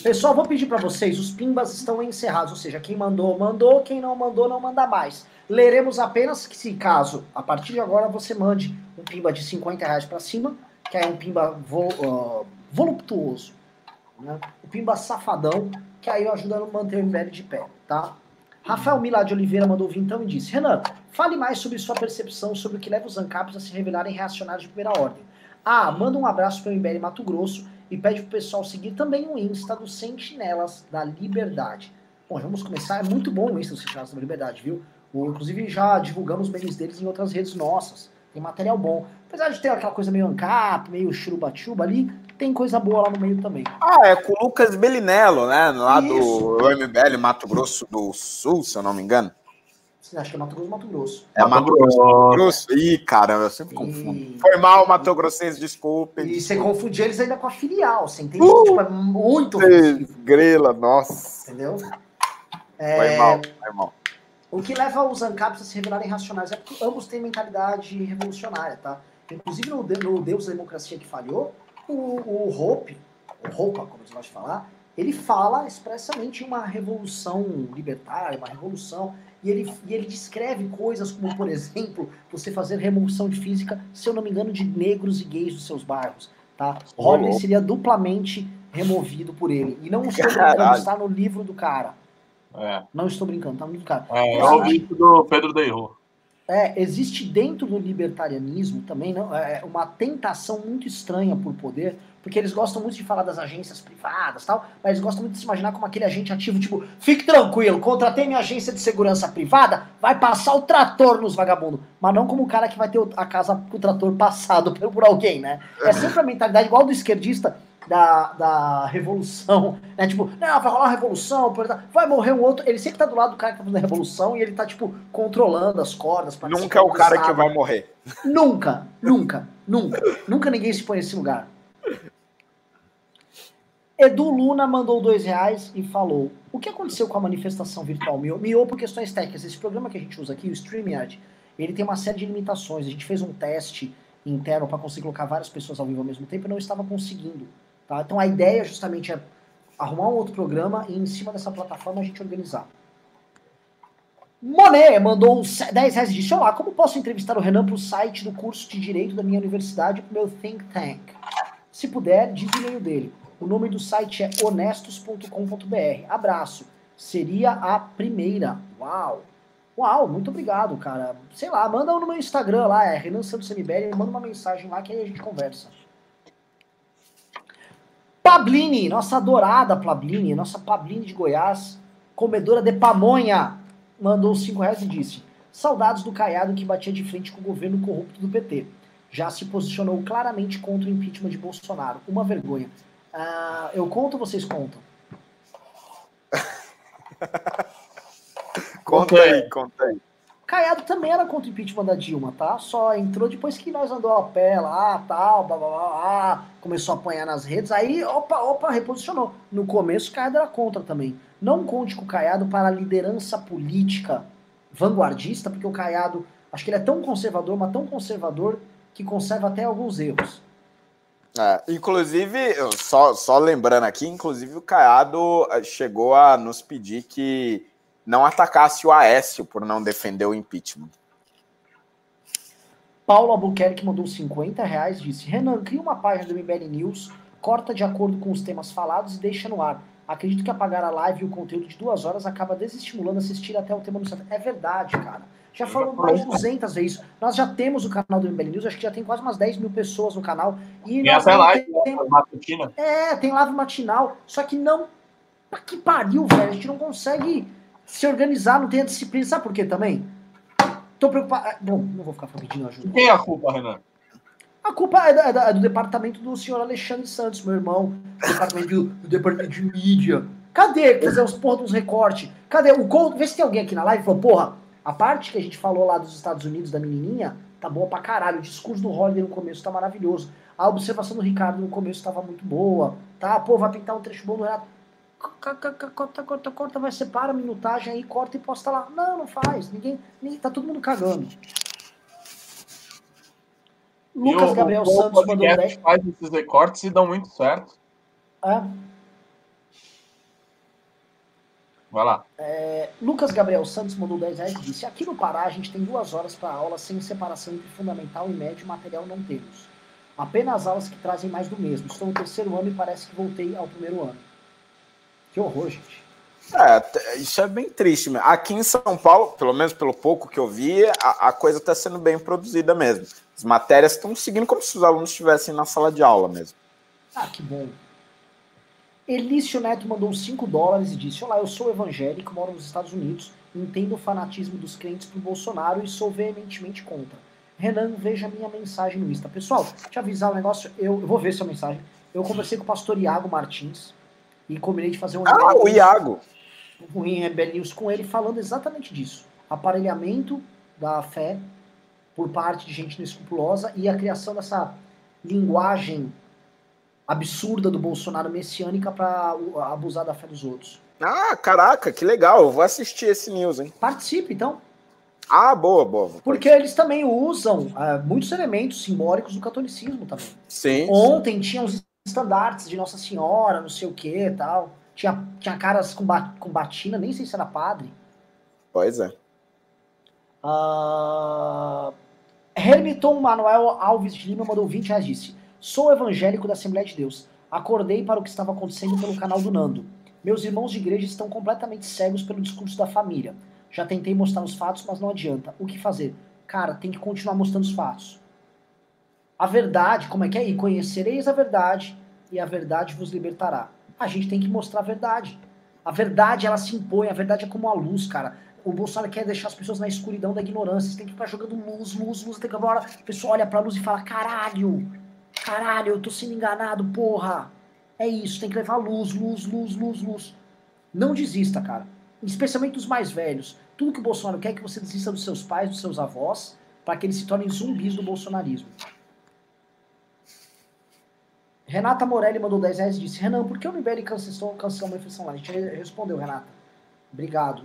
Pessoal, vou pedir para vocês, os pimbas estão encerrados, ou seja, quem mandou, mandou, quem não mandou, não manda mais. Leremos apenas que, se caso, a partir de agora, você mande um pimba de 50 reais para cima, que é um pimba vo, uh, voluptuoso. Né? O pimba safadão, que aí ajuda a manter o MBL de pé, tá? Rafael Milá de Oliveira mandou vir então e disse: Renan, fale mais sobre sua percepção sobre o que leva os ANCAPs a se revelarem reacionários de primeira ordem. Ah, manda um abraço para o MBL Mato Grosso e pede pro pessoal seguir também o Insta do Sentinelas da Liberdade. Bom, vamos começar. É muito bom o Insta do Sentinelas da Liberdade, viu? O, inclusive já divulgamos memes deles em outras redes nossas. Tem material bom. Apesar de ter aquela coisa meio ancap, meio churuba-chuba ali, tem coisa boa lá no meio também. Ah, é com o Lucas Belinello, né? Lá Isso. do MBL Mato Grosso do Sul, se eu não me engano. Você acha que é Mato Grosso Mato Grosso? É Mato, Grosso. Mato Grosso. Ih, caramba, eu sempre confundo. Foi mal, Mato Grossense, desculpe. E você confundiu eles ainda com a filial, você entende? Uh, tipo, é muito ofensivo. Grela, nossa. Entendeu? É... Foi mal, foi mal. O que leva os ANCAPs a se revelarem racionais é porque ambos têm mentalidade revolucionária, tá? Inclusive no, no Deus da Democracia que falhou, o, o Hope, o Roupa, como você gosta de falar, ele fala expressamente uma revolução libertária, uma revolução, e ele, e ele descreve coisas como, por exemplo, você fazer remoção de física, se eu não me engano, de negros e gays dos seus bairros. Tá? Rodney seria duplamente removido por ele. E não estou brincando, está no livro do cara. É. Não estou brincando, está no livro do cara. É, é o livro do Pedro Deirro. É, existe dentro do libertarianismo também não, é, é, uma tentação muito estranha por poder, porque eles gostam muito de falar das agências privadas tal, mas eles gostam muito de se imaginar como aquele agente ativo, tipo, fique tranquilo, contratei minha agência de segurança privada, vai passar o trator nos vagabundos, mas não como o cara que vai ter a casa com o trator passado por alguém, né? É sempre a mentalidade igual do esquerdista, da, da revolução, né? Tipo, não, vai rolar uma revolução, vai morrer um outro. Ele sempre tá do lado do cara que tá fazendo a revolução e ele tá, tipo, controlando as cordas. Nunca é o cara que vai morrer. Nunca, nunca, nunca. nunca ninguém se põe nesse lugar. Edu Luna mandou dois reais e falou: O que aconteceu com a manifestação virtual Miou? Miou por questões técnicas. Esse programa que a gente usa aqui, o StreamYard, ele tem uma série de limitações. A gente fez um teste interno para conseguir colocar várias pessoas ao vivo ao mesmo tempo e não estava conseguindo. Tá? Então a ideia justamente é arrumar um outro programa e em cima dessa plataforma a gente organizar. Monet mandou 10 reais e disse: Olá, como posso entrevistar o Renan para o site do curso de Direito da minha universidade para o meu think tank? Se puder, diz o e-mail dele. O nome do site é honestos.com.br. Abraço. Seria a primeira. Uau! Uau, muito obrigado, cara. Sei lá, manda no meu Instagram lá, é Renan Santos manda uma mensagem lá que aí a gente conversa. Pablini, nossa adorada Pablini, nossa Pablini de Goiás, comedora de pamonha, mandou 5 reais e disse: Saudades do Caiado que batia de frente com o governo corrupto do PT. Já se posicionou claramente contra o impeachment de Bolsonaro. Uma vergonha. Uh, eu conto ou vocês contam? conta aí, conta aí. Caiado também era contra o impeachment da Dilma, tá? Só entrou depois que nós andou a pé lá, tal, blá, blá, blá, blá, começou a apanhar nas redes, aí, opa, opa, reposicionou. No começo, Caiado era contra também. Não conte com o Caiado para a liderança política vanguardista, porque o Caiado, acho que ele é tão conservador, mas tão conservador, que conserva até alguns erros. É, inclusive, só, só lembrando aqui, inclusive o Caiado eh, chegou a nos pedir que não atacasse o Aécio por não defender o impeachment. Paulo Albuquerque mandou 50 reais disse: Renan, cria uma página do MBL News, corta de acordo com os temas falados e deixa no ar. Acredito que apagar a live e o conteúdo de duas horas acaba desestimulando assistir até o tema no. É verdade, cara. Já falou mais de 200 vezes. Nós já temos o canal do MBL News, acho que já tem quase umas 10 mil pessoas no canal. E tem até live tem... matutina. É, tem live matinal. Só que não. Que pariu, velho. A gente não consegue se organizar, não tem a disciplina. Sabe por quê também? Tô preocupado. Ah, bom, não vou ficar pedindo ajuda. Quem é a culpa, Renan? A culpa é, da, é, é do departamento do senhor Alexandre Santos, meu irmão. Do departamento de, do departamento de mídia. Cadê fazer os porra dos recortes? Cadê o Couto? Vê se tem alguém aqui na live e falou, porra, a parte que a gente falou lá dos Estados Unidos, da menininha, tá boa pra caralho. O discurso do Holiday no começo tá maravilhoso. A observação do Ricardo no começo estava muito boa. Tá, pô, vai pintar um trecho bom do Renato corta, corta, corta, vai separa a minutagem aí, corta e posta lá. Não, não faz. Ninguém, ninguém tá todo mundo cagando. Lucas o, Gabriel o Santos mandou 10. faz esses recortes e dão muito certo. É. Vai lá. É, Lucas Gabriel Santos mandou 10 reais e disse: Aqui no Pará a gente tem duas horas para aula sem separação entre fundamental e médio material não temos. Apenas aulas que trazem mais do mesmo. Estou no terceiro ano e parece que voltei ao primeiro ano. Que horror, gente. É, isso é bem triste. Aqui em São Paulo, pelo menos pelo pouco que eu vi, a, a coisa está sendo bem produzida mesmo. As matérias estão seguindo como se os alunos estivessem na sala de aula mesmo. Ah, que bom. Elício Neto mandou 5 dólares e disse: Olá, eu sou evangélico, moro nos Estados Unidos, entendo o fanatismo dos crentes pro Bolsonaro e sou veementemente contra. Renan, veja minha mensagem no Insta. Pessoal, te avisar um negócio, eu, eu vou ver sua mensagem. Eu conversei com o pastor Iago Martins, e combinei de fazer um. Ah, o Iago! Um Rebel News com ele falando exatamente disso. Aparelhamento da fé por parte de gente inescrupulosa e a criação dessa linguagem absurda do Bolsonaro messiânica para abusar da fé dos outros. Ah, caraca, que legal. Eu vou assistir esse news, hein? Participe, então. Ah, boa, boa. Porque eles também usam uh, muitos elementos simbólicos do catolicismo também. Sim. Ontem sim. tinha uns estandartes de Nossa Senhora, não sei o que tal. Tinha, tinha caras com, ba, com batina, nem sei se era padre. Pois é. Uh... Hermiton Manuel Alves de Lima mandou 20 reais disse: Sou evangélico da Assembleia de Deus. Acordei para o que estava acontecendo pelo canal do Nando. Meus irmãos de igreja estão completamente cegos pelo discurso da família. Já tentei mostrar os fatos, mas não adianta. O que fazer? Cara, tem que continuar mostrando os fatos. A verdade, como é que é? E conhecereis a verdade, e a verdade vos libertará. A gente tem que mostrar a verdade. A verdade, ela se impõe, a verdade é como a luz, cara. O Bolsonaro quer deixar as pessoas na escuridão da ignorância. Você tem que ficar jogando luz, luz, luz. Tem que a pessoa olha pra luz e fala: caralho, caralho, eu tô sendo enganado, porra. É isso, tem que levar luz, luz, luz, luz, luz. Não desista, cara. Especialmente dos mais velhos. Tudo que o Bolsonaro quer é que você desista dos seus pais, dos seus avós, para que eles se tornem zumbis do bolsonarismo. Renata Morelli mandou 10 reais e disse: Renan, por que o MBL cancelou, cancelou uma refeição lá? A gente respondeu, Renata. Obrigado.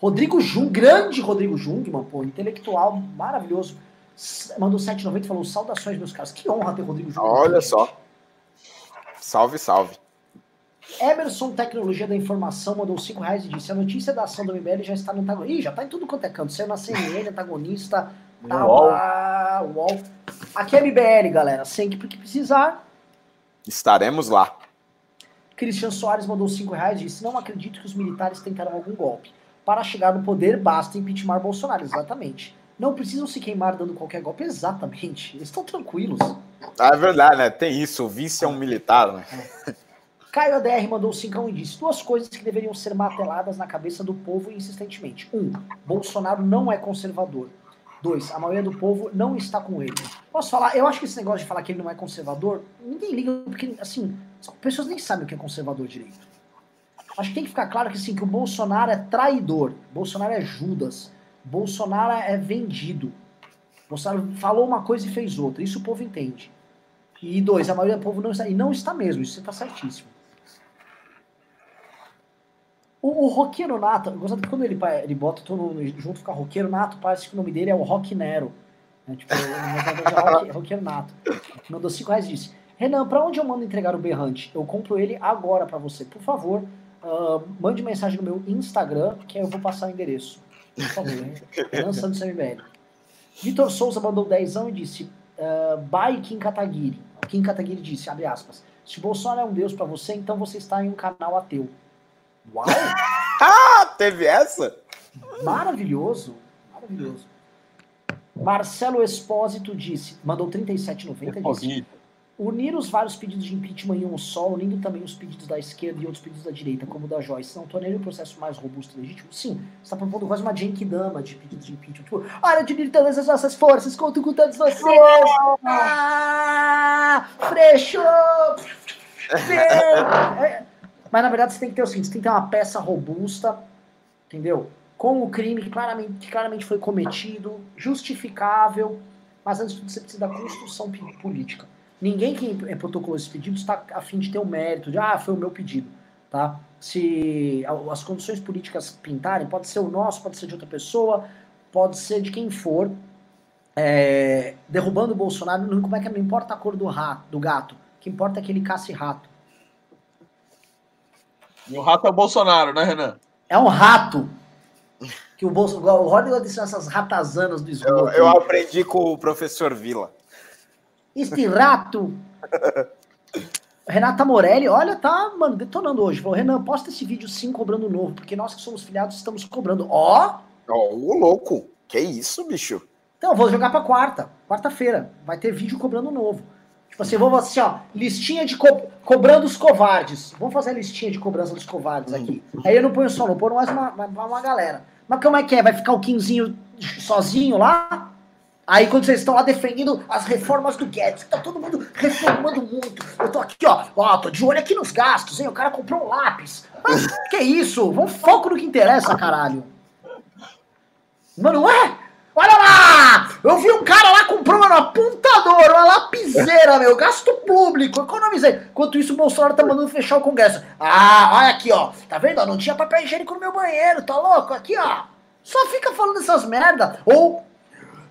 Rodrigo Jung, grande Rodrigo Jungmann, pô, intelectual maravilhoso. Mandou 7,90 e falou: Saudações, meus caras. Que honra ter Rodrigo Jung. Olha só. Salve, salve. Emerson Tecnologia da Informação mandou 5 reais e disse: A notícia da ação do MBL já está no antagonista. Ih, já está em tudo quanto é canto. Saiu na CNN, antagonista, tá UOL. Aqui é MBL, galera. Sempre que precisar, Estaremos lá. Christian Soares mandou 5 reais e disse: Não acredito que os militares tentaram algum golpe. Para chegar no poder, basta impeachment Bolsonaro. Exatamente. Não precisam se queimar dando qualquer golpe. Exatamente. Eles estão tranquilos. Ah, é verdade, né? Tem isso. O vice é um militar, né? É. Caio ADR mandou 5 e disse: duas coisas que deveriam ser marteladas na cabeça do povo insistentemente. Um, Bolsonaro não é conservador. Dois, a maioria do povo não está com ele. Posso falar? Eu acho que esse negócio de falar que ele não é conservador, ninguém liga, porque, assim, as pessoas nem sabem o que é conservador direito. Acho que tem que ficar claro que, assim, que o Bolsonaro é traidor. Bolsonaro é Judas. Bolsonaro é vendido. Bolsonaro falou uma coisa e fez outra. Isso o povo entende. E dois, a maioria do povo não está. E não está mesmo, isso está certíssimo. O, o roqueiro nato, gostado que quando ele, ele bota todo mundo junto com a roqueiro nato, parece que o nome dele é o Rock Nero. Né? Tipo, é roqueiro nato. Mandou 5 reais e disse: Renan, para onde eu mando entregar o berrante? Eu compro ele agora para você. Por favor, uh, mande mensagem no meu Instagram, que eu vou passar o endereço. Por favor, hein? Renan Santos MBL. Vitor Souza mandou 10 e disse: uh, Bye Kim Kataguiri. Kim Kataguiri disse: abre aspas. Se Bolsonaro é um deus para você, então você está em um canal ateu. Uau! ah, teve essa? Maravilhoso, maravilhoso. Marcelo Espósito disse, mandou 37,90 disse, unir os vários pedidos de impeachment em um só, unindo também os pedidos da esquerda e outros pedidos da direita, como o da Joyce, não tornaria o processo mais robusto e legítimo? Sim, você está propondo quase uma Dama de pedidos de impeachment. Tipo, olha, de unir todas as nossas forças, conto com todos vocês! Ah, frechou! É, mas na verdade você tem que ter o seguinte: você tem que ter uma peça robusta, entendeu? Com o crime que claramente, que claramente foi cometido, justificável, mas antes de tudo você precisa da construção política. Ninguém que protocolou esse pedido está a fim de ter o mérito de, ah, foi o meu pedido. Tá? Se as condições políticas pintarem, pode ser o nosso, pode ser de outra pessoa, pode ser de quem for, é, derrubando o Bolsonaro, não, como é que não importa a cor do rato, do gato, o que importa é que ele caça rato. E o rato é o Bolsonaro, né, Renan? É um rato. Que o, Bolso... o Rodrigo disse essas ratazanas do esgoto. Eu, eu aprendi com o professor Vila. Este rato. Renata Morelli, olha, tá, mano, detonando hoje. Falou, Renan, posta esse vídeo sim cobrando novo, porque nós que somos filiados estamos cobrando. Ó! Ó, oh, louco! Que isso, bicho? Então, vou jogar pra quarta. Quarta-feira. Vai ter vídeo cobrando novo. Tipo assim, vamos assim, ó, listinha de co cobrando os covardes. Vamos fazer a listinha de cobrança dos covardes aqui. Aí eu não ponho só, não ponho mais uma, uma, uma galera. Mas como é que é? Vai ficar o Quinzinho sozinho lá? Aí quando vocês estão lá defendendo as reformas do Guedes, tá todo mundo reformando muito. Eu tô aqui, ó, ó, tô de olho aqui nos gastos, hein? O cara comprou um lápis. Mas, que isso? Vamos foco no que interessa, caralho. Mano, não é? Olha lá! Eu vi um cara lá comprando um apontador, uma lapiseira, meu, gasto público, economizei. Enquanto isso, o Bolsonaro tá mandando fechar o Congresso. Ah, olha aqui, ó. Tá vendo? Não tinha papel higiênico no meu banheiro, tá louco? Aqui, ó. Só fica falando essas merda. Ou,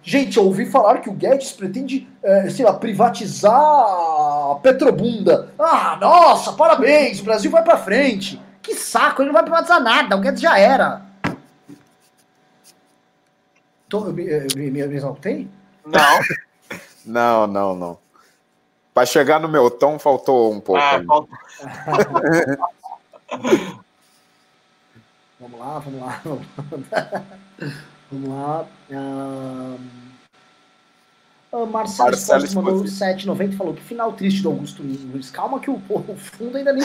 gente, eu ouvi falar que o Guedes pretende, é, sei lá, privatizar a Petrobunda. Ah, nossa, parabéns, o Brasil vai pra frente. Que saco, ele não vai privatizar nada, o Guedes já era. Tô, eu, me, me, me exaltei? Não. não, não, não. Para chegar no meu tom, faltou um pouco. Ah, vamos lá, vamos lá. vamos lá. Um... Uh, Marcelo, Marcelo Esposito mandou 7,90 e falou que final triste do Augusto Luiz. Calma que o, o fundo ainda nem.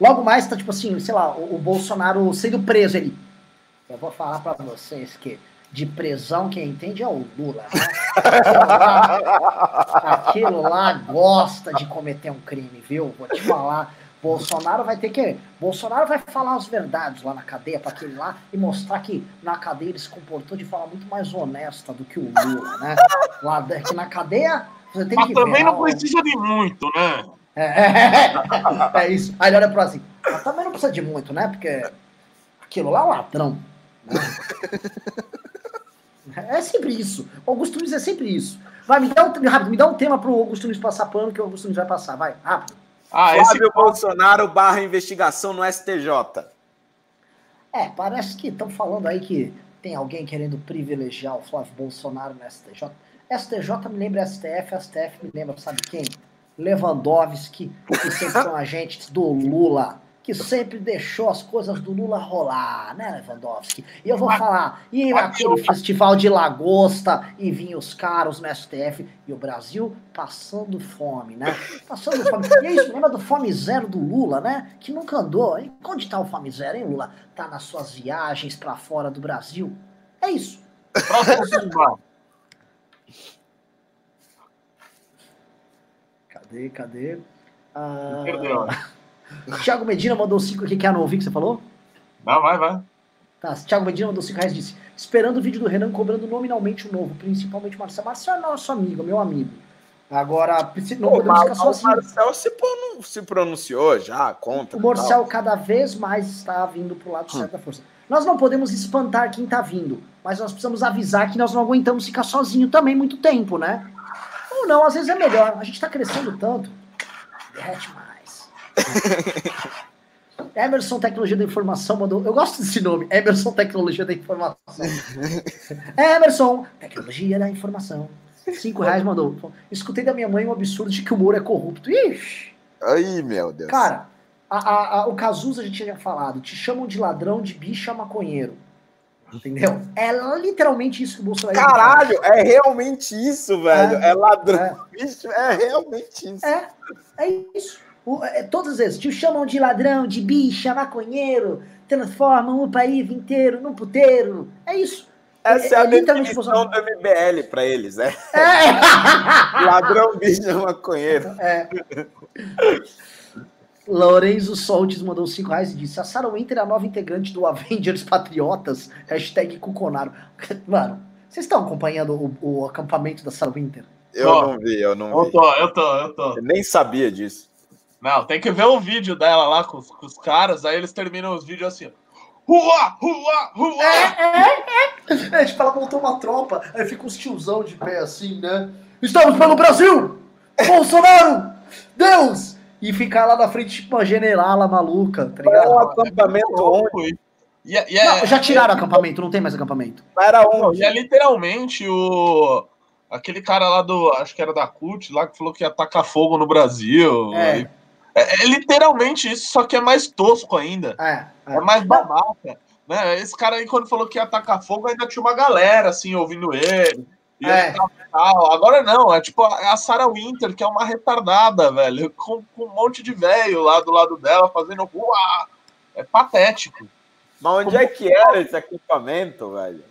Logo mais tá tipo assim, sei lá, o, o Bolsonaro sendo preso ali. Eu vou falar para vocês que de prisão, quem entende é o Lula. Né? Aquilo, lá, aquilo lá gosta de cometer um crime, viu? Vou te falar. Bolsonaro vai ter que. Bolsonaro vai falar as verdades lá na cadeia para aquele lá e mostrar que na cadeia ele se comportou de forma muito mais honesta do que o Lula, né? Lá que na cadeia você tem Mas que também ver, não precisa de muito, né? É, é, é, isso. Aí ele olha pro assim, mas também não precisa de muito, né? Porque aquilo lá é um ladrão. Né? É sempre isso. O Augusto Nunes é sempre isso. Vai, me dá um, rápido, me dá um tema pro Augusto Nunes passar pano que o Augusto Nunes vai passar. Vai, rápido. Ah, Flávio esse... Bolsonaro barra investigação no STJ. É, parece que estão falando aí que tem alguém querendo privilegiar o Flávio Bolsonaro no STJ. STJ me lembra STF, STF me lembra, sabe quem? Lewandowski, que sempre são agentes do Lula que sempre deixou as coisas do Lula rolar, né, Lewandowski? E eu vou falar, e aquele festival de lagosta e vinhos caros no STF, e o Brasil passando fome, né? Passando fome. E é isso, lembra do Fome Zero do Lula, né? Que nunca andou. E onde tá o Fome Zero, hein, Lula? Tá nas suas viagens para fora do Brasil. É isso. cadê, cadê? Ah... Thiago Medina mandou cinco aqui, quer não ouvir o que você falou? Não, vai, vai. Tá, Thiago Medina mandou 5 reais disse: esperando o vídeo do Renan cobrando nominalmente o novo, principalmente o Marcelo. Marcelo é nosso amigo, meu amigo. Agora, não Pô, podemos ficar só o assim. Marcel se, pronun- se pronunciou já contra. O Morcel cada vez mais está vindo pro lado certo da força. Nós não podemos espantar quem tá vindo, mas nós precisamos avisar que nós não aguentamos ficar sozinho também muito tempo, né? Ou não, às vezes é melhor. A gente tá crescendo tanto. Derrete mais. Emerson Tecnologia da Informação mandou. Eu gosto desse nome, Emerson Tecnologia da Informação. Emerson Tecnologia da Informação. Cinco reais mandou. Escutei da minha mãe um absurdo de que o Moro é corrupto. Ixi! Ai, meu Deus. Cara, a, a- a- o Cazuza a gente tinha falado, te chamam de ladrão, de bicha, maconheiro. Entendeu? É literalmente isso que o Bolsonaro Caralho, é realmente isso, velho. É. É, ladrão. É. Bicho, é realmente isso. É, é isso. O- é, todas as vezes, te chamam de ladrão, de bicha, maconheiro, transformam o país inteiro num puteiro. É isso. Essa é, a literalmente definição do MBL pra eles, é. É. Ladrão, bicho, maconheiro. É. Lorenzo Soltes mandou 5 reais e disse: A Sarah Winter é a nova integrante do Avengers Patriotas. Hashtag Cuconaro. Mano, vocês estão acompanhando o, o acampamento da Sarah Winter? Eu não vi, eu não Eu vi. tô, eu tô, eu tô. Eu nem sabia disso. Não, tem que ver o vídeo dela lá com, os- com os caras, aí eles terminam os vídeos assim. ó. Rua, rua, rua! É, tipo, ela montou uma tropa, aí fica uns tiozão de pé assim, né? Estamos pelo Brasil! Bolsonaro! Deus! E ficar lá na frente, tipo, uma generala maluca, tá Era um ligado? acampamento onde? E, é- e é, Não, já tiraram acampamento, não tem mais acampamento. Era onde? e é literalmente o. Aquele cara lá do. Acho que era da CUT, lá que falou que ia tacar fogo no Brasil. É, É, é literalmente isso, só que é mais tosco ainda. é. É mais babaca. Né? Esse cara aí, quando falou que ia tacar fogo, ainda tinha uma galera assim ouvindo ele. É. Agora não, é tipo a, é Sarah Winter, que é uma retardada, velho, com, com um monte de velho lá do lado dela fazendo rua. É patético. Mas onde é que era esse acampamento, velho?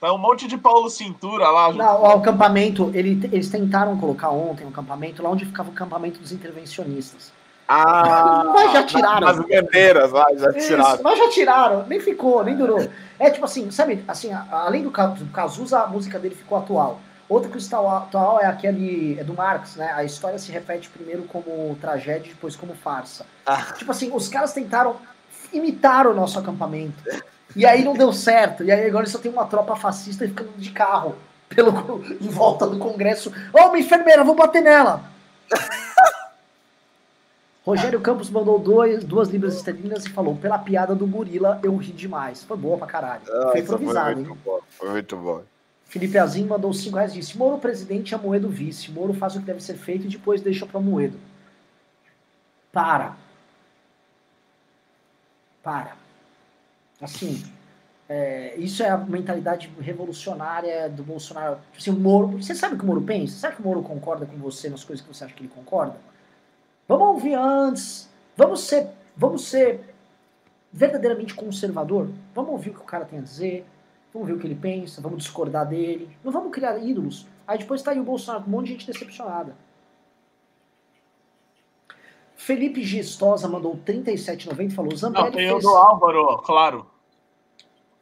Tá um monte de Paulo Cintura lá. Não, o acampamento, ele- eles tentaram colocar ontem um acampamento lá onde ficava o acampamento dos intervencionistas. Ah, Mas já tiraram. Nas bandeiras lá, já Isso, tiraram. mas já tiraram, nem ficou, nem durou. É tipo assim, sabe, assim, além do Ca- do Cazuza, a música dele ficou atual. Outra que está atual é aquele, é do Marx, né? A história se repete primeiro como tragédia e depois como farsa. Ah. Tipo assim, os caras tentaram imitar o nosso acampamento. E aí não deu certo. E aí agora só tem uma tropa fascista ficando de carro pelo, em volta do Congresso. Ô, uma enfermeira, vou bater nela! Rogério Campos mandou dois, duas libras esterlinas e falou: pela piada do gorila, eu ri demais. Foi boa pra caralho. Nossa, foi improvisado, muito hein? bom. Foi muito bom. Felipe Azim mandou 5 reais e disse: Moro presidente, a Moedo vice. Moro faz o que deve ser feito e depois deixa pra Moedo. Para. Para. Assim, é, isso é a mentalidade revolucionária do Bolsonaro. Tipo assim, o Moro. Você sabe o que o Moro pensa? Sabe que o Moro concorda com você nas coisas que você acha que ele concorda? Vamos ouvir antes. Vamos ser, vamos ser verdadeiramente conservador. Vamos ouvir o que o cara tem a dizer. Vamos ver o que ele pensa. Vamos discordar dele. Não vamos criar ídolos. Aí depois tá aí o Bolsonaro com um monte de gente decepcionada. Felipe Gestosa mandou 37,90 e falou: Não, Zambelli tem o fez... do Álvaro, claro.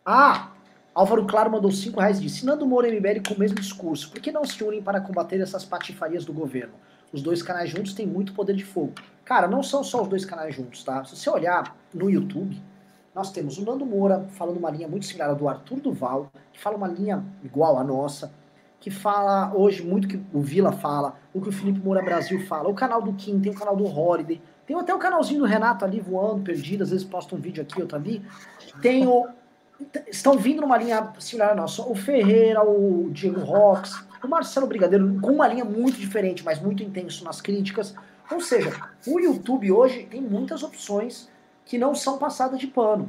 Ah! Álvaro Claro mandou 5 reais e disse: Nando Moura e MBL com o mesmo discurso. Por que não se unem para combater essas patifarias do governo? Os dois canais juntos têm muito poder de fogo. Cara, não são só os dois canais juntos, tá? Se você olhar no YouTube, nós temos o Nando Moura falando uma linha muito similar à do Arthur Duval, que fala uma linha igual à nossa, que fala hoje muito que o Vila fala, o que o Felipe Moura Brasil fala, o canal do Kim, tem o canal do Holiday, tem até o canalzinho do Renato ali voando, perdido, às vezes posta um vídeo aqui, outro ali. Tem o. Estão vindo numa linha similar à nossa. O Ferreira, o Diego Rox, o Marcelo Brigadeiro, com uma linha muito diferente, mas muito intenso nas críticas. Ou seja, o YouTube hoje tem muitas opções que não são passadas de pano.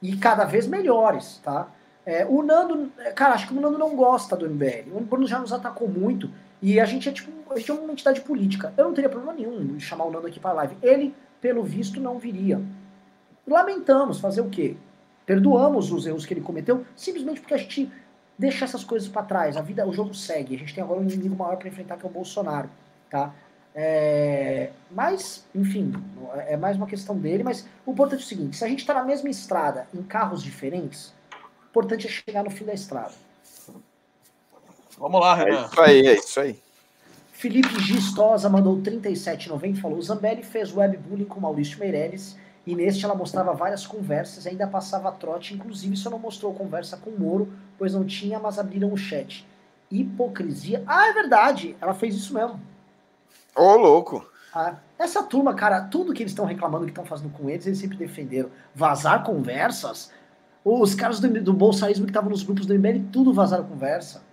E cada vez melhores, tá? É, o Nando, cara, acho que o Nando não gosta do MBL. O Bruno já nos atacou muito. E a gente é tipo, a gente é uma entidade política. Eu não teria problema nenhum em chamar o Nando aqui para live. Ele, pelo visto, não viria. Lamentamos, fazer o quê? Perdoamos os erros que ele cometeu, simplesmente porque a gente deixa essas coisas para trás. A vida, o jogo segue. A gente tem agora um inimigo maior para enfrentar que é o Bolsonaro, tá? É, mas, enfim, é mais uma questão dele. Mas o importante é o seguinte: se a gente está na mesma estrada, em carros diferentes, importante é chegar no fim da estrada. Vamos lá, É Renan. isso aí, é isso aí. Felipe Gistosa mandou 37,90 e falou: Zambelli fez webbullying com Maurício Meirelles e neste ela mostrava várias conversas e ainda passava trote, inclusive só não mostrou conversa com o Moro, pois não tinha, mas abriram o chat. Hipocrisia. Ah, é verdade, ela fez isso mesmo. Ô, louco. Ah, essa turma, cara, tudo que eles estão reclamando que estão fazendo com eles, eles sempre defenderam. Vazar conversas? Os caras do, do bolsonarismo que estavam nos grupos do MBL, tudo vazaram conversa.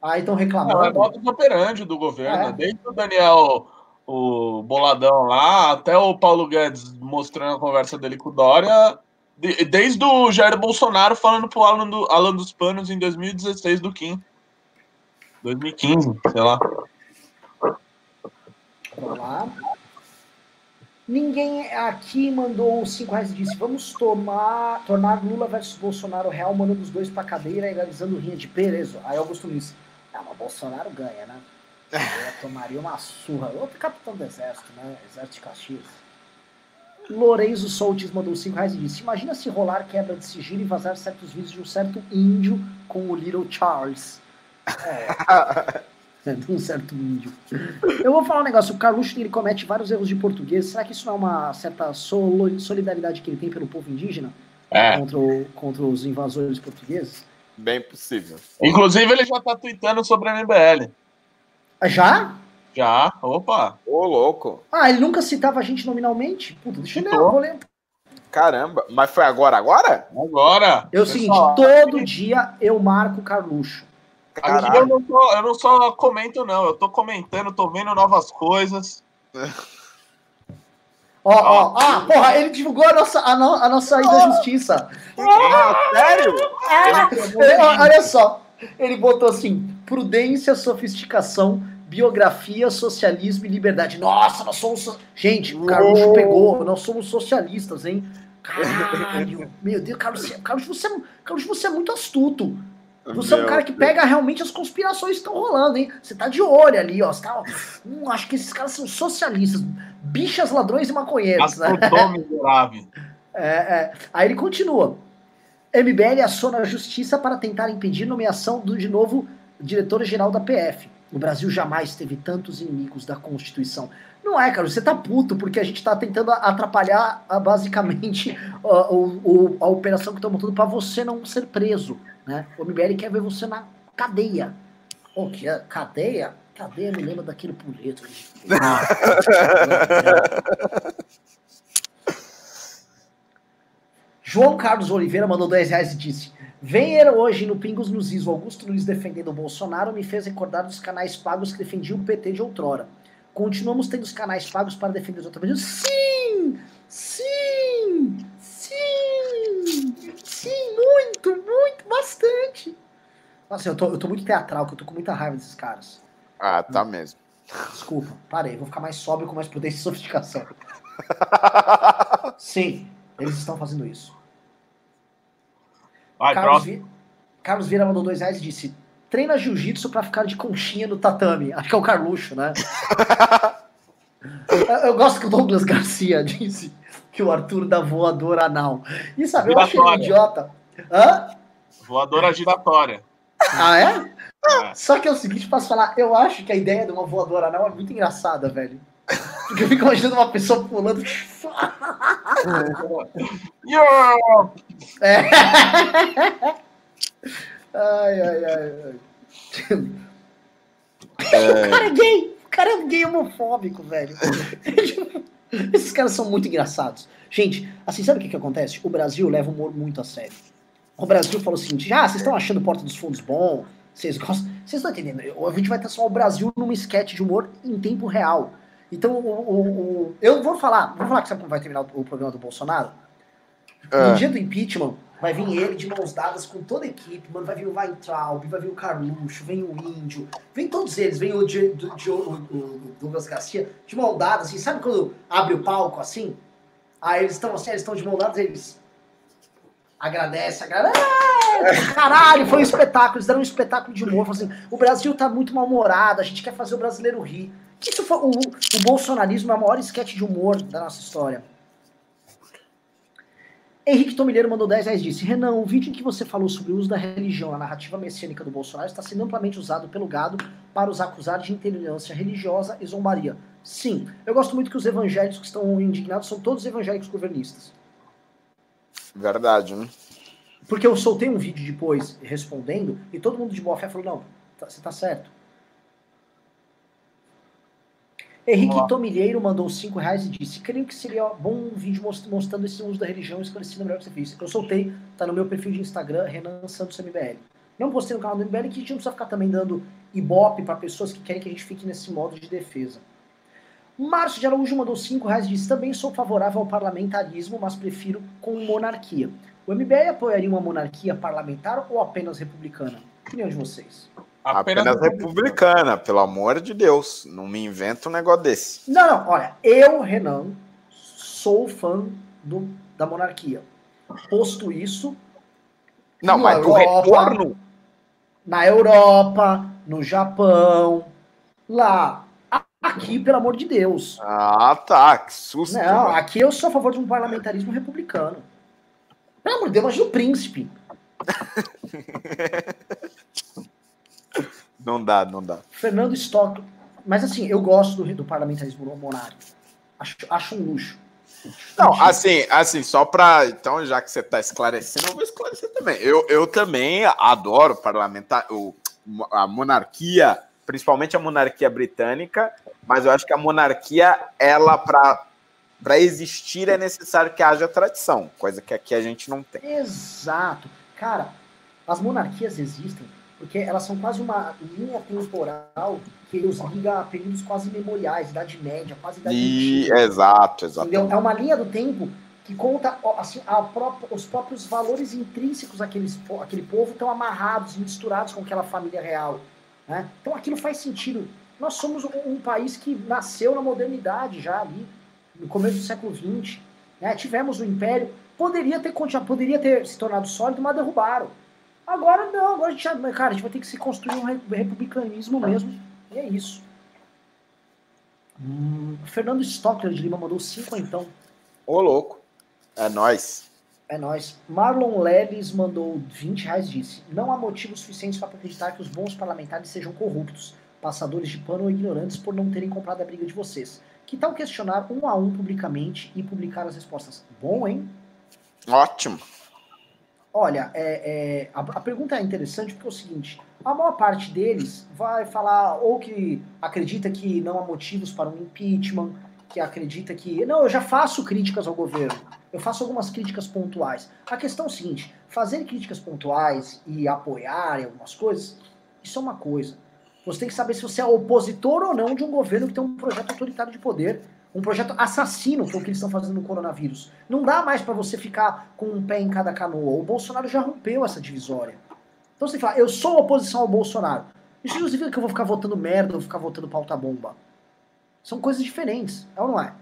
Aí estão Não, é reclamando. modo operandi do governo. É. Desde o Daniel, o Boladão lá, até o Paulo Guedes mostrando a conversa dele com o Dória. De- desde o Jair Bolsonaro falando pro Alan, do, Alan dos Panos em 2016 do Kim. 2015, sei lá. Vamos lá. Ninguém aqui mandou 5 reais e disse: vamos tomar, tornar Lula versus Bolsonaro real, mandando os dois pra cadeira e realizando rinha de Perezo. Aí Augusto Luiz: Ah, mas Bolsonaro ganha, né? Eu tomaria uma surra. Outro capitão do exército, né? Exército de Caxias. Lorenzo Soltes mandou 5 reais e disse: Imagina se rolar quebra de sigilo e vazar certos vídeos de um certo índio com o Little Charles. É, de um certo índio. Eu vou falar um negócio: o Carluxo ele comete vários erros de português. Será que isso não é uma certa solidariedade que ele tem pelo povo indígena É. contra, o- contra os invasores portugueses? Bem possível. Inclusive, ele já tá tweetando sobre a MBL. Já? Já, opa. Ô, louco. Ah, ele nunca citava a gente nominalmente? Puta, deixa eu eu Vou ler. Caramba. Mas foi agora, agora? Agora. É o seguinte: todo dia eu marco o Carluxo. Aqui eu não, tô- eu não só comento, não. Eu tô comentando, tô vendo novas coisas. Ó, ó, ah, porra, ele divulgou a nossa, a, no- a nossa ida à justiça. Ah, sério? Ele- ó, olha só, ele botou assim: prudência, sofisticação, biografia, socialismo e liberdade. Nossa, nós somos. so- Gente, o Carlos Uou. pegou, nós somos socialistas, hein? Caralho, meu Deus, Carlos, Carlos, você, é- Carlos, você é muito astuto. Você é um Meu cara que pega realmente as conspirações que estão rolando, hein? Você tá de olho ali, ó. Você tá, ó, hum, acho que esses caras são socialistas, bichas, ladrões e maconheiros, né? É, é. Aí ele continua. MBL aciona a justiça para tentar impedir nomeação do de novo diretor-geral da PF. O Brasil jamais teve tantos inimigos da Constituição. Não é, cara, você tá puto porque a gente tá tentando atrapalhar ah, basicamente o- o- a operação que estão montando para você não ser preso. Né? O MBL quer ver você na cadeia. O que é? Cadeia? Cadeia me lembra daquele puleto. João Carlos Oliveira mandou 10 reais e disse: Venha hoje no Pingos nos Is, o Augusto Luiz defendendo o Bolsonaro me fez recordar dos canais pagos que defendiam o PT de outrora. Continuamos tendo os canais pagos para defender os outros. Sim! Sim! Sim! Sim! Muito, muito, bastante! Nossa, eu tô, eu tô muito teatral, que eu tô com muita raiva desses caras. Ah, tá mesmo. Desculpa, parei, vou ficar mais sóbrio com mais prudência e sofisticação. Sim, eles estão fazendo isso. Vai, Carlos. Vi... Carlos Vieira mandou dois reais e disse: treina jiu-jitsu pra ficar de conchinha no tatame. Acho que é o Carluxo, né? eu, eu gosto que o Douglas Garcia disse que o Arthur dá voadora anal. E sabe, eu acho ele um idiota. Hã? Voadora giratória. Ah, é? É. Só que é o seguinte, posso falar, eu acho que a ideia de uma voadora anal é muito engraçada, velho. Porque eu fico imaginando uma pessoa pulando. Yo! É. Ai, ai, ai, ai. O cara é gay! O cara é gay homofóbico, velho. Esses caras são muito engraçados. Gente, assim, sabe o que, que acontece? O Brasil leva o humor muito a sério. O Brasil falou o seguinte: ah, vocês estão achando Porta dos Fundos bom? Vocês gostam? Vocês estão entendendo? A gente vai transformar o Brasil numa sketch de humor em tempo real. Então, o, o- o- eu vou falar, vou falar que sabe como vai terminar o, programa do Bolsonaro? Ah. No dia do impeachment, vai vir ele de mãos dadas com toda a equipe, mano. Vai vir o Weintraub, vai vir o Carluxo, vem o Índio, vem todos eles, vem o, Di- do- Di- o- Douglas Garcia, de mão dada, assim. Sabe quando abre o palco assim? Aí eles estão assim, eles estão de mão dadas, eles agradecem, agradecem. Caralho, foi um espetáculo, eles deram um espetáculo de humor. Assim, o Brasil tá muito mal-humorado, a gente quer fazer o brasileiro rir. Isso foi, o, o bolsonarismo é o maior esquete de humor da nossa história. Henrique Tomilheiro mandou 10 reais disse: Renan, o vídeo em que você falou sobre o uso da religião na narrativa messiânica do Bolsonaro está sendo amplamente usado pelo gado para os acusar de intolerância religiosa e zombaria. Sim, eu gosto muito que os evangélicos que estão indignados são todos evangélicos governistas. Verdade, né? Porque eu soltei um vídeo depois respondendo e todo mundo de boa fé falou: não, tá, você tá certo. Henrique Tomilheiro mandou 5 reais e disse: Creio que seria bom um vídeo mostrando esse uso da religião esclarecendo melhor o que você fez. Eu soltei, tá no meu perfil de Instagram, Renan Santos MBL. Não postei no canal do MBL que a gente não precisa ficar também dando ibope para pessoas que querem que a gente fique nesse modo de defesa. Márcio de Araújo mandou 5 reais e disse: Também sou favorável ao parlamentarismo, mas prefiro com monarquia. O MBL apoiaria uma monarquia parlamentar ou apenas republicana? Opinião de vocês. Apenas, apenas republicana, pelo amor de Deus. Não me inventa um negócio desse. Não, não, olha, eu, Renan, sou fã do, da monarquia. Posto isso. Não, mas Europa, do retorno. Na Europa, no Japão, lá. Aqui, pelo amor de Deus. Ah, tá. Que susto. Não, mano. aqui eu sou a favor de um parlamentarismo republicano. Pelo amor de Deus, imagina o príncipe. não dá, não dá. Fernando Stock. Mas assim, eu gosto do, do parlamentarismo monárquico. Acho, acho um luxo. Não, assim, assim, só para então, já que você está esclarecendo, eu vou esclarecer também. Eu, eu também adoro parlamentar, o, a monarquia, principalmente a monarquia britânica, mas eu acho que a monarquia, ela para para existir é necessário que haja tradição, coisa que aqui a gente não tem. Exato. Cara, as monarquias existem porque elas são quase uma linha temporal que os liga a períodos quase memoriais, Idade Média, quase Idade e, Exato, exato. É uma linha do tempo que conta assim, própria, os próprios valores intrínsecos daqueles, aquele povo estão amarrados, misturados com aquela família real. Né? Então aquilo faz sentido. Nós somos um, um país que nasceu na modernidade já ali, no começo do século XX. Né? Tivemos o Império, poderia ter, poderia ter se tornado sólido, mas derrubaram. Agora não, agora a gente, cara, a gente vai ter que se construir um republicanismo mesmo. E é isso. Hum, Fernando Stockler de Lima mandou 5 então. Ô, louco. É nós. É nós. Marlon Leves mandou 20 reais disse: Não há motivos suficientes para acreditar que os bons parlamentares sejam corruptos, passadores de pano ou ignorantes por não terem comprado a briga de vocês. Que tal questionar um a um publicamente e publicar as respostas? Bom, hein? Ótimo. Olha, é, é, a, a, pergunta é interessante porque é o seguinte: a maior parte deles vai falar ou que acredita que não há motivos para um impeachment, que acredita que. Não, eu já faço críticas ao governo, eu faço algumas críticas pontuais. A questão é o seguinte: fazer críticas pontuais e apoiar algumas coisas, isso é uma coisa. Você tem que saber se você é opositor ou não de um governo que tem um projeto autoritário de poder um projeto assassino, é o que eles estão fazendo no coronavírus. Não dá mais para você ficar com um pé em cada canoa. O Bolsonaro já rompeu essa divisória. Então você fala, eu sou oposição ao Bolsonaro. Isso não significa que eu vou ficar votando merda ou ficar votando pauta bomba. São coisas diferentes, é ou não é?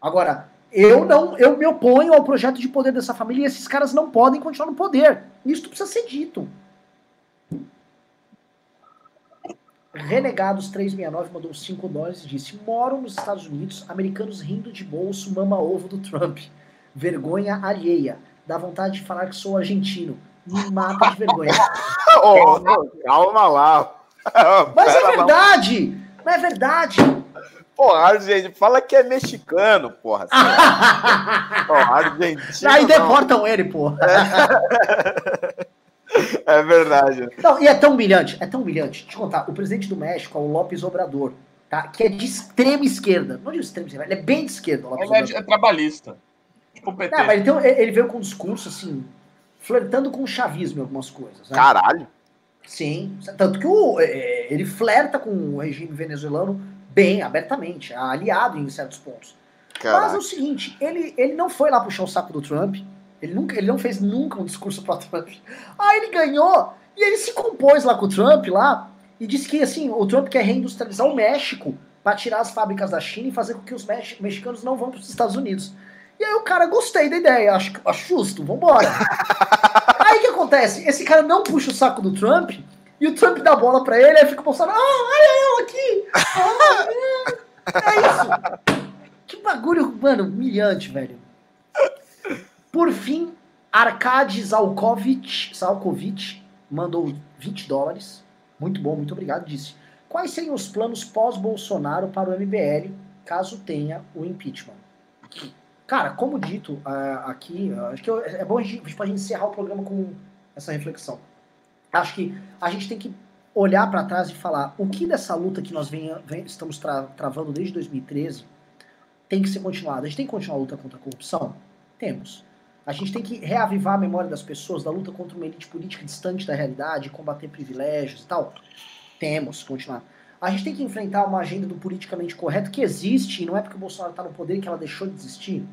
Agora, eu não, eu me oponho ao projeto de poder dessa família e esses caras não podem continuar no poder. Isso precisa ser dito. Renegados 369 mandou 5 dólares e disse: Moram nos Estados Unidos, americanos rindo de bolso, mama ovo do Trump. Vergonha alheia. Dá vontade de falar que sou argentino. Me mata de vergonha. oh, calma lá. Mas é verdade! Mas é verdade! Porra, gente, fala que é mexicano, porra. porra argentino. Aí deportam ele, porra. É verdade. Não, e é tão humilhante, é tão humilhante. Deixa eu contar, o presidente do México é o López Obrador, tá? Que é de extrema esquerda. Não de extrema esquerda, ele é bem de esquerda. ele é, é, trabalhista. Tipo PT. Não, mas então ele veio com um discurso assim, flertando com o chavismo em algumas coisas. Né? Caralho. Sim, tanto que o, é, ele flerta com o regime venezuelano bem, abertamente, aliado em certos pontos. Mas é o seguinte, ele, ele não foi lá puxar o saco do Trump, ele, nunca, ele não fez nunca um discurso pro Trump. Aí ele ganhou e ele se compôs lá com o Trump lá e disse que assim, o Trump quer reindustrializar o México para tirar as fábricas da China e fazer com que os mexicanos não vão para os Estados Unidos. E aí o cara, gostei da ideia, acho, acho justo, vambora. aí o que acontece? Esse cara não puxa o saco do Trump e o Trump dá a bola para ele, aí fica pensando, ah, olha eu aqui! Ah, é. é isso! Que bagulho, mano, humilhante, velho. Por fim, Arkady Zalkovic, Zalkovic mandou 20 dólares. Muito bom, muito obrigado. Disse: Quais seriam os planos pós-Bolsonaro para o MBL caso tenha o impeachment? Cara, como dito uh, aqui, uh, acho que é bom a gente, a gente encerrar o programa com essa reflexão. Acho que a gente tem que olhar para trás e falar o que dessa luta que nós vem, estamos tra, travando desde 2013 tem que ser continuada. A gente tem que continuar a luta contra a corrupção? Temos. A gente tem que reavivar a memória das pessoas da luta contra uma elite política distante da realidade, combater privilégios e tal? Temos, continuar. A gente tem que enfrentar uma agenda do politicamente correto que existe, e não é porque o Bolsonaro está no poder que ela deixou de existir.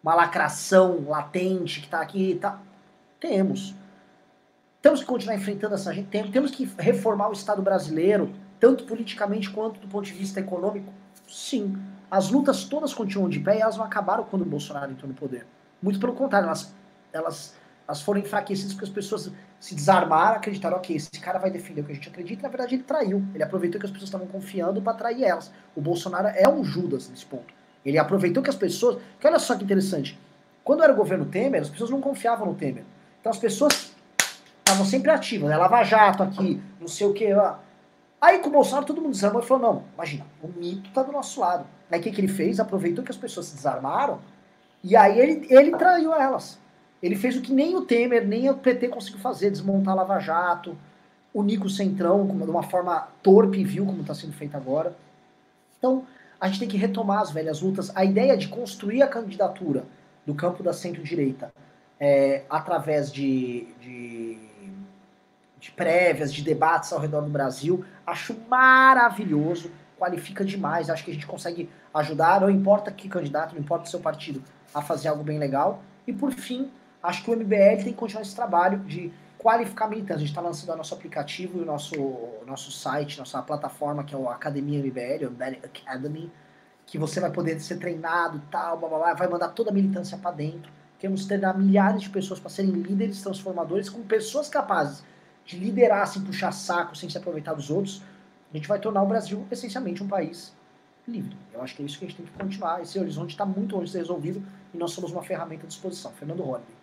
Uma lacração latente que está aqui. Tá. Temos. Temos que continuar enfrentando essa gente. Temos que reformar o Estado brasileiro, tanto politicamente quanto do ponto de vista econômico. Sim. As lutas todas continuam de pé e elas não acabaram quando o Bolsonaro entrou no poder. Muito pelo contrário, elas, elas, elas foram enfraquecidas porque as pessoas se desarmaram, acreditaram, ok, esse cara vai defender o que a gente acredita, e na verdade ele traiu. Ele aproveitou que as pessoas estavam confiando para trair elas. O Bolsonaro é um Judas nesse ponto. Ele aproveitou que as pessoas. Que olha só que interessante. Quando era o governo Temer, as pessoas não confiavam no Temer. Então as pessoas estavam sempre ativas, né? Lava Jato aqui, não sei o que. Ó. Aí com o Bolsonaro todo mundo desarmou e falou: não, imagina, o mito tá do nosso lado. Aí o que, que ele fez? Aproveitou que as pessoas se desarmaram e aí ele, ele traiu elas. Ele fez o que nem o Temer, nem o PT conseguiu fazer, desmontar a Lava Jato, unir com o Centrão de uma forma torpe e vil, como está sendo feito agora. Então, a gente tem que retomar as velhas lutas. A ideia de construir a candidatura do campo da centro-direita é, através de, de, de prévias, de debates ao redor do Brasil, acho maravilhoso, qualifica demais. Acho que a gente consegue ajudar, não importa que candidato, não importa o seu partido, a fazer algo bem legal. E por fim, acho que o MBL tem que continuar esse trabalho de qualificar militantes. A gente está lançando o nosso aplicativo e o nosso, nosso site, nossa plataforma, que é o Academia MBL, o MBL Academy, que você vai poder ser treinado tal, blá, blá, blá, vai mandar toda a militância para dentro. Queremos treinar milhares de pessoas para serem líderes transformadores, com pessoas capazes de liderar sem puxar saco, sem se aproveitar dos outros. A gente vai tornar o Brasil essencialmente um país livre. Eu acho que é isso que a gente tem que continuar. Esse horizonte está muito longe de ser resolvido e nós somos uma ferramenta à disposição. Fernando Holliday.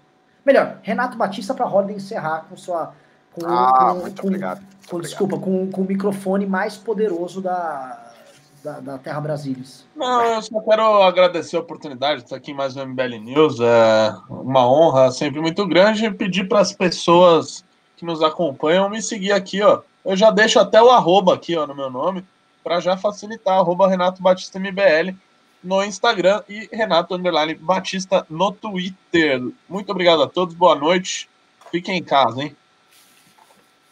Melhor, Renato Batista para Holliday encerrar com sua. Com, ah, com, muito com, obrigado. Muito com, desculpa, com, com o microfone mais poderoso da, da, da, Terra Brasilis. Não, eu só quero agradecer a oportunidade de estar aqui em mais um MBL News. É uma honra sempre muito grande pedir para as pessoas que nos acompanham me seguir aqui, ó. Eu já deixo até o arroba aqui, ó, no meu nome para já facilitar, arroba Renato Batista MBL no Instagram e Renato Underline Batista no Twitter. Muito obrigado a todos, boa noite. Fiquem em casa, hein?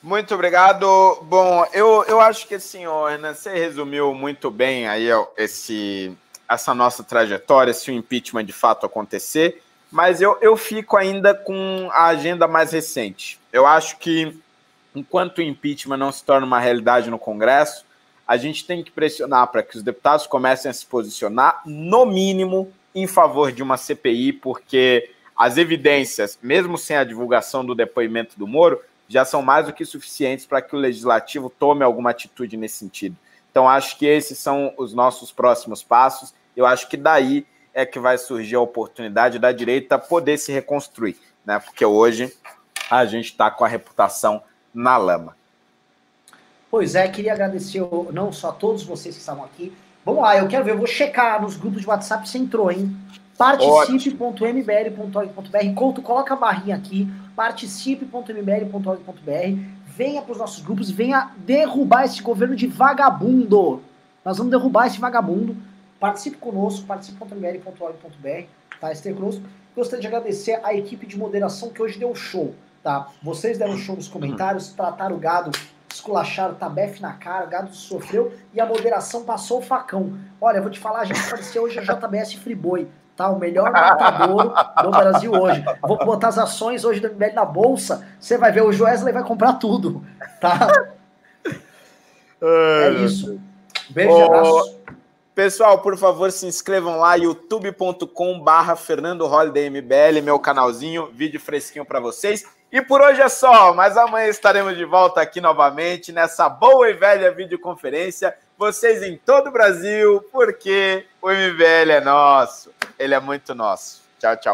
Muito obrigado. Bom, eu, eu acho que assim, ó, você resumiu muito bem aí ó, esse, essa nossa trajetória, se o impeachment de fato acontecer, mas eu, eu fico ainda com a agenda mais recente. Eu acho que enquanto o impeachment não se torna uma realidade no Congresso, a gente tem que pressionar para que os deputados comecem a se posicionar, no mínimo, em favor de uma CPI, porque as evidências, mesmo sem a divulgação do depoimento do Moro, já são mais do que suficientes para que o legislativo tome alguma atitude nesse sentido. Então, acho que esses são os nossos próximos passos. Eu acho que daí é que vai surgir a oportunidade da direita poder se reconstruir, né? Porque hoje a gente está com a reputação na lama. Pois é, queria agradecer não só a todos vocês que estavam aqui. Vamos lá, eu quero ver, eu vou checar nos grupos de WhatsApp se entrou, hein? participe.mbl.org.br, coloca a barrinha aqui, participe.mbl.org.br, venha para os nossos grupos, venha derrubar esse governo de vagabundo. Nós vamos derrubar esse vagabundo. Participe conosco, participe.mbl.org.br, tá? Esteja conosco. Gostaria de agradecer a equipe de moderação que hoje deu show, tá? Vocês deram show nos comentários, trataram o gado esculacharam, tabef na cara, o gado sofreu e a moderação passou o facão. Olha, eu vou te falar, a gente apareceu hoje a JBS Friboi, tá? O melhor matador do Brasil hoje. Vou botar as ações hoje do MBL na bolsa, você vai ver, o Joesley vai comprar tudo, tá? É isso. Beijo abraço. Pessoal, por favor, se inscrevam lá, youtube.com barra Fernando MBL, meu canalzinho, vídeo fresquinho para vocês. E por hoje é só, mas amanhã estaremos de volta aqui novamente nessa boa e velha videoconferência. Vocês em todo o Brasil, porque o MBL é nosso. Ele é muito nosso. Tchau, tchau.